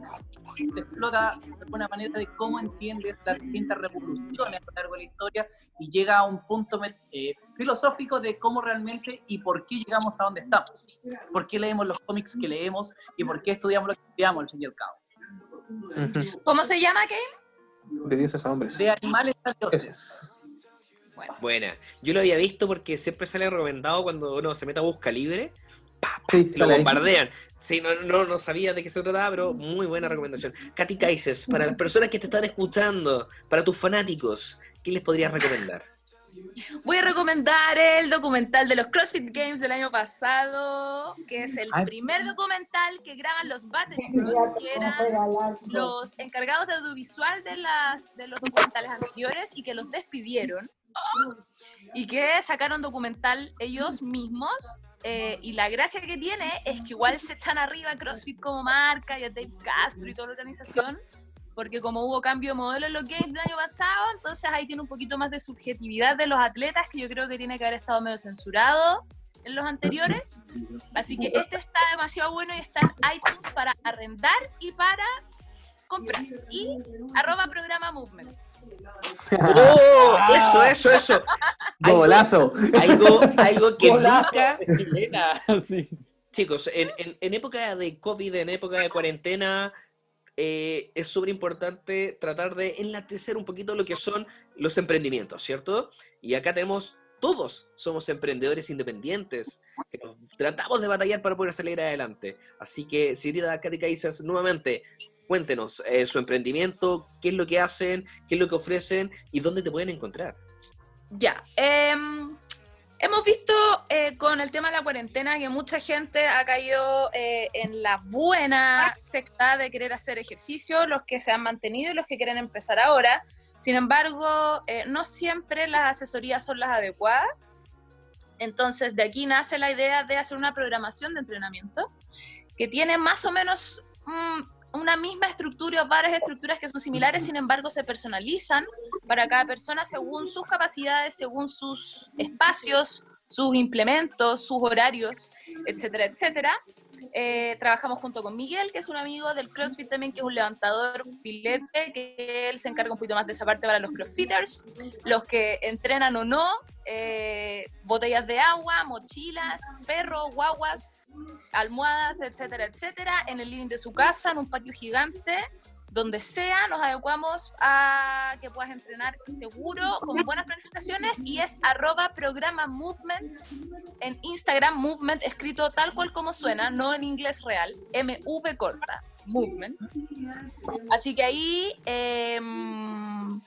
te explota de alguna manera de cómo entiendes las distintas revoluciones a lo largo de la historia y llega a un punto eh, filosófico de cómo realmente y por qué llegamos a donde estamos, por qué leemos los cómics que leemos y por qué estudiamos lo que estudiamos al fin y al cabo. ¿Cómo se llama, Kane? De dioses a hombres. De animales a dioses. Buena. Yo lo había visto porque siempre sale recomendado cuando uno se mete a busca libre. Pa, pa, Sí, y lo bombardean. Sí, no, no, no sabía de qué se trataba, pero muy buena recomendación. Katy Kaises, para las personas que te están escuchando, para tus fanáticos, ¿qué les podrías recomendar? Voy a recomendar el documental de los CrossFit Games del año pasado, que es el primer documental que graban los Battery Bros, que eran los encargados de audiovisual de, las, de los documentales anteriores y que los despidieron y que sacaron documental ellos mismos. eh, y la gracia que tiene es que igual se echan arriba a CrossFit como marca y a Dave Castro y toda la organización, porque como hubo cambio de modelo en los Games del año pasado, entonces ahí tiene un poquito más de subjetividad de los atletas que yo creo que tiene que haber estado medio censurado en los anteriores. Así que este está demasiado bueno y está en iTunes para arrendar y para comprar. Y arroba programa movement. ¡Oh! Eso, eso, eso. Algo- Golazo. Algo, algo que Golazo nunca, de chilena, sí. chicos, en, en- en época de COVID, en época de cuarentena, eh, es súper importante tratar de enlatecer un poquito lo que son los emprendimientos, ¿cierto? Y acá tenemos, todos somos emprendedores independientes, que nos tratamos de batallar para poder salir adelante. Así que, señorita Katy Kaisers, nuevamente, cuéntenos eh, su emprendimiento, qué es lo que hacen, qué es lo que ofrecen y dónde te pueden encontrar. Ya. em, hemos visto eh, con el tema de la cuarentena que mucha gente ha caído eh, en la buena secta de querer hacer ejercicio, los que se han mantenido y los que quieren empezar ahora. Sin embargo, no siempre las asesorías son las adecuadas. Entonces, de aquí nace la idea de hacer una programación de entrenamiento que tiene más o menos mm, una misma estructura, varias estructuras que son similares, sin embargo, se personalizan para cada persona según sus capacidades, según sus espacios, sus implementos, sus horarios, etcétera, etcétera. Eh, trabajamos junto con Miguel, que es un amigo del CrossFit también, que es un levantador pilete, que él se encarga un poquito más de esa parte para los CrossFitters, los que entrenan o no, eh, botellas de agua, mochilas, perros, guaguas, almohadas, etcétera, etcétera, en el living de su casa, en un patio gigante, donde sea, nos adecuamos a que puedas entrenar seguro, con buenas planificaciones, y es arroba programa movement en Instagram, movement escrito tal cual como suena, no en inglés real, MV corta, movement. Así que ahí, em,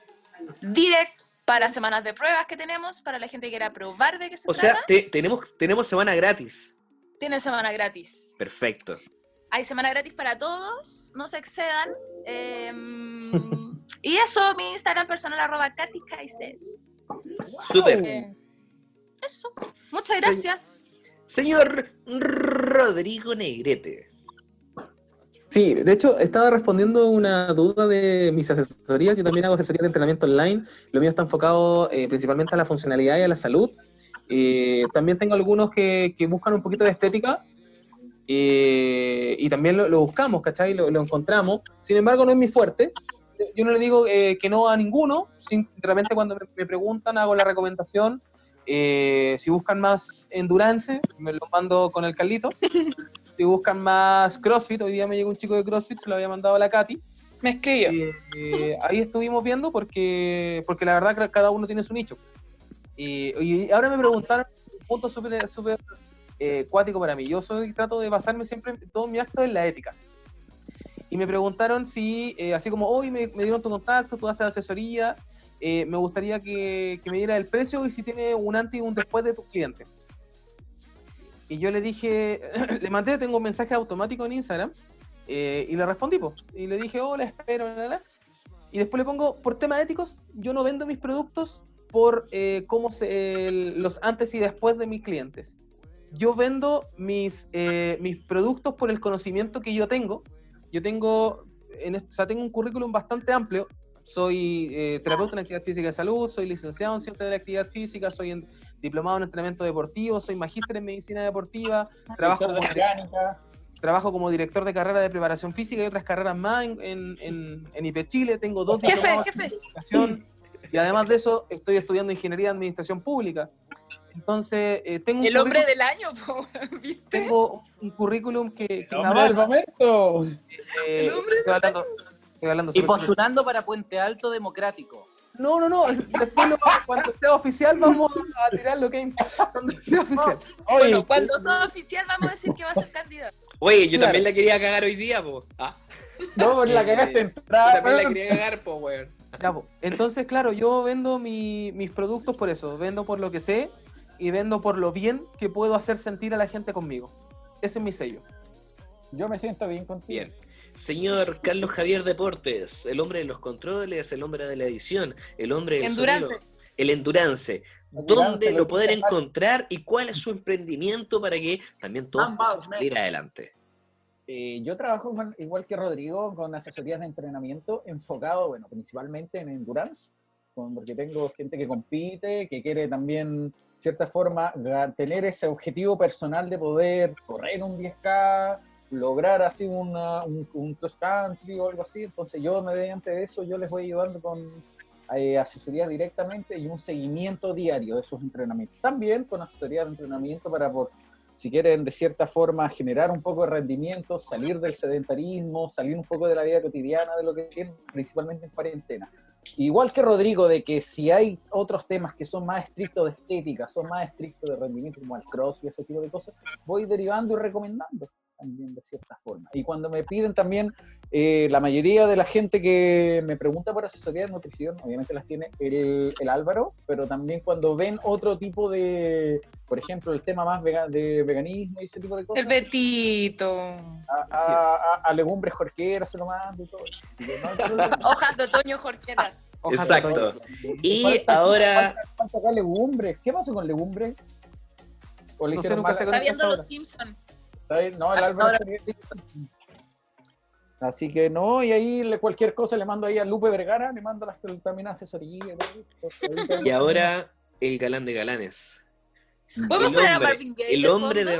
direct para semanas de pruebas que tenemos, para la gente que quiera probar de qué se O sea, trata, te- tenemos, tenemos semana gratis. tiene semana gratis. Perfecto. Hay semana gratis para todos, no se excedan. em, y eso, mi Instagram personal, arroba Katy. Súper. Eh, eso, muchas gracias. Señor Rodrigo Negrete. Sí, de hecho, estaba respondiendo una duda de mis asesorías. Yo también hago asesorías de entrenamiento online. Lo mío está enfocado eh, principalmente a la funcionalidad y a la salud. Eh, también tengo algunos que, buscan un poquito de estética. eh, y también lo, buscamos, ¿cachai? Lo, lo encontramos. Sin embargo, no es mi fuerte. Yo no le digo eh, que no a ninguno. Simplemente cuando me, preguntan, hago la recomendación. Si buscan más endurance, me lo mando con el Carlito. Si buscan más CrossFit, hoy día me llegó un chico de CrossFit, se lo había mandado a la Katy. Me escribió. Eh, eh, ahí estuvimos viendo porque, porque la verdad que cada uno tiene su nicho. Y, y ahora me preguntaron un punto súper súper, eh, cuático para mí. Yo soy, trato de basarme siempre en todo mi acto en la ética. Y me preguntaron si, eh, así como hoy me, me dieron tu contacto, tú haces asesoría, eh, me gustaría que, que me diera el precio y si tiene un antes y un después de tus clientes. Y yo le dije, le mandé, tengo un mensaje automático en Instagram eh, y le respondí, po. y le dije, hola, espero, la. y después le pongo, por temas éticos, yo no vendo mis productos por eh, cómo se, el- los antes y después de mis clientes. Yo vendo mis, eh, mis productos por el conocimiento que yo tengo. Yo tengo, en est- o sea, tengo un currículum bastante amplio. Soy eh, terapeuta en actividad física y salud, soy licenciado en ciencia de la actividad física, soy en- diplomado en entrenamiento deportivo, soy magíster en medicina deportiva, trabajo Profesor de como, mecánica. trabajo como director de carrera de preparación física y otras carreras más en, en, en, en IP Chile, tengo dos Jefe, diplomados jefe. en educación, y además de eso estoy estudiando ingeniería de administración pública. Entonces, eh, tengo, un El hombre currículum- del año, po, ¿viste? tengo un currículum que, que El hombre del momento. eh, estoy hablando, estoy hablando Y sobre- postulando para Puente Alto Democrático. No, no, no, después lo- cuando sea oficial vamos a tirar lo que hay. Cuando sea oficial. Oye, Bueno, cuando sea oficial vamos a decir que va a ser candidato. Oye, yo Claro. también la quería cagar hoy día, po. Ah, no, la Eh, cagaste en yo también la quería cagar, po, weón. Ya, po. Entonces, claro, yo vendo mi- mis productos por eso. Vendo por lo que sé y vendo por lo bien que puedo hacer sentir a la gente conmigo. Ese es mi sello. Yo me siento bien contigo. Bien. Señor Carlos Javier Deportes, el hombre de los controles, el hombre de la edición, el hombre del Endurance. sonido, el Endurance. Endurance, ¿Dónde lo pueden encontrar y cuál es su emprendimiento para que también todos puedan salir adelante? Eh, yo trabajo con- igual que Rodrigo con asesorías de entrenamiento enfocado, bueno, principalmente en endurance, con- porque tengo gente que compite, que quiere también, de cierta forma, tener ese objetivo personal de poder correr un 10K, lograr así una- un, un cross country o algo así. Entonces yo, mediante eso, yo les voy ayudando con eh, asesoría directamente y un seguimiento diario de sus entrenamientos. También con asesoría de entrenamiento para por si quieren de cierta forma generar un poco de rendimiento, salir del sedentarismo, salir un poco de la vida cotidiana de lo que tienen, principalmente en cuarentena. Igual que Rodrigo, de que si hay otros temas que son más estrictos de estética, son más estrictos de rendimiento, como el cross y ese tipo de cosas, voy derivando y recomendando también de cierta forma. Y cuando me piden también, eh, la mayoría de la gente que me pregunta por asesoría de nutrición, obviamente las tiene el, el Álvaro, pero también cuando ven otro tipo de, por ejemplo, el tema más vega- de veganismo y ese tipo de cosas, El Betito. a, a, a- a legumbres jorquera se lo mando y todo. Hojas de otoño jorquera. Hojas de Exacto. Y Falta- ahora, Falta, falta acá legumbres. ¿Qué pasó con legumbres? ¿O le No sé, hicieron nunca mal? sé con Está viendo los Simpsons. Está bien, No, el Álvaro. Así que no, y ahí le- cualquier cosa le mando ahí a Lupe Vergara, le mando las también asesoría. y ahora el galán de galanes. ¿Podemos El poner a hombre, Marvin Gaye El de hombre de...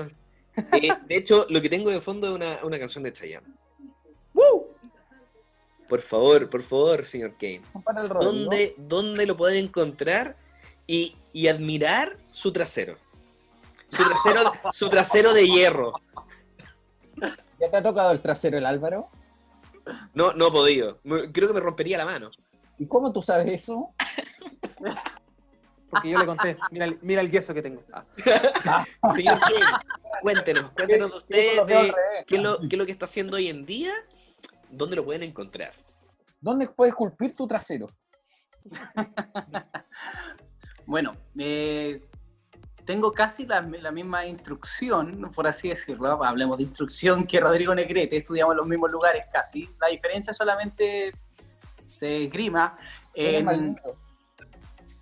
Eh, de hecho, lo que tengo de fondo es una, una canción de Chayanne. ¡Woo! Por favor, por favor, señor Kane. ¿Dónde, ¿Dónde lo pueden encontrar? y, y admirar su trasero. Su trasero, su trasero de hierro. ¿Ya te ha tocado el trasero el Álvaro? No, no he podido. Creo que me rompería la mano. ¿Y cómo tú sabes eso? Porque yo le conté, mira, el- mira el yeso que tengo. Ah. Señor Ken, cuéntenos, cuéntenos de usted, de qué es, lo, qué es lo que está haciendo hoy en día, dónde lo pueden encontrar. ¿Dónde puedes esculpir tu trasero? Bueno, eh, tengo casi la, la misma instrucción, por así decirlo. Hablemos de instrucción que Rodrigo Negrete, estudiamos en los mismos lugares casi. La diferencia solamente se esgrima Eres en.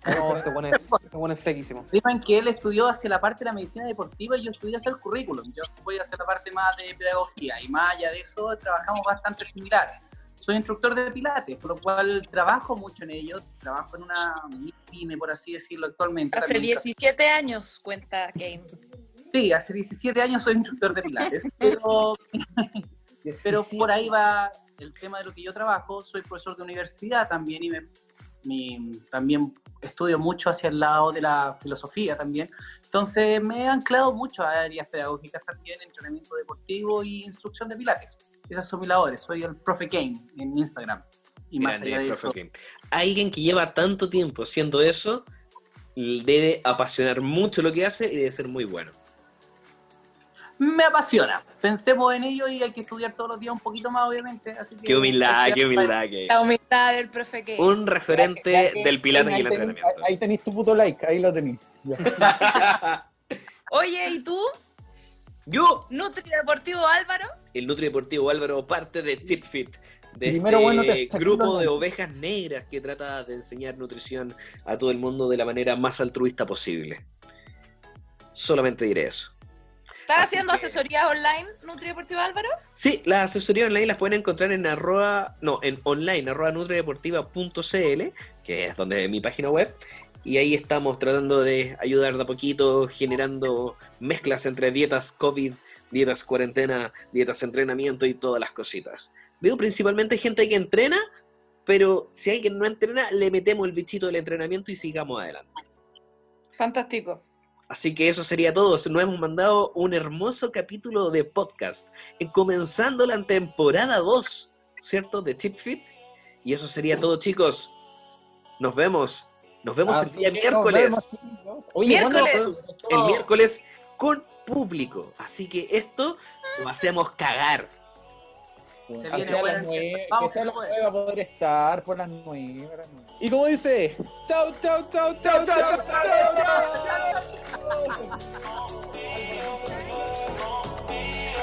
No, este bueno es, este bueno es sequísimo. esgrima en que él estudió hacia la parte de la medicina deportiva y yo estudié hacia el currículum. Yo voy a hacer la parte más de pedagogía y más allá de eso trabajamos bastante similar. Soy instructor de pilates, por lo cual trabajo mucho en ello. Trabajo en una por así decirlo, actualmente. Hace También 17 años, cuenta Kane. Sí, hace 17 años soy instructor de pilates, pero, pero por ahí va el tema de lo que yo trabajo. Soy profesor de universidad también y me- mi- también estudio mucho hacia el lado de la filosofía también. Entonces me he anclado mucho a áreas pedagógicas también, entrenamiento deportivo y instrucción de pilates. Esas son mis labores. Soy el profe Kane en Instagram. Y más Grande, allá de profe eso, Ken. Alguien que lleva tanto tiempo haciendo eso, debe apasionar mucho lo que hace y debe ser muy bueno. me apasiona. Pensemos en ello y hay que estudiar todos los días un poquito más, obviamente. Así que Qué humildad, qué humildad que La humildad del profe Kane. Un referente Ya que- del pilates y el entrenamiento. Ahí tenéis tu puto like, ahí lo tenéis. Oye, ¿y tú? Yo, Nutri Deportivo Álvaro. el Nutri Deportivo Álvaro, parte de TipFit, de Primero, este bueno, te- te grupo de ovejas negras que trata de enseñar nutrición a todo el mundo de la manera más altruista posible. Solamente diré eso. ¿Estás Así haciendo que- asesoría online, Nutri Deportivo Álvaro? Sí, las asesorías online las pueden encontrar en arroba, no, en online, arroba nutrideportiva.cl, que es donde es mi página web, y ahí estamos tratando de ayudar de a poquito, generando mezclas entre dietas COVID, dietas cuarentena, dietas entrenamiento y todas las cositas. Veo principalmente gente que entrena, pero si alguien no entrena, le metemos el bichito del entrenamiento y sigamos adelante. Fantástico. Así que eso sería todo. Nos hemos mandado un hermoso capítulo de podcast, en comenzando la temporada 2, ¿cierto? De Tip Fit. Y eso sería todo, chicos. Nos vemos. Nos vemos el Así día miércoles. vemos, chicos. Oye, ¿cuándo- Miércoles. El miércoles con público. Así que esto lo hacemos cagar. Se Que viene las nueve, Vamos, que sea poder estar por las nueve. a las nueve. Y como dice, chau, chau, chau, chau, chau, chau, El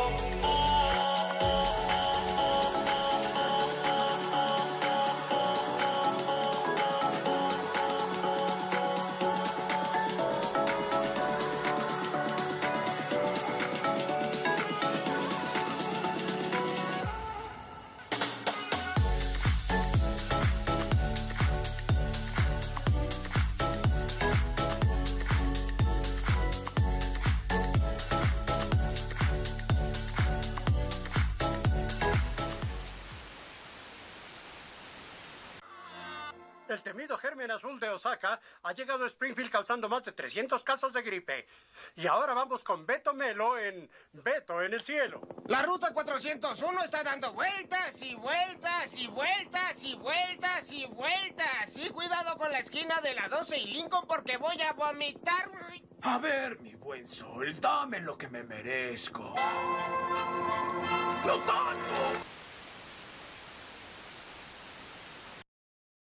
azul de Osaka ha llegado a Springfield causando más de 300 casos de gripe. Y ahora vamos con Beto Melo en Beto en el cielo. La ruta 401 está dando vueltas y vueltas y vueltas y vueltas y vueltas. Y cuidado con la esquina de la 12 y Lincoln porque voy a vomitar. A ver, mi buen sol, dame lo que me merezco. ¡Lo tanto!